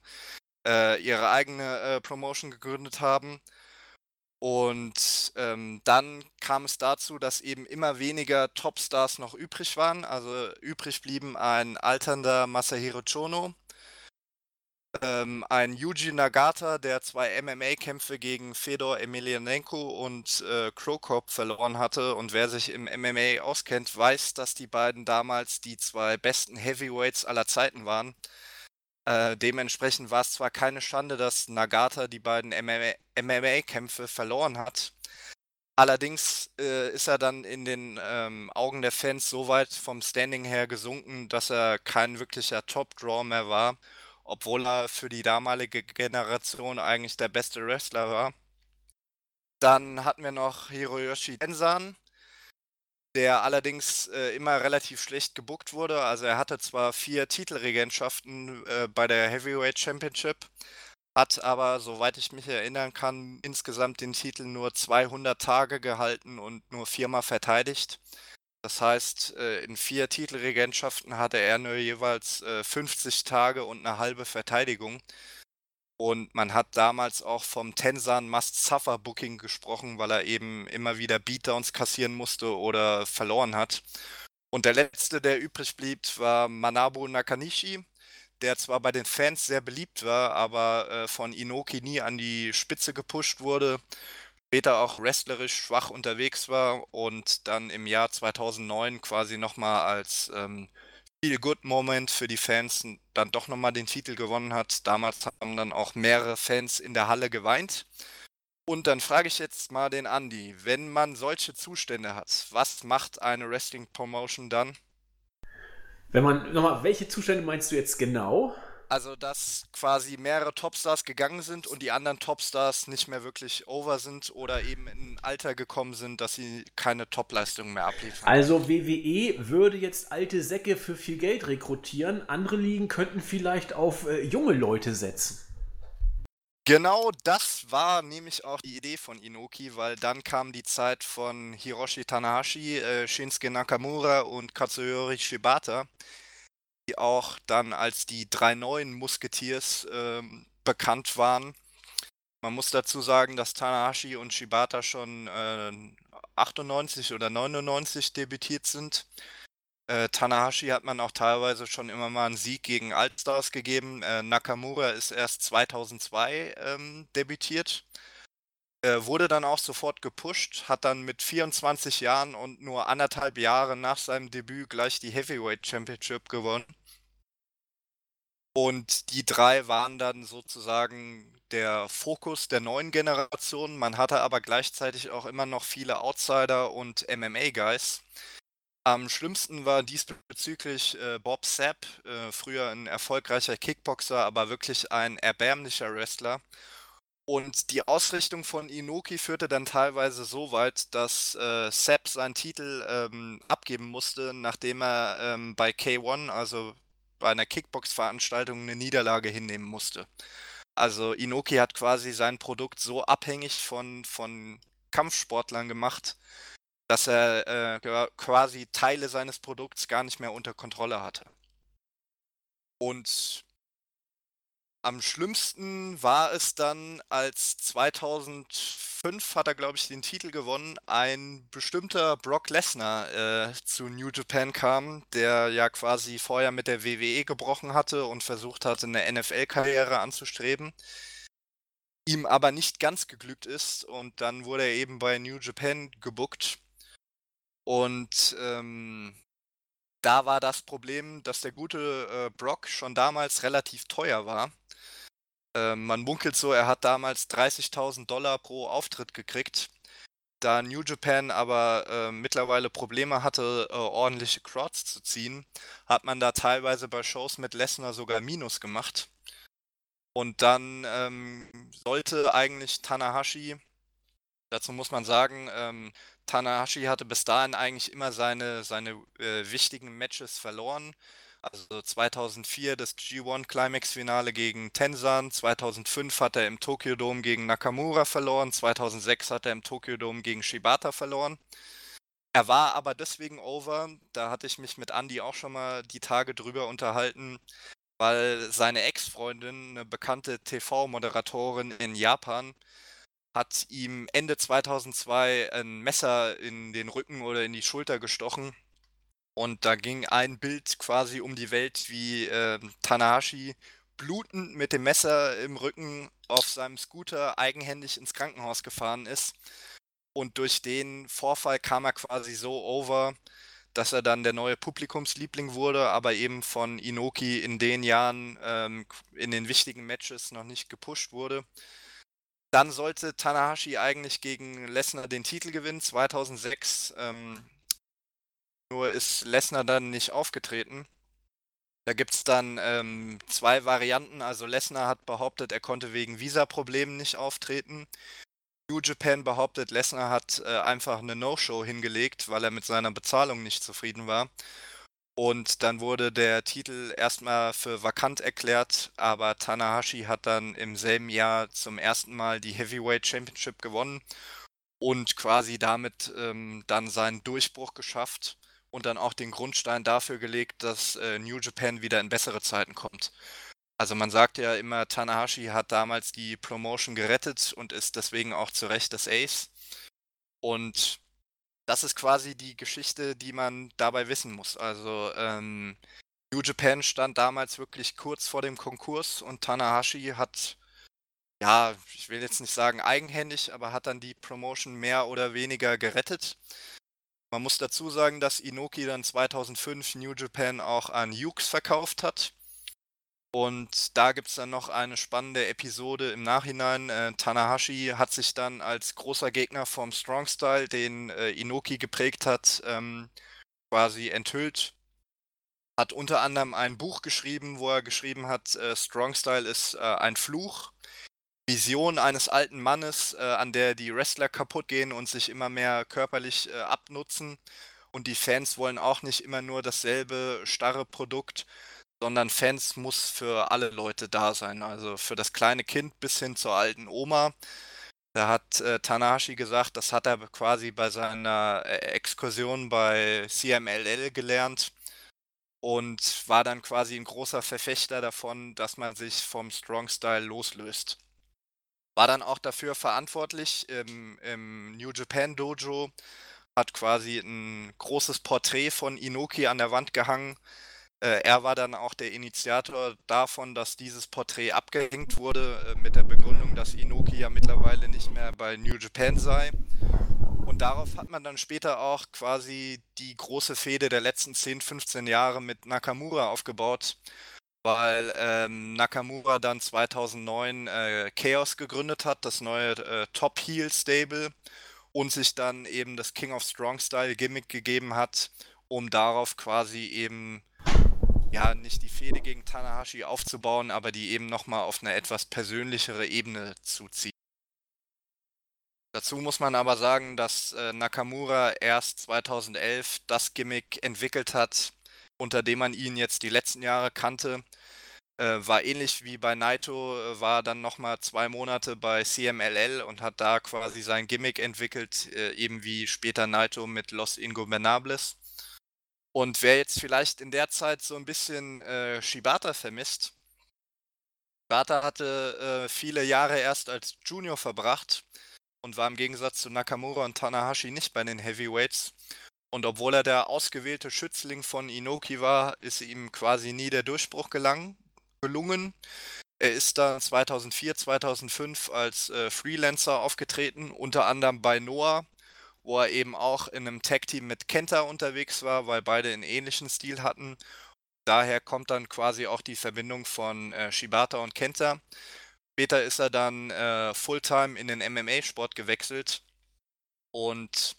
Äh, ihre eigene äh, Promotion gegründet haben. Und ähm, dann kam es dazu, dass eben immer weniger Topstars noch übrig waren. Also übrig blieben ein alternder Masahiro Chono, ähm, ein Yuji Nagata, der zwei MMA-Kämpfe gegen Fedor Emelianenko und äh, Krokop verloren hatte. Und wer sich im MMA auskennt, weiß, dass die beiden damals die zwei besten Heavyweights aller Zeiten waren. Äh, dementsprechend war es zwar keine Schande, dass Nagata die beiden MMA-Kämpfe verloren hat. Allerdings äh, ist er dann in den ähm, Augen der Fans so weit vom Standing her gesunken, dass er kein wirklicher Top-Draw mehr war obwohl er für die damalige Generation eigentlich der beste Wrestler war. Dann hatten wir noch Hiroyoshi Tenzan, der allerdings äh, immer relativ schlecht gebuckt wurde. Also er hatte zwar vier Titelregentschaften äh, bei der Heavyweight Championship, hat aber, soweit ich mich erinnern kann, insgesamt den Titel nur 200 Tage gehalten und nur viermal verteidigt. Das heißt, äh, in vier Titelregentschaften hatte er nur jeweils 50 äh, Tage und eine halbe Verteidigung. Und man hat damals auch vom Tensan Must-Suffer-Booking gesprochen, weil er eben immer wieder Beatdowns kassieren musste oder verloren hat. Und der letzte, der übrig blieb, war Manabu Nakanishi, der zwar bei den Fans sehr beliebt war, aber äh, von Inoki nie an die Spitze gepusht wurde später auch wrestlerisch schwach unterwegs war und dann im Jahr 2009 quasi nochmal als ähm, Feel Good Moment für die Fans dann doch nochmal den Titel gewonnen hat. Damals haben dann auch mehrere Fans in der Halle geweint. Und dann frage ich jetzt mal den Andy, wenn man solche Zustände hat, was macht eine Wrestling Promotion dann? Wenn man, nochmal, welche Zustände meinst du jetzt genau? Also, dass quasi mehrere Topstars gegangen sind und die anderen Topstars nicht mehr wirklich over sind oder eben in ein Alter gekommen sind, dass sie keine Topleistungen mehr abliefern. Also WWE würde jetzt alte Säcke für viel Geld rekrutieren. Andere Ligen könnten vielleicht auf äh, junge Leute setzen. Genau das war nämlich auch die Idee von Inoki, weil dann kam die Zeit von Hiroshi Tanahashi, äh, Shinsuke Nakamura und Katsuyori Shibata auch dann als die drei neuen Musketiers ähm, bekannt waren. Man muss dazu sagen, dass Tanahashi und Shibata schon äh, 98 oder 99 debütiert sind. Äh, Tanahashi hat man auch teilweise schon immer mal einen Sieg gegen Altstars gegeben. Äh, Nakamura ist erst 2002 ähm, debütiert. Äh, wurde dann auch sofort gepusht, hat dann mit 24 Jahren und nur anderthalb Jahre nach seinem Debüt gleich die Heavyweight Championship gewonnen. Und die drei waren dann sozusagen der Fokus der neuen Generation. Man hatte aber gleichzeitig auch immer noch viele Outsider und MMA-Guys. Am schlimmsten war diesbezüglich äh, Bob Sapp, äh, früher ein erfolgreicher Kickboxer, aber wirklich ein erbärmlicher Wrestler. Und die Ausrichtung von Inoki führte dann teilweise so weit, dass äh, Sepp seinen Titel ähm, abgeben musste, nachdem er ähm, bei K1, also bei einer Kickbox-Veranstaltung, eine Niederlage hinnehmen musste. Also Inoki hat quasi sein Produkt so abhängig von, von Kampfsportlern gemacht, dass er äh, quasi Teile seines Produkts gar nicht mehr unter Kontrolle hatte. Und am schlimmsten war es dann, als 2005 hat er, glaube ich, den Titel gewonnen, ein bestimmter Brock Lesnar äh, zu New Japan kam, der ja quasi vorher mit der WWE gebrochen hatte und versucht hatte, eine NFL-Karriere anzustreben. Ihm aber nicht ganz geglückt ist und dann wurde er eben bei New Japan gebuckt. Und ähm, da war das Problem, dass der gute äh, Brock schon damals relativ teuer war. Äh, man munkelt so, er hat damals 30.000 Dollar pro Auftritt gekriegt. Da New Japan aber äh, mittlerweile Probleme hatte, äh, ordentliche Crowds zu ziehen, hat man da teilweise bei Shows mit Lesnar sogar Minus gemacht. Und dann ähm, sollte eigentlich Tanahashi, dazu muss man sagen, ähm, Tanahashi hatte bis dahin eigentlich immer seine, seine äh, wichtigen Matches verloren. Also 2004 das G1 Climax Finale gegen Tenzan, 2005 hat er im Tokyo Dome gegen Nakamura verloren, 2006 hat er im Tokyo Dome gegen Shibata verloren. Er war aber deswegen over, da hatte ich mich mit Andy auch schon mal die Tage drüber unterhalten, weil seine Ex-Freundin, eine bekannte TV-Moderatorin in Japan, hat ihm Ende 2002 ein Messer in den Rücken oder in die Schulter gestochen. Und da ging ein Bild quasi um die Welt, wie äh, Tanahashi blutend mit dem Messer im Rücken auf seinem Scooter eigenhändig ins Krankenhaus gefahren ist. Und durch den Vorfall kam er quasi so over, dass er dann der neue Publikumsliebling wurde, aber eben von Inoki in den Jahren ähm, in den wichtigen Matches noch nicht gepusht wurde. Dann sollte Tanahashi eigentlich gegen Lesnar den Titel gewinnen, 2006. Ähm, nur ist Lesnar dann nicht aufgetreten. Da gibt es dann ähm, zwei Varianten. Also Lesnar hat behauptet, er konnte wegen Visa-Problemen nicht auftreten. New Japan behauptet, Lesnar hat äh, einfach eine No-Show hingelegt, weil er mit seiner Bezahlung nicht zufrieden war. Und dann wurde der Titel erstmal für vakant erklärt, aber Tanahashi hat dann im selben Jahr zum ersten Mal die Heavyweight Championship gewonnen und quasi damit ähm, dann seinen Durchbruch geschafft und dann auch den Grundstein dafür gelegt, dass äh, New Japan wieder in bessere Zeiten kommt. Also man sagt ja immer, Tanahashi hat damals die Promotion gerettet und ist deswegen auch zu Recht das Ace. Und das ist quasi die Geschichte, die man dabei wissen muss. Also ähm, New Japan stand damals wirklich kurz vor dem Konkurs und Tanahashi hat, ja, ich will jetzt nicht sagen eigenhändig, aber hat dann die Promotion mehr oder weniger gerettet. Man muss dazu sagen, dass Inoki dann 2005 New Japan auch an Hughes verkauft hat. Und da gibt es dann noch eine spannende Episode im Nachhinein. Äh, Tanahashi hat sich dann als großer Gegner vom Strong Style, den äh, Inoki geprägt hat, ähm, quasi enthüllt. Hat unter anderem ein Buch geschrieben, wo er geschrieben hat, äh, Strong Style ist äh, ein Fluch. Vision eines alten Mannes, äh, an der die Wrestler kaputt gehen und sich immer mehr körperlich äh, abnutzen. Und die Fans wollen auch nicht immer nur dasselbe starre Produkt, sondern Fans muss für alle Leute da sein. Also für das kleine Kind bis hin zur alten Oma. Da hat äh, Tanahashi gesagt, das hat er quasi bei seiner äh, Exkursion bei CMLL gelernt und war dann quasi ein großer Verfechter davon, dass man sich vom Strong Style loslöst. War dann auch dafür verantwortlich im, im New Japan Dojo, hat quasi ein großes Porträt von Inoki an der Wand gehangen, äh, er war dann auch der Initiator davon, dass dieses Porträt abgehängt wurde, äh, mit der Begründung, dass Inoki ja mittlerweile nicht mehr bei New Japan sei. Und darauf hat man dann später auch quasi die große Fehde der letzten 10, 15 Jahre mit Nakamura aufgebaut, weil ähm, Nakamura dann 2009 äh, Chaos gegründet hat, das neue äh, Top Heel Stable, und sich dann eben das King of Strong Style Gimmick gegeben hat, um darauf quasi eben ja, nicht die Fehde gegen Tanahashi aufzubauen, aber die eben nochmal auf eine etwas persönlichere Ebene zu ziehen. Dazu muss man aber sagen, dass äh, Nakamura erst 2011 das Gimmick entwickelt hat, unter dem man ihn jetzt die letzten Jahre kannte. Äh, war ähnlich wie bei Naito, äh, war dann nochmal zwei Monate bei CMLL und hat da quasi sein Gimmick entwickelt, äh, eben wie später Naito mit Los Ingobernables. Und wer jetzt vielleicht in der Zeit so ein bisschen äh, Shibata vermisst, Shibata hatte äh, viele Jahre erst als Junior verbracht und war im Gegensatz zu Nakamura und Tanahashi nicht bei den Heavyweights. Und obwohl er der ausgewählte Schützling von Inoki war, ist ihm quasi nie der Durchbruch gelang, gelungen. Er ist dann 2004, 2005 als äh, Freelancer aufgetreten, unter anderem bei Noah, wo er eben auch in einem Tag-Team mit Kenta unterwegs war, weil beide einen ähnlichen Stil hatten. Daher kommt dann quasi auch die Verbindung von äh, Shibata und Kenta. Später ist er dann äh, Fulltime in den MMA-Sport gewechselt und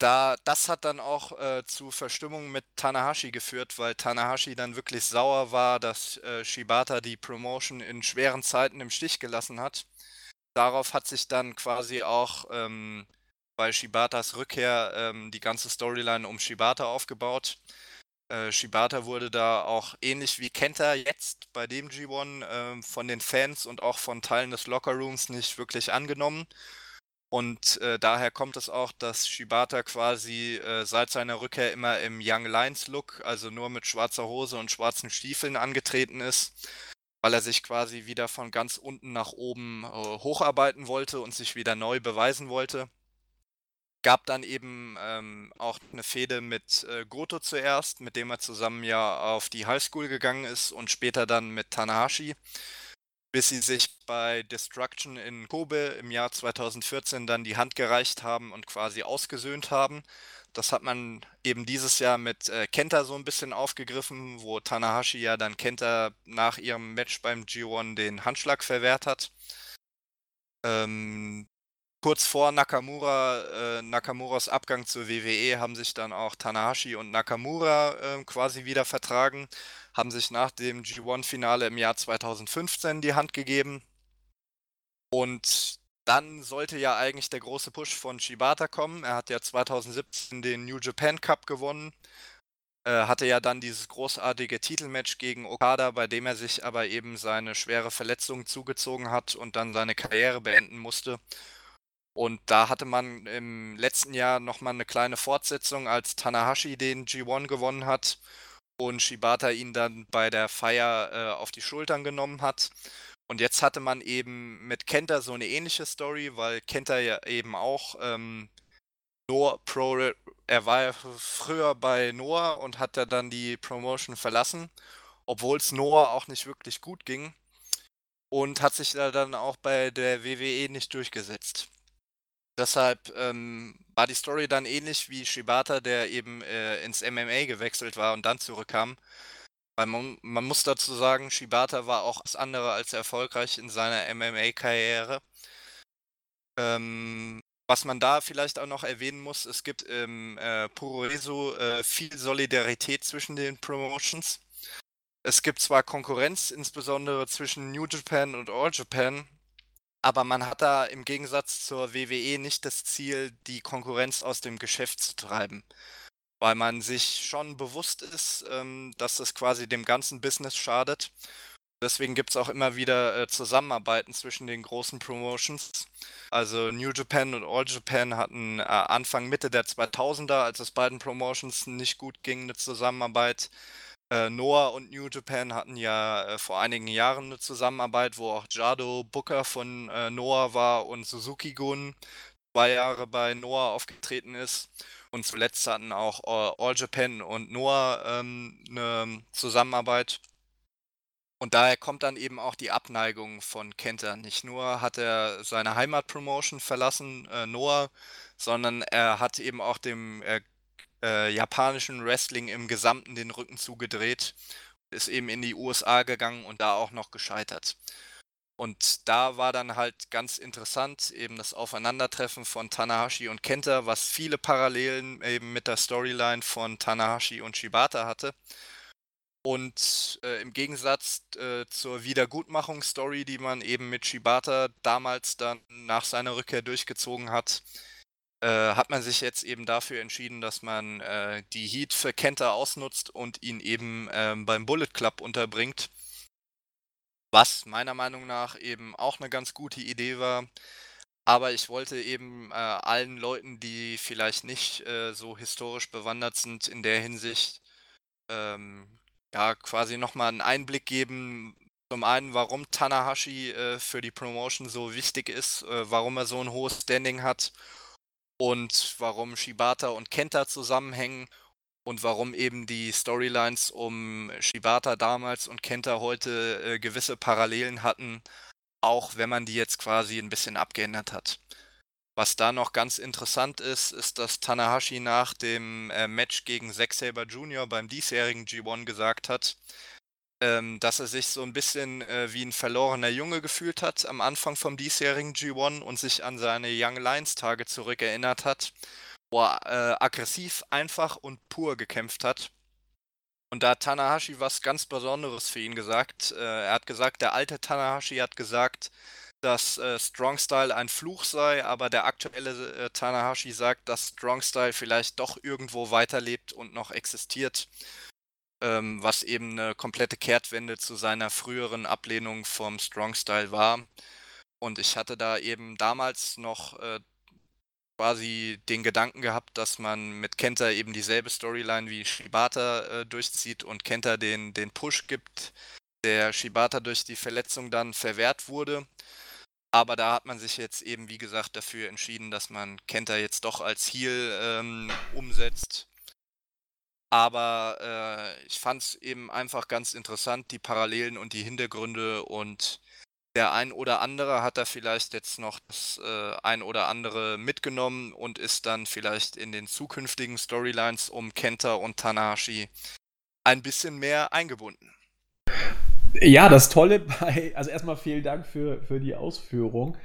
da, das hat dann auch äh, zu Verstimmungen mit Tanahashi geführt, weil Tanahashi dann wirklich sauer war, dass äh, Shibata die Promotion in schweren Zeiten im Stich gelassen hat. Darauf hat sich dann quasi auch ähm, bei Shibatas Rückkehr ähm, die ganze Storyline um Shibata aufgebaut. Äh, Shibata wurde da auch ähnlich wie Kenta jetzt bei dem G1 äh, von den Fans und auch von Teilen des Lockerrooms nicht wirklich angenommen. Und äh, daher kommt es auch, dass Shibata quasi äh, seit seiner Rückkehr immer im Young Lions Look, also nur mit schwarzer Hose und schwarzen Stiefeln angetreten ist, weil er sich quasi wieder von ganz unten nach oben äh, hocharbeiten wollte und sich wieder neu beweisen wollte. Gab dann eben ähm, auch eine Fehde mit äh, Goto zuerst, mit dem er zusammen ja auf die Highschool gegangen ist und später dann mit Tanahashi bis sie sich bei Destruction in Kobe im Jahr 2014 dann die Hand gereicht haben und quasi ausgesöhnt haben. Das hat man eben dieses Jahr mit äh, Kenta so ein bisschen aufgegriffen, wo Tanahashi ja dann Kenta nach ihrem Match beim G1 den Handschlag verwehrt hat. Ähm, kurz vor Nakamura, äh, Nakamuras Abgang zur WWE haben sich dann auch Tanahashi und Nakamura äh, quasi wieder vertragen haben sich nach dem G1-Finale im Jahr 2015 die Hand gegeben. Und dann sollte ja eigentlich der große Push von Shibata kommen. Er hat ja 2017 den New Japan Cup gewonnen. Äh, hatte ja dann dieses großartige Titelmatch gegen Okada, bei dem er sich aber eben seine schwere Verletzung zugezogen hat und dann seine Karriere beenden musste. Und da hatte man im letzten Jahr nochmal eine kleine Fortsetzung, als Tanahashi den G1 gewonnen hat und Shibata ihn dann bei der Feier äh, auf die Schultern genommen hat. Und jetzt hatte man eben mit Kenta so eine ähnliche Story, weil Kenta ja eben auch ähm, Noah Pro, er war ja früher bei Noah und hat da dann die Promotion verlassen, obwohl es Noah auch nicht wirklich gut ging und hat sich da dann auch bei der WWE nicht durchgesetzt. Deshalb ähm, war die Story dann ähnlich wie Shibata, der eben äh, ins MMA gewechselt war und dann zurückkam. Weil man, man, muss dazu sagen, Shibata war auch das andere als erfolgreich in seiner MMA-Karriere. Ähm, was man da vielleicht auch noch erwähnen muss, es gibt im äh, Puroresu äh, viel Solidarität zwischen den Promotions. Es gibt zwar Konkurrenz, insbesondere zwischen New Japan und All Japan, aber man hat da im Gegensatz zur WWE nicht das Ziel, die Konkurrenz aus dem Geschäft zu treiben. Weil man sich schon bewusst ist, ähm, dass das quasi dem ganzen Business schadet. Deswegen gibt es auch immer wieder äh, Zusammenarbeiten zwischen den großen Promotions. Also New Japan und All Japan hatten äh, Anfang, Mitte der 2000er, als es beiden Promotions nicht gut ging, eine Zusammenarbeit. Äh, Noah und New Japan hatten ja äh, vor einigen Jahren eine Zusammenarbeit, wo auch Jado Booker von äh, Noah war und Suzuki Gun zwei Jahre bei Noah aufgetreten ist. Und zuletzt hatten auch äh, All Japan und Noah ähm, eine Zusammenarbeit. Und daher kommt dann eben auch die Abneigung von Kenta. Nicht nur hat er seine Heimatpromotion verlassen, äh, Noah, sondern er hat eben auch dem äh, japanischen Wrestling im Gesamten den Rücken zugedreht, ist eben in die USA gegangen und da auch noch gescheitert. Und da war dann halt ganz interessant eben das Aufeinandertreffen von Tanahashi und Kenta, was viele Parallelen eben mit der Storyline von Tanahashi und Shibata hatte. Und äh, im Gegensatz äh, zur Wiedergutmachungsstory, die man eben mit Shibata damals dann nach seiner Rückkehr durchgezogen hat, äh, hat man sich jetzt eben dafür entschieden, dass man äh, die Heat für Kenta ausnutzt und ihn eben ähm, beim Bullet Club unterbringt. Was meiner Meinung nach eben auch eine ganz gute Idee war. Aber ich wollte eben äh, allen Leuten, die vielleicht nicht äh, so historisch bewandert sind, in der Hinsicht ähm, ja, quasi nochmal einen Einblick geben. Zum einen, warum Tanahashi äh, für die Promotion so wichtig ist, äh, warum er so ein hohes Standing hat und warum Shibata und Kenta zusammenhängen und warum eben die Storylines um Shibata damals und Kenta heute äh, gewisse Parallelen hatten, auch wenn man die jetzt quasi ein bisschen abgeändert hat. Was da noch ganz interessant ist, ist, dass Tanahashi nach dem äh, Match gegen Zack Saber Jr. beim diesjährigen G1 gesagt hat, ähm, dass er sich so ein bisschen äh, wie ein verlorener Junge gefühlt hat am Anfang vom diesjährigen G1 und sich an seine Young Lions Tage zurückerinnert hat, wo er äh, aggressiv, einfach und pur gekämpft hat. Und da hat Tanahashi was ganz Besonderes für ihn gesagt. Äh, er hat gesagt, der alte Tanahashi hat gesagt, dass äh, Strong Style ein Fluch sei, aber der aktuelle äh, Tanahashi sagt, dass Strong Style vielleicht doch irgendwo weiterlebt und noch existiert, ähm, was eben eine komplette Kehrtwende zu seiner früheren Ablehnung vom Strong Style war. Und ich hatte da eben damals noch äh, quasi den Gedanken gehabt, dass man mit Kenta eben dieselbe Storyline wie Shibata äh, durchzieht und Kenta den, den Push gibt, der Shibata durch die Verletzung dann verwehrt wurde. Aber da hat man sich jetzt eben, wie gesagt, dafür entschieden, dass man Kenta jetzt doch als Heal ähm, umsetzt. Aber äh, ich fand es eben einfach ganz interessant, die Parallelen und die Hintergründe und der ein oder andere hat da vielleicht jetzt noch das äh, ein oder andere mitgenommen und ist dann vielleicht in den zukünftigen Storylines um Kenta und Tanahashi ein bisschen mehr eingebunden. Ja, das Tolle bei, also erstmal vielen Dank für, für die Ausführung.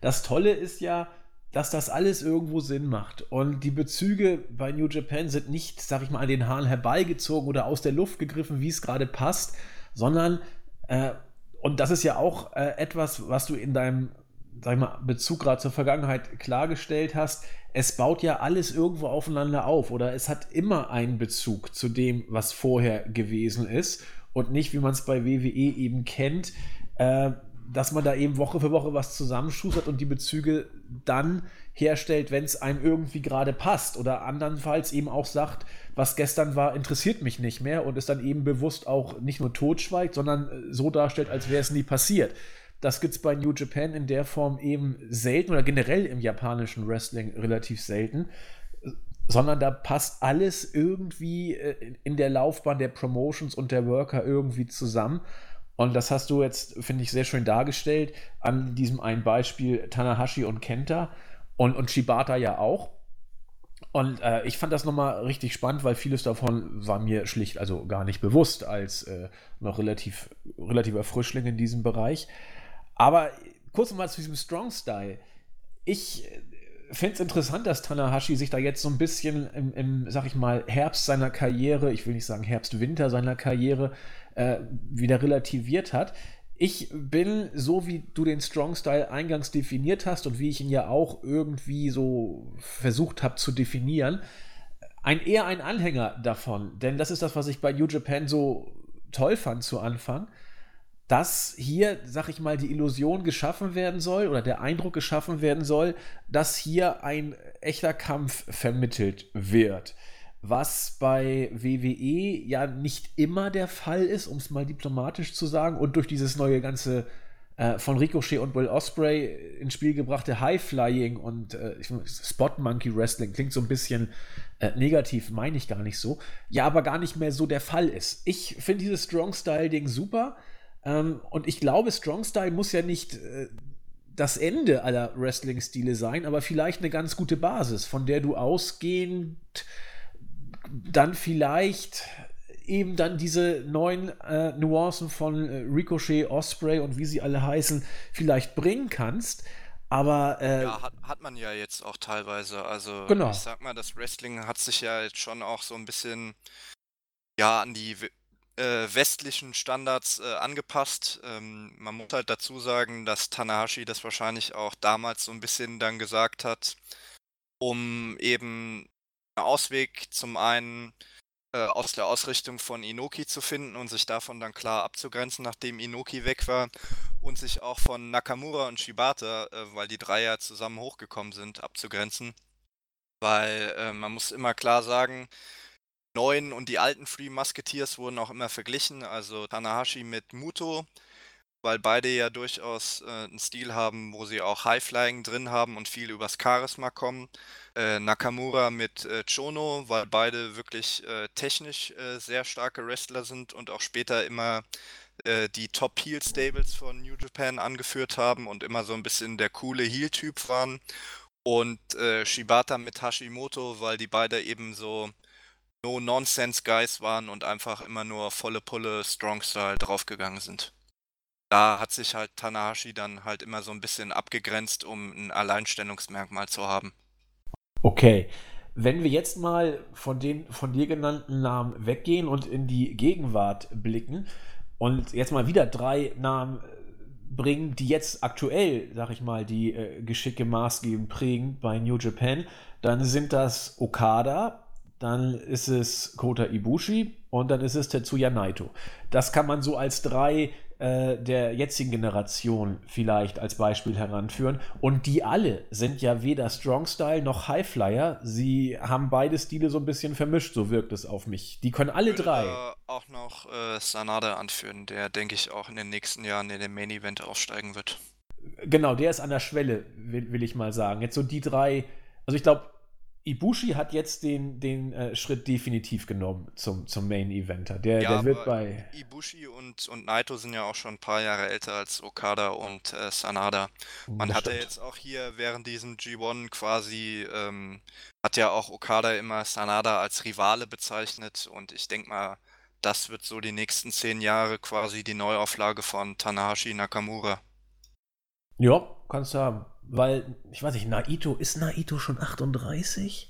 Das Tolle ist ja, dass das alles irgendwo Sinn macht. Und die Bezüge bei New Japan sind nicht, sag ich mal, an den Haaren herbeigezogen oder aus der Luft gegriffen, wie es gerade passt, sondern, äh, und das ist ja auch äh, etwas, was du in deinem, sag ich mal, Bezug gerade zur Vergangenheit klargestellt hast, es baut ja alles irgendwo aufeinander auf oder es hat immer einen Bezug zu dem, was vorher gewesen ist und nicht, wie man es bei WWE eben kennt, äh, dass man da eben Woche für Woche was zusammenschustert und die Bezüge dann herstellt, wenn es einem irgendwie gerade passt oder andernfalls eben auch sagt, was gestern war, interessiert mich nicht mehr und es dann eben bewusst auch nicht nur totschweigt, sondern äh, so darstellt, als wäre es nie passiert. Das gibt es bei New Japan in der Form eben selten oder generell im japanischen Wrestling relativ selten sondern da passt alles irgendwie äh, in der Laufbahn der Promotions und der Worker irgendwie zusammen. Und das hast du jetzt, finde ich, sehr schön dargestellt an diesem einen Beispiel Tanahashi und Kenta und, und Shibata ja auch. Und äh, ich fand das nochmal richtig spannend, weil vieles davon war mir schlicht, also gar nicht bewusst als äh, noch relativ, relativer Frischling in diesem Bereich. Aber kurz nochmal zu diesem Strong Style. Ich fände es interessant, dass Tanahashi sich da jetzt so ein bisschen im, im, sag ich mal, Herbst seiner Karriere, ich will nicht sagen Herbst-Winter seiner Karriere, äh, wieder relativiert hat. Ich bin, so wie du den Strong Style eingangs definiert hast und wie ich ihn ja auch irgendwie so versucht habe zu definieren, ein eher ein Anhänger davon. Denn das ist das, was ich bei New Japan so toll fand zu Anfang dass hier, sag ich mal, die Illusion geschaffen werden soll oder der Eindruck geschaffen werden soll, dass hier ein echter Kampf vermittelt wird. Was bei WWE ja nicht immer der Fall ist, um es mal diplomatisch zu sagen, und durch dieses neue ganze äh, von Ricochet und Will Osprey ins Spiel gebrachte High-Flying und äh, Spot Monkey Wrestling klingt so ein bisschen äh, negativ, meine ich gar nicht so, ja, aber gar nicht mehr so der Fall ist. Ich finde dieses Strong-Style-Ding super ähm, und ich glaube, Strong Style muss ja nicht äh, das Ende aller Wrestling-Stile sein, aber vielleicht eine ganz gute Basis, von der du ausgehend dann vielleicht eben dann diese neuen äh, Nuancen von äh, Ricochet, Osprey und wie sie alle heißen, vielleicht bringen kannst. Aber äh, ja, hat, hat man ja jetzt auch teilweise. Also genau. ich sag mal, das Wrestling hat sich ja jetzt schon auch so ein bisschen ja an die äh, westlichen Standards äh, angepasst. Ähm, man muss halt dazu sagen, dass Tanahashi das wahrscheinlich auch damals so ein bisschen dann gesagt hat, um eben Ausweg zum einen äh, aus der Ausrichtung von Inoki zu finden und sich davon dann klar abzugrenzen, nachdem Inoki weg war und sich auch von Nakamura und Shibata, äh, weil die drei ja zusammen hochgekommen sind, abzugrenzen. Weil äh, man muss immer klar sagen, neuen und die alten Free Musketeers wurden auch immer verglichen, also Tanahashi mit Muto, weil beide ja durchaus äh, einen Stil haben, wo sie auch High-Flying drin haben und viel übers Charisma kommen. Äh, Nakamura mit äh, Chono, weil beide wirklich äh, technisch äh, sehr starke Wrestler sind und auch später immer äh, die Top-Heel-Stables von New Japan angeführt haben und immer so ein bisschen der coole Heel-Typ waren. Und Shibata mit Hashimoto, weil die beide eben so No-Nonsense-Guys waren und einfach immer nur volle Pulle Strong-Style draufgegangen sind da hat sich halt Tanahashi dann halt immer so ein bisschen abgegrenzt, um ein Alleinstellungsmerkmal zu haben. Okay. Wenn wir jetzt mal von den von dir genannten Namen weggehen und in die Gegenwart blicken und jetzt mal wieder drei Namen äh, bringen, die jetzt aktuell, sag ich mal, die äh, Geschicke maßgebend prägen bei New Japan, dann sind das Okada, dann ist es Kota Ibushi und dann ist es Tetsuya Naito. Das kann man so als drei äh, der jetzigen Generation vielleicht als Beispiel heranführen. Und die alle sind ja weder Strong Style noch High Flyer. Sie haben beide Stile so ein bisschen vermischt, so wirkt es auf mich. Die können alle würde drei. Da auch noch äh, Sanada anführen, der, denke ich, auch in den nächsten Jahren in den Main Event aufsteigen wird. Genau, der ist an der Schwelle, will, will ich mal sagen. Jetzt so die drei, also ich glaube, Ibushi hat jetzt den, den äh, Schritt definitiv genommen zum, zum Main Eventer. Der, Ja, der wird bei. Ibushi und, und Naito sind ja auch schon ein paar Jahre älter als Okada und äh, Sanada. Man Das hatte stimmt. jetzt auch hier während diesem G1 quasi, ähm, hat ja auch Okada immer Sanada als Rivale bezeichnet und ich denke mal, das wird so die nächsten zehn Jahre quasi die Neuauflage von Tanahashi Nakamura. Ja, kannst du haben. Weil, ich weiß nicht, Naito, ist Naito schon 38?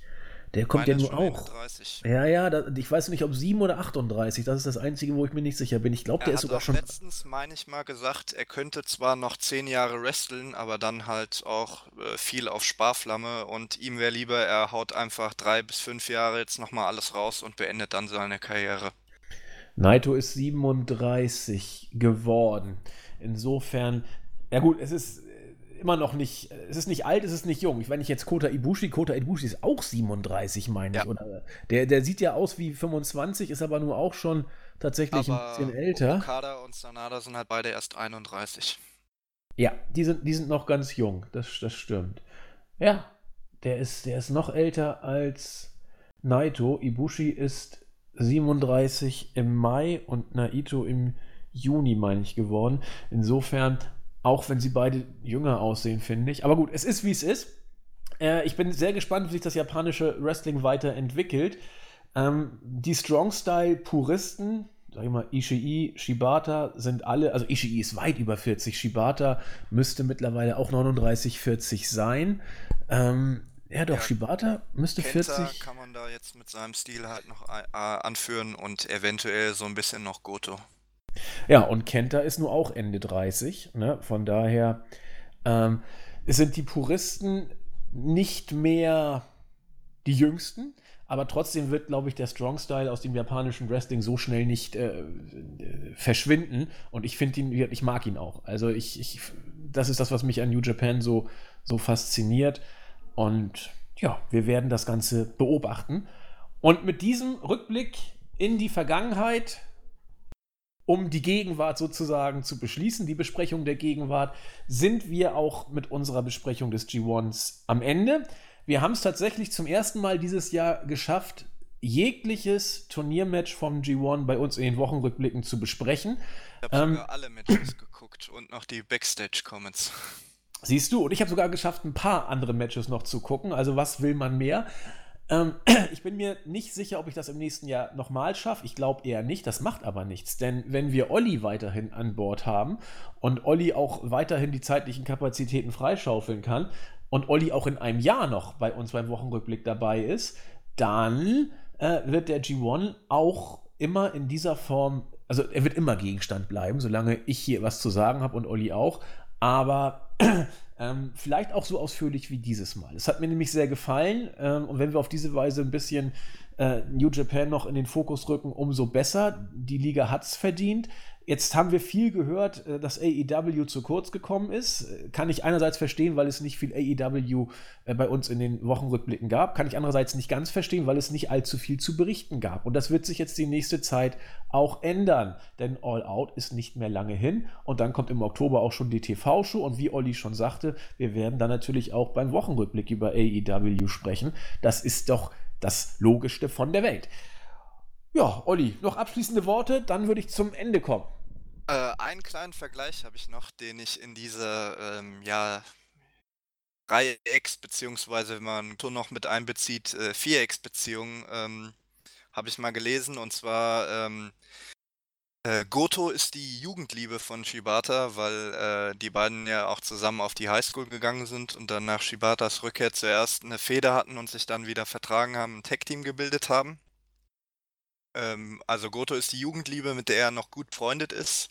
Der kommt ja Meine ist nur auch. 31. Ja, ja, da, ich weiß nicht, ob 7 oder 38. Das ist das Einzige, wo ich mir nicht sicher bin. Ich glaube, Er der ist sogar schon. letztens, meine ich mal, gesagt, er könnte zwar noch zehn Jahre wresteln, aber dann halt auch äh, viel auf Sparflamme und ihm wäre lieber, er haut einfach drei bis fünf Jahre jetzt nochmal alles raus und beendet dann seine Karriere. Naito ist 37 geworden. Insofern, ja gut, es ist immer noch nicht, es ist nicht alt, es ist nicht jung. Wenn ich jetzt Kota Ibushi, Kota Ibushi ist auch 37, meine ich. Ja. Oder, der, der sieht ja aus wie 25, ist aber nur auch schon tatsächlich ein Aber bisschen älter. Okada und Sanada sind halt beide erst 31. Ja, die sind, die sind noch ganz jung, das, das stimmt. Ja, der ist, der ist noch älter als Naito. Ibushi ist 37 im Mai und Naito im Juni, meine ich, geworden. Insofern, auch wenn sie beide jünger aussehen, finde ich. Aber gut, es ist, wie es ist. Äh, ich bin sehr gespannt, wie sich das japanische Wrestling weiterentwickelt. Ähm, die Strong-Style-Puristen, sag ich mal, Ishii, Shibata sind alle, also Ishii ist weit über 40, Shibata müsste mittlerweile auch 39, 40 sein. Ähm, ja, doch, Ja, Shibata müsste Kenta 40. kann man da jetzt mit seinem Stil halt noch anführen und eventuell so ein bisschen noch Goto. Ja, und Kenta ist nur auch Ende 30. Ne? Von daher ähm, sind die Puristen nicht mehr die jüngsten, aber trotzdem wird, glaube ich, der Strong Style aus dem japanischen Wrestling so schnell nicht äh, verschwinden. Und ich finde ihn, ich mag ihn auch. Also ich, ich, das ist das, was mich an New Japan so, so fasziniert. Und ja, wir werden das Ganze beobachten. Und mit diesem Rückblick in die Vergangenheit um die Gegenwart sozusagen zu beschließen, die Besprechung der Gegenwart, sind wir auch mit unserer Besprechung des G1s am Ende. Wir haben es tatsächlich zum ersten Mal dieses Jahr geschafft, jegliches Turniermatch vom G1 bei uns in den Wochenrückblicken zu besprechen. Ich habe Ähm, sogar alle Matches geguckt und noch die Backstage-Comments. Siehst du, und ich habe sogar geschafft, ein paar andere Matches noch zu gucken. Also was will man mehr? Ähm, ich bin mir nicht sicher, ob ich das im nächsten Jahr nochmal schaffe. Ich glaube eher nicht. Das macht aber nichts. Denn wenn wir Olli weiterhin an Bord haben und Olli auch weiterhin die zeitlichen Kapazitäten freischaufeln kann und Olli auch in einem Jahr noch bei uns beim Wochenrückblick dabei ist, dann äh, wird der G1 auch immer in dieser Form also er wird immer Gegenstand bleiben, solange ich hier was zu sagen habe und Olli auch. Aber ähm, vielleicht auch so ausführlich wie dieses Mal. Es hat mir nämlich sehr gefallen. Ähm, und wenn wir auf diese Weise ein bisschen äh, New Japan noch in den Fokus rücken, umso besser. Die Liga hat es verdient. Jetzt haben wir viel gehört, äh, dass AEW zu kurz gekommen ist. Kann ich einerseits verstehen, weil es nicht viel AEW äh, bei uns in den Wochenrückblicken gab. Kann ich andererseits nicht ganz verstehen, weil es nicht allzu viel zu berichten gab. Und das wird sich jetzt die nächste Zeit auch ändern. Denn All Out ist nicht mehr lange hin. Und dann kommt im Oktober auch schon die TV-Show. Und wie Olli schon sagte, wir werden dann natürlich auch beim Wochenrückblick über AEW sprechen. Das ist doch das Logischste von der Welt. Ja, Olli, noch abschließende Worte, dann würde ich zum Ende kommen. Äh, einen kleinen Vergleich habe ich noch, den ich in dieser ähm, ja, Dreiecks- beziehungsweise wenn man so noch mit einbezieht, äh, Vierecks-Beziehung ähm, habe ich mal gelesen. Und zwar ähm, äh, Goto ist die Jugendliebe von Shibata, weil äh, die beiden ja auch zusammen auf die Highschool gegangen sind und dann nach Shibatas Rückkehr zuerst eine Feder hatten und sich dann wieder vertragen haben, ein Tech-Team gebildet haben. Ähm, also Goto ist die Jugendliebe, mit der er noch gut befreundet ist.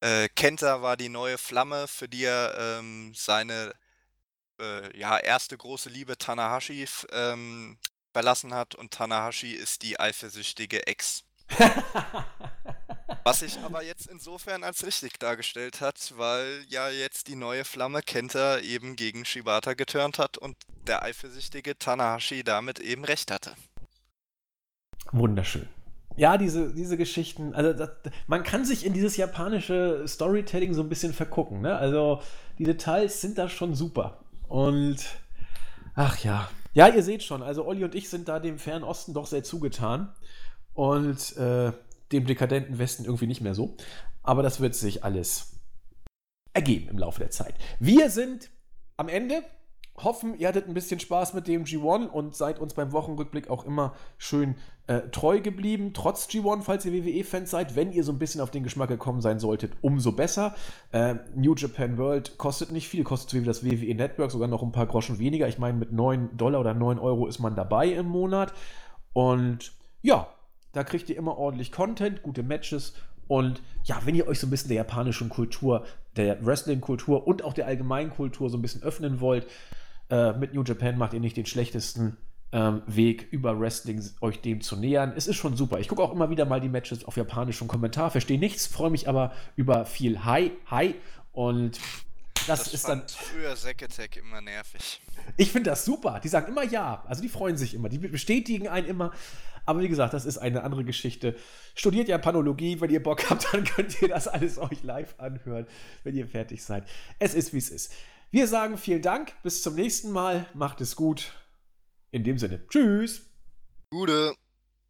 Äh, Kenta war die neue Flamme, für die er ähm, seine äh, ja, erste große Liebe Tanahashi ähm, verlassen hat und Tanahashi ist die eifersüchtige Ex. Was sich aber jetzt insofern als richtig dargestellt hat, weil ja jetzt die neue Flamme Kenta eben gegen Shibata geturnt hat und der eifersüchtige Tanahashi damit eben recht hatte. Wunderschön ja, diese, diese Geschichten, also das, man kann sich in dieses japanische Storytelling so ein bisschen vergucken. Ne? Also die Details sind da schon super. Und ach ja. Ja, ihr seht schon, also Olli und ich sind da dem fernen Osten doch sehr zugetan. Und äh, dem dekadenten Westen irgendwie nicht mehr so. Aber das wird sich alles ergeben im Laufe der Zeit. Wir sind am Ende hoffen, ihr hattet ein bisschen Spaß mit dem G1 und seid uns beim Wochenrückblick auch immer schön äh, treu geblieben. Trotz G1, falls ihr WWE-Fans seid, wenn ihr so ein bisschen auf den Geschmack gekommen sein solltet, umso besser. Äh, New Japan World kostet nicht viel, kostet so wie das WWE Network, sogar noch ein paar Groschen weniger. Ich meine, mit 9 Dollar oder 9 Euro ist man dabei im Monat. Und ja, da kriegt ihr immer ordentlich Content, gute Matches und ja, wenn ihr euch so ein bisschen der japanischen Kultur, der Wrestling-Kultur und auch der allgemeinen Kultur so ein bisschen öffnen wollt, äh, mit New Japan macht ihr nicht den schlechtesten ähm, Weg über Wrestling euch dem zu nähern. Es ist schon super. Ich gucke auch immer wieder mal die Matches auf japanischem Kommentar, verstehe nichts, freue mich aber über viel Hi, Hi und das, das ist dann. Früher Seketech immer nervig. Ich finde das super. Die sagen immer ja. Also die freuen sich immer. Die bestätigen einen immer. Aber wie gesagt, das ist eine andere Geschichte. Studiert Japanologie, wenn ihr Bock habt, dann könnt ihr das alles euch live anhören, wenn ihr fertig seid. Es ist, wie es ist. Wir sagen vielen Dank, bis zum nächsten Mal, macht es gut. In dem Sinne, tschüss. Gute.